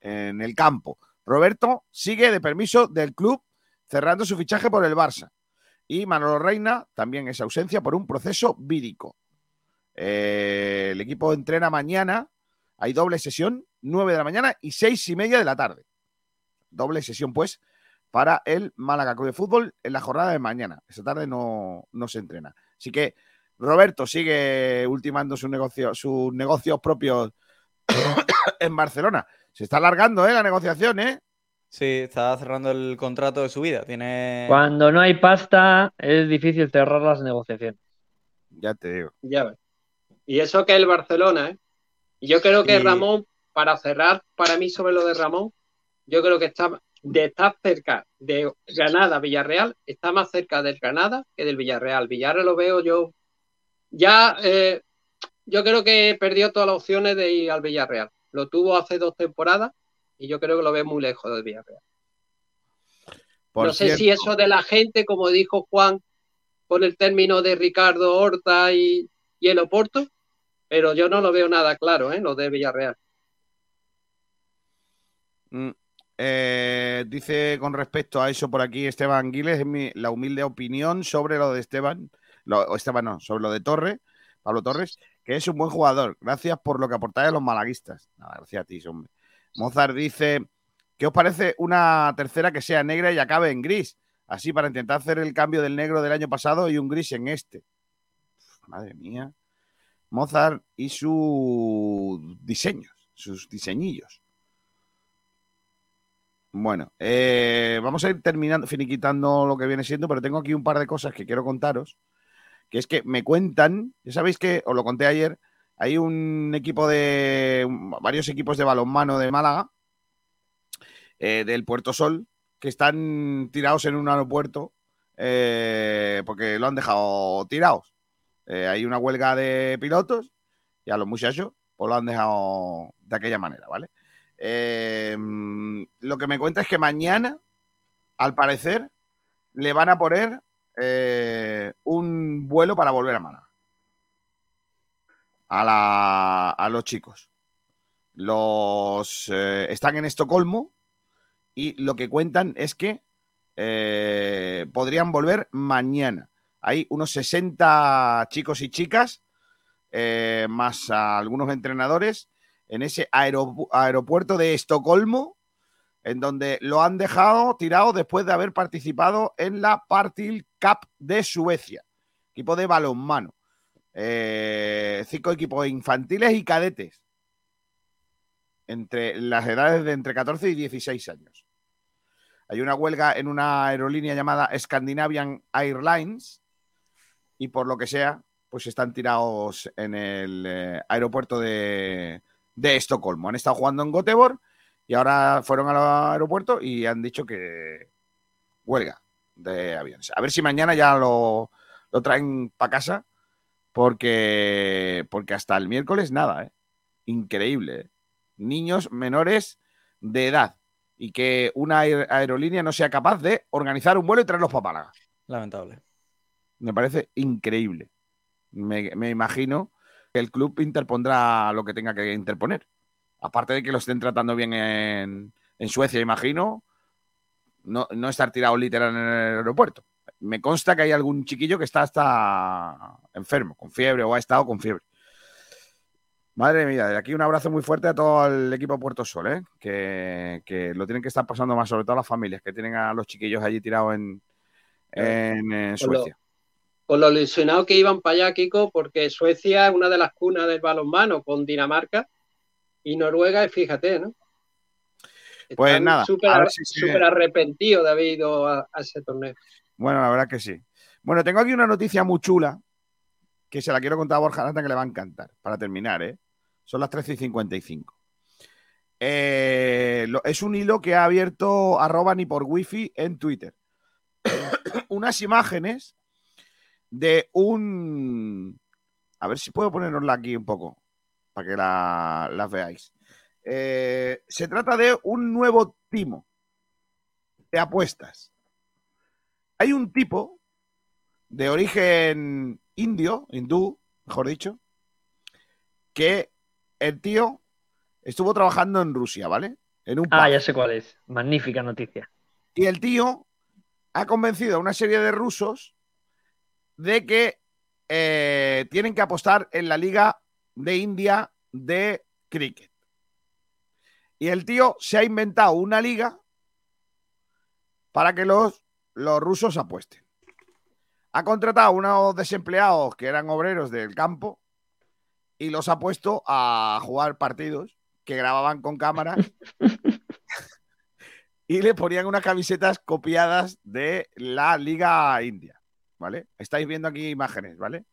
en el campo. Roberto sigue de permiso del club, cerrando su fichaje por el Barça. Y Manolo Reina también es ausencia por un proceso vírico. Eh, el equipo entrena mañana, hay doble sesión, 9 de la mañana y seis y media de la tarde. Doble sesión, pues, para el Málaga Club de Fútbol en la jornada de mañana. Esta tarde no, no se entrena. Así que Roberto sigue ultimando sus negocios, sus negocios propios en Barcelona. Se está alargando ¿eh? la negociación, ¿eh? Sí, está cerrando el contrato de su vida. Tiene. Cuando no hay pasta, es difícil cerrar las negociaciones. Ya te digo. Ya ves. Y eso que el Barcelona, ¿eh? Yo creo que Ramón, para cerrar, para mí sobre lo de Ramón, yo creo que está de estar cerca de Granada, Villarreal, está más cerca del Granada que del Villarreal. Villarreal lo veo yo. Ya, eh, yo creo que perdió todas las opciones de ir al Villarreal. Lo tuvo hace dos temporadas y yo creo que lo ve muy lejos del Villarreal. Por no sé si eso de la gente, como dijo Juan, con el término de Ricardo Horta y, y el Oporto, pero yo no lo veo nada claro, ¿eh? Lo de Villarreal. Mm, eh, dice con respecto a eso por aquí Esteban Giles, es mi- la humilde opinión sobre lo de Esteban, Esteban no, sobre lo de Torre, Pablo Torres, que es un buen jugador. Gracias por lo que aportáis a los malaguistas. Gracias a ti, hombre. Mozart dice, ¿qué os parece una tercera que sea negra y acabe en gris? Así para intentar hacer el cambio del negro del año pasado y un gris en este. Madre mía. Mozart y sus diseños, sus diseñillos. Bueno, eh, vamos a ir terminando, finiquitando lo que viene siendo, pero tengo aquí un par de cosas que quiero contaros. Que es que me cuentan, ya sabéis que, os lo conté ayer, hay un equipo de, varios equipos de balonmano de Málaga, eh, del Puerto Sol, que están tirados en un aeropuerto eh, porque lo han dejado tirados. Eh, hay una huelga de pilotos y a los muchachos pues lo han dejado de aquella manera, ¿vale? Eh, lo que me cuenta es que mañana, al parecer, le van a poner eh, un vuelo para volver a Málaga. A, los chicos. Los eh, están en Estocolmo y lo que cuentan es que podrían volver mañana. Hay unos 60 chicos y chicas, más algunos entrenadores, en ese aeropu- aeropuerto de Estocolmo, en donde lo han dejado tirado después de haber participado en la Partil Cup de Suecia, equipo de balonmano. Eh, cinco equipos infantiles y cadetes, entre las edades de entre 14 y 16 años. Hay una huelga en una aerolínea llamada Scandinavian Airlines y por lo que sea, pues están tirados en el eh, aeropuerto de, de Estocolmo. Han estado jugando en Göteborg y ahora fueron al aeropuerto y han dicho que huelga de aviones. A ver si mañana ya lo, lo traen para casa porque, porque hasta el miércoles nada, ¿eh? Increíble. ¿eh? Niños menores de edad y que una aer- aerolínea no sea capaz de organizar un vuelo y traerlos para Málaga. Lamentable. Me parece increíble. Me, me imagino que el club interpondrá lo que tenga que interponer. Aparte de que lo estén tratando bien en, en Suecia, imagino, no, no estar tirado literal en el aeropuerto. Me consta que hay algún chiquillo que está hasta enfermo, con fiebre o ha estado con fiebre. Madre mía, de aquí un abrazo muy fuerte a todo el equipo de Puerto Sol, ¿eh? que, que lo tienen que estar pasando más, sobre todo las familias que tienen a los chiquillos allí tirados en, en, Suecia. Con los lesionados que iban para allá, Kiko, porque Suecia es una de las cunas del balonmano con Dinamarca y Noruega, y fíjate, ¿no? Pues Están nada, súper a ver ar- si sigue. súper arrepentidos de haber ido a, a ese torneo. Bueno, la verdad que sí. Bueno, tengo aquí una noticia muy chula que se la quiero contar a Borja que le va a encantar. Para terminar, ¿eh? Son las 13 y 55. Eh, lo- es un hilo que ha abierto arroba ni por wifi en Twitter. Unas imágenes de un... A ver si puedo ponerosla aquí un poco para que la- las veáis. Eh, se trata de un nuevo timo de apuestas. Hay un tipo de origen indio, hindú, mejor dicho, que el tío estuvo trabajando en Rusia, ¿vale? En un Ah, pub. ya sé cuál es. Magnífica noticia. Y el tío ha convencido a una serie de rusos de que eh, tienen que apostar en la Liga de India de cricket. Y el tío se ha inventado una liga para que los, los rusos apuesten. Ha contratado a unos desempleados que eran obreros del campo y los ha puesto a jugar partidos que grababan con cámara y le ponían unas camisetas copiadas de la Liga India, ¿vale? Estáis viendo aquí imágenes, ¿vale?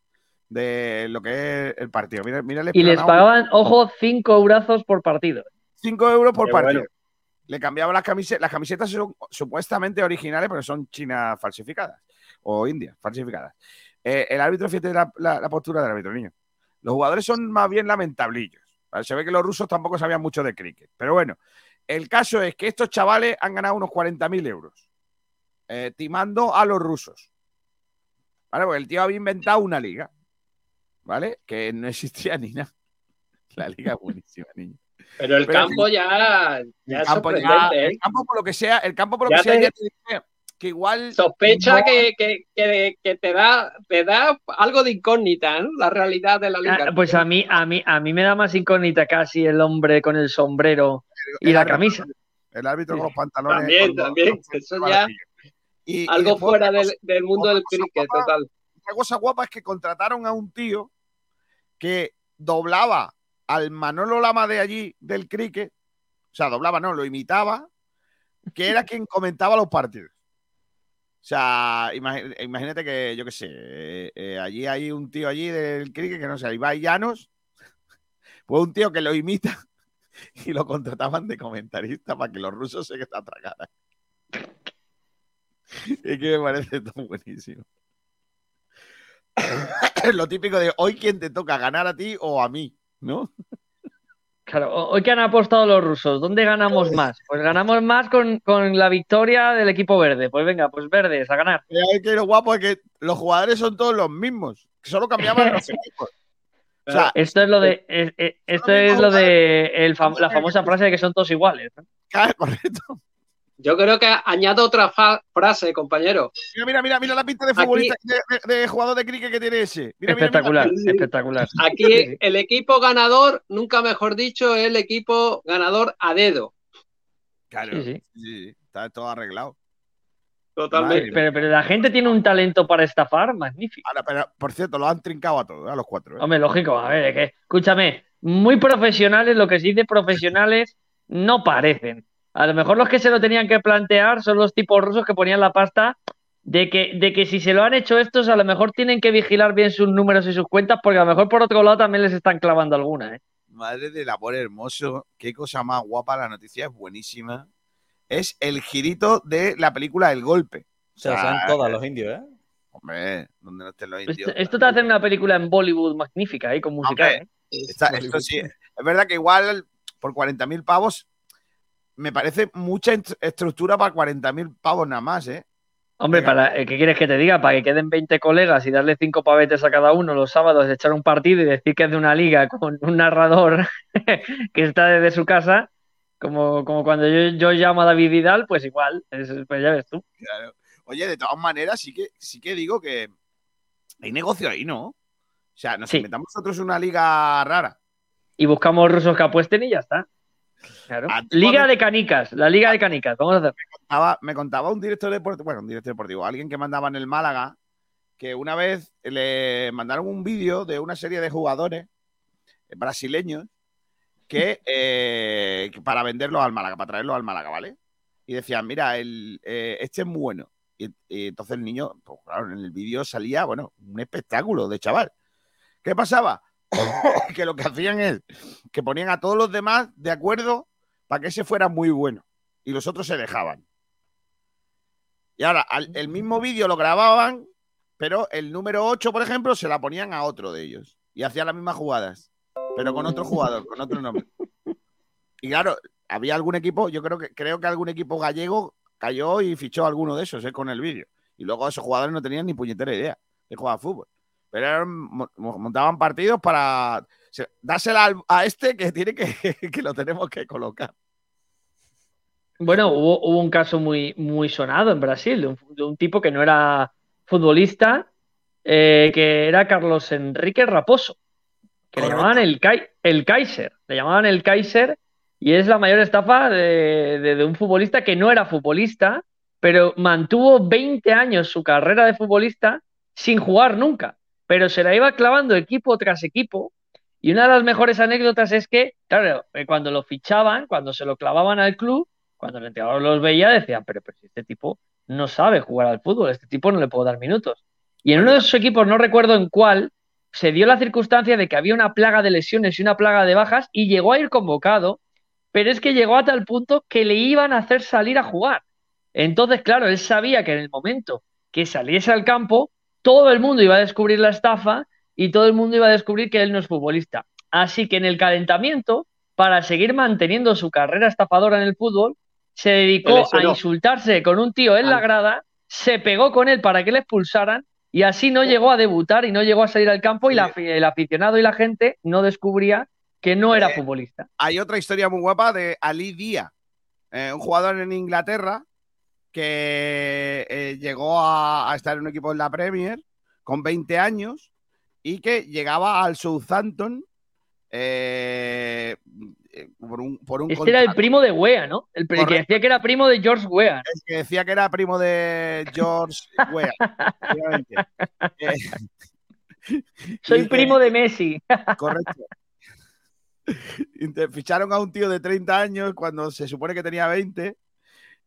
De lo que es el partido. Mira, mira el Y les pagaban, ojo, cinco eurazos por partido. 5 euros por Qué partido. bueno. Le cambiaban las camisetas. Las camisetas son supuestamente originales, pero son chinas falsificadas. O indias falsificadas. Eh, el árbitro, fíjate la, la- la postura del árbitro, niño. Los jugadores son más bien lamentablillos. ¿vale? Se ve que los rusos tampoco sabían mucho de cricket. Pero bueno, el caso es que estos chavales han ganado unos 40.000 euros. eh, timando a los rusos. ¿Vale? Porque el tío había inventado una liga. ¿Vale? Que no existía ni nada. La liga es buenísima, niño. Pero el Pero campo ya, ya el es campo, ya- sorprendente, ¿eh? el campo por lo que sea, el campo por lo Ya que sea, te- ya te dice que igual Sospecha que, que, que, que te da te da algo de incógnita, ¿no? La realidad de la liga. Ah, pues a mí, a mí, a mí me da más incógnita casi el hombre con el sombrero y el la árbitro- camisa. el árbitro con los pantalones. También, también. los Eso ya. Y- algo fuera del, cosa- del mundo del cricket, guapa- total. Otra cosa guapa es que contrataron a un tío que doblaba al Manolo Lama de allí del cricket, o sea, doblaba, no, lo imitaba, que era quien comentaba los partidos. O sea, imagínate que, yo qué sé, eh, eh, allí hay un tío allí del cricket que no sé, Ibai Llanos, pues un tío que lo imita y lo contrataban de comentarista para que los rusos se atracaran. Es que me parece todo buenísimo. Lo típico de hoy quién te toca ganar a ti o a mí, ¿no? Claro, ho- hoy que han apostado los rusos, ¿dónde ganamos más? Pues ganamos más con, con la victoria del equipo verde. Pues venga, pues verdes a ganar. Es que lo guapo es que los jugadores son todos los mismos, solo cambiaban los equipos. O sea, esto es lo de, es- es- esto es lo de el fam- la famosa frase de que son todos iguales. ¿no? correcto. Yo creo que añado otra fa- frase, compañero. Mira, mira, mira, mira la pinta de futbolista, de, de- de jugador de cricket que tiene ese. Mira, mira, mira. Espectacular, espectacular. Aquí el equipo ganador, nunca mejor dicho, es el equipo ganador a dedo. Claro, Sí, sí. sí, está todo arreglado. Totalmente. Pero, pero la gente tiene un talento para estafar magnífico. Ahora, pero, por cierto, lo han trincado a todos, a los cuatro. ¿eh? Hombre, lógico, a ver, es que, escúchame, muy profesionales, lo que se dice profesionales, no parecen. A lo mejor los que se lo tenían que plantear son los tipos rusos que ponían la pasta de que, de que si se lo han hecho estos, a lo mejor tienen que vigilar bien sus números y sus cuentas, porque a lo mejor por otro lado también les están clavando alguna, ¿eh? Madre del amor hermoso, qué cosa más guapa, la noticia es buenísima. Es el girito de la película El Golpe. Se las saben todas los indios, ¿eh? Hombre, donde no estén los indios. Esto, esto te hace una película en Bollywood magnífica, ¿eh? Con música, Hombre, ¿eh? Está- esto sí, es verdad que igual por 40.000 pavos me parece mucha est- estructura para 40.000 pavos nada más, ¿eh? Hombre, para, eh, ¿qué quieres que te diga? Para que queden 20 colegas y darle cinco pavetes a cada uno los sábados, echar un partido y decir que es de una liga con un narrador que está desde su casa, como, como cuando yo, yo llamo a David Vidal, pues igual, es- pues ya ves tú. Claro. Oye, de todas maneras, sí que, sí que digo que hay negocio ahí, ¿no? O sea, nos Sí. inventamos nosotros una liga rara. Y buscamos rusos que apuesten y ya está. Claro. Liga de canicas, la Liga de canicas. Vamos a hacer. contaba- me contaba un director deportivo, bueno, un director deportivo, alguien que mandaba en el Málaga, que una vez le mandaron un vídeo de una serie de jugadores brasileños que, eh, para venderlos al Málaga, para traerlos al Málaga, ¿vale? Y decían, mira, el, eh, este es muy bueno. Y, y entonces el niño, pues claro, en el vídeo salía, bueno, un espectáculo de chaval. ¿Qué pasaba? que lo que hacían es que ponían a todos los demás de acuerdo para que ese fuera muy bueno. Y los otros se dejaban. Y ahora, al- el mismo vídeo lo grababan, pero el número 8, por ejemplo, se la ponían a otro de ellos. Y hacían las mismas jugadas, pero con otro jugador, con otro nombre. Y claro, había algún equipo, yo creo que, creo que algún equipo gallego cayó y fichó a alguno de esos eh, con el vídeo. Y luego esos jugadores no tenían ni puñetera idea de jugar fútbol. Pero eran- montaban partidos para se- dársela al- a este que tiene que, que lo tenemos que colocar. Bueno, hubo, hubo un caso muy, muy sonado en Brasil de un, de un tipo que no era futbolista, eh, que era Carlos Enrique Raposo, que le llamaban el, el Kaiser, le llamaban el Kaiser y es la mayor estafa de, de- de un futbolista que no era futbolista, pero mantuvo 20 años su carrera de futbolista sin jugar nunca, pero se la iba clavando equipo tras equipo. Y una de las mejores anécdotas es que, claro, eh, cuando lo fichaban, cuando se lo clavaban al club, cuando el entrenador los veía, decían, pero, pero si este tipo no sabe jugar al fútbol, este tipo no le puedo dar minutos. Y en uno de esos equipos, no recuerdo en cuál, se dio la circunstancia de que había una plaga de lesiones y una plaga de bajas y llegó a ir convocado, pero es que llegó a tal punto que le iban a hacer salir a jugar. Entonces, claro, él sabía que en el momento que saliese al campo, todo el mundo iba a descubrir la estafa y todo el mundo iba a descubrir que él no es futbolista. Así que en el calentamiento, para seguir manteniendo su carrera estafadora en el fútbol, se dedicó a insultarse con un tío en la grada, se pegó con él para que le expulsaran y así no llegó a debutar y no llegó a salir al campo y la- el aficionado y la gente no descubría que no era Eh, futbolista. Hay otra historia muy guapa de Ali Díaz, eh, un jugador en Inglaterra que eh, llegó a, a estar en un equipo en la Premier con 20 años y que llegaba al Southampton eh, eh, por un, por un Este era el primo de Wea, ¿no? El que decía que era primo de George Wea. El que decía que era primo de George efectivamente. Eh, Soy primo de Messi. Correcto. Ficharon a un tío de 30 años cuando se supone que tenía 20.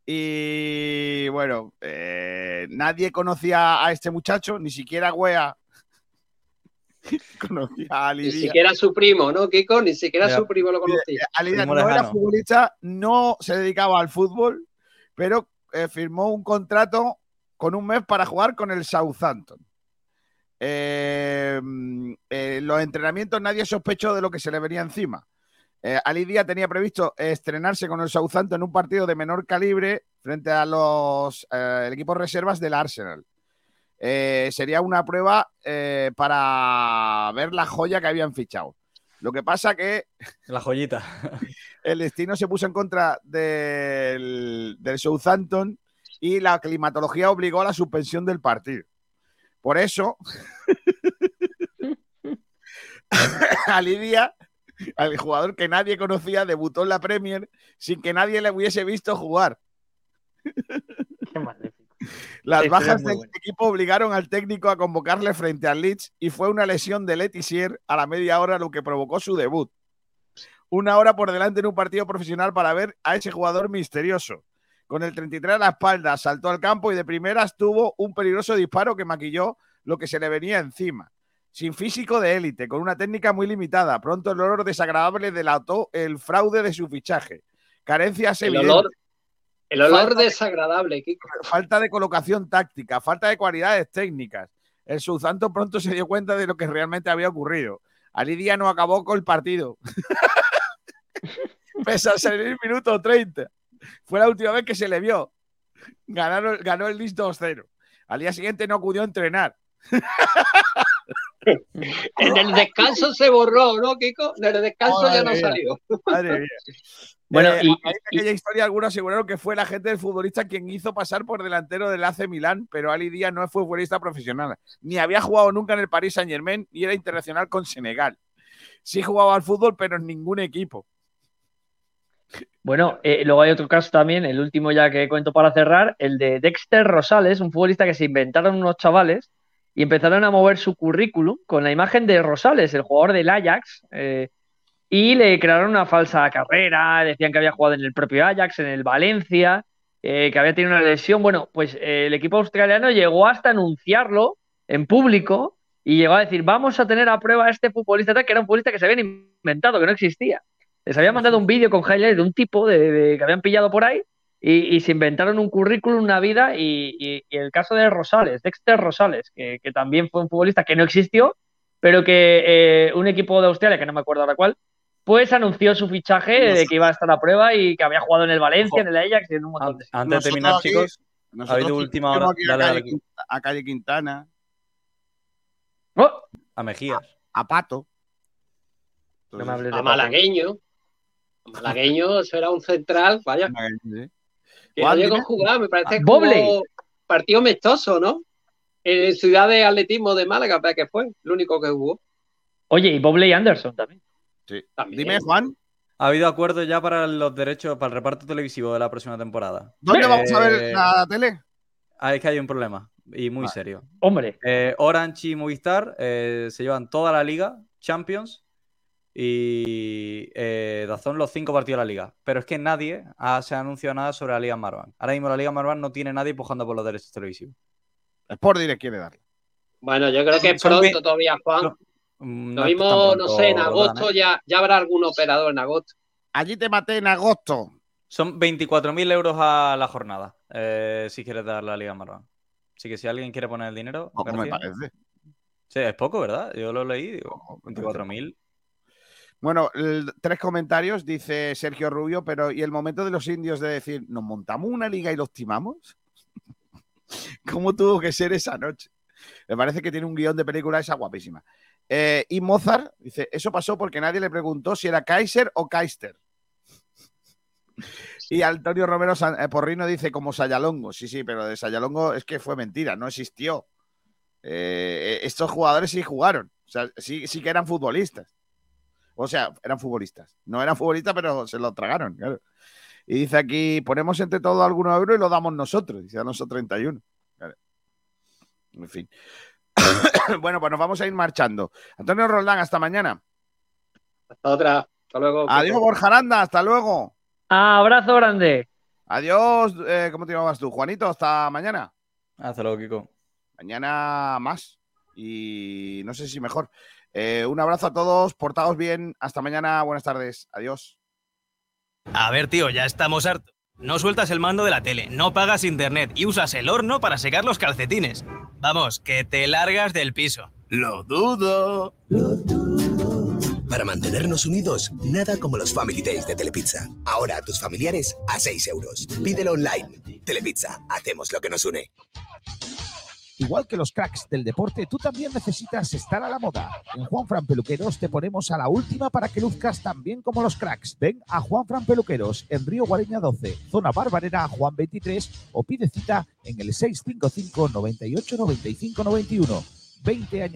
Y bueno, eh, nadie conocía a este muchacho, ni siquiera Wea conocía a Ali Ni siquiera su primo, ¿no, Kiko? Ni siquiera Ya. su primo lo conocía. Ali Díaz no era futbolista, no se dedicaba al fútbol, pero eh, firmó un contrato con un mes para jugar con el Southampton. Eh, mm, eh, los entrenamientos nadie sospechó de lo que se le venía encima. Eh, Ali Díaz tenía previsto estrenarse con el Southampton en un partido de menor calibre frente a los eh, el equipo reservas del Arsenal. Eh, sería una prueba eh, para ver la joya que habían fichado. Lo que pasa que La joyita. el destino se puso en contra del, del Southampton y la climatología obligó a la suspensión del partido. Por eso, a Lidia, al jugador que nadie conocía, debutó en la Premier sin que nadie le hubiese visto jugar. Las Este bajas del bueno. equipo obligaron al técnico a convocarle frente al Leeds y fue una lesión de Letizier a la media hora lo que provocó su debut. Una hora por delante en un partido profesional para ver a ese jugador misterioso. Con el 33 a la espalda, saltó al campo y de primeras tuvo un peligroso disparo que maquilló lo que se le venía encima. Sin físico de élite, con una técnica muy limitada. Pronto el olor desagradable delató el fraude de su fichaje. Carencias El evidentes. olor, el olor Falta desagradable, falta de colocación táctica, falta de cualidades técnicas. El Southampton pronto se dio cuenta de lo que realmente había ocurrido. Ali Díaz no acabó con el partido. Pese a salir el minuto 30. Fue la última vez que se le vio. Ganaron- ganó el Leeds 2-0. Al día siguiente no acudió a entrenar. En el descanso se borró, ¿no, Kiko? En el descanso ya no mía. salió. Madre mía. Bueno, Eh, y- de aquella historia, algunos aseguraron que fue la gente del futbolista quien hizo pasar por delantero del AC Milán, pero Ali Díaz no fue futbolista profesional, ni había jugado nunca en el Paris Saint Germain y era internacional con Senegal. Sí jugaba al fútbol, pero en ningún equipo. Bueno, eh, luego hay otro caso también, el último ya que cuento para cerrar, el de Dexter Rosales, un futbolista que se inventaron unos chavales y empezaron a mover su currículum con la imagen de Rosales, el jugador del Ajax, eh, y le crearon una falsa carrera, decían que había jugado en el propio Ajax, en el Valencia, eh, que había tenido una lesión. Bueno, pues eh, el equipo australiano llegó hasta anunciarlo en público y llegó a decir, vamos a tener a prueba a este futbolista, que era un futbolista que se habían inventado, que no existía. Les habían mandado un vídeo con highlights de un tipo que habían pillado por ahí y, y se inventaron un currículum, una vida y, y- y el caso de Rosales, Dexter Rosales, que, que también fue un futbolista que no existió, pero que eh, un equipo de Australia, que no me acuerdo ahora cuál, pues anunció su fichaje de que iba a estar a prueba y que había jugado en el Valencia, en el Ajax y en un montón de. Antes de terminar, aquí- chicos, ha habido última hora. aquí a, Dale, Calle, dale. Quin- a Calle Quintana, A Mejías. a Pato. No me hables de A. Malagueño. A Malagueño, eso era un central, vaya. Que no Juan, llegó a dime. jugar, me parece que Bobley. jugó partido amistoso, ¿no? En Ciudad de Atletismo de Málaga, para que fue, el único que jugó. Oye, y Bobley Anderson también. Sí. También. Dime, Juan, Ha habido acuerdo ya para los derechos, para el reparto televisivo de la próxima temporada. ¿dónde Eh, vamos a ver la tele? Ah, es que hay un problema, y muy serio. Hombre, Eh, Orange y Movistar eh, se llevan toda la liga, Champions, y eh, Dazón los cinco partidos de la liga. Pero es que nadie ha- se ha anunciado nada sobre la Liga Marvan. Ahora mismo la Liga Marvan no tiene nadie empujando por los derechos televisivos. Sport Direct quiere darle. Bueno, yo creo que es pronto todavía, Juan. Lo no es mismo, no pronto, sé, en agosto ¿eh? ya, ya habrá algún operador en agosto. Allí te maté en agosto. Son 24.000 euros a la jornada, eh, si quieres dar la Liga Marvan. Así que si alguien quiere poner el dinero, Poco me parece. Sí, es poco, ¿verdad? Yo lo leí, digo, 24.000. Bueno, el- tres comentarios, dice Sergio Rubio, pero ¿y el momento de los indios de decir, ¿nos montamos una liga y los timamos? ¿Cómo tuvo que ser esa noche? Me parece que tiene un guion de película esa guapísima. Eh, y Mozart dice, eso pasó porque nadie le preguntó si era Kaiser o Kaister. Y Antonio Romero San- eh, Porrino dice como Sayalongo. Sí, sí, pero de Sayalongo es que fue mentira, no existió. Eh, estos jugadores sí jugaron, o sea, sí, sí que eran futbolistas. O sea, eran futbolistas. No eran futbolistas, pero se lo tragaron, claro. Y dice aquí, ponemos entre todos algunos euros y lo damos nosotros. Dice Alonso 31. Claro. En fin. bueno, pues nos vamos a ir marchando. Antonio Roldán, hasta mañana. Hasta otra. Hasta luego. Adiós, Borja Aranda, hasta luego. abrazo grande. Adiós, eh, ¿cómo te llamas tú? Juanito, hasta mañana. Hasta luego, Kiko. Mañana más. Y no sé si mejor. Eh, un abrazo a todos, portaos bien. Hasta mañana, buenas tardes. Adiós. A ver, tío, ya estamos hartos. No sueltas el mando de la tele, no pagas internet y usas el horno para secar los calcetines. Vamos, que te largas del piso. Lo dudo. Para mantenernos unidos, nada como los Family Days de Telepizza. Ahora a tus familiares a 6 euros. Pídelo online. Telepizza, hacemos lo que nos une. Igual que los cracks del deporte, tú también necesitas estar a la moda. En Juan Fran Peluqueros te ponemos a la última para que luzcas tan bien como los cracks. Ven a Juan Fran Peluqueros en Río Guareña 12, zona Barbarera Juan 23 o pide cita en el 655 98 95 91. 20 años.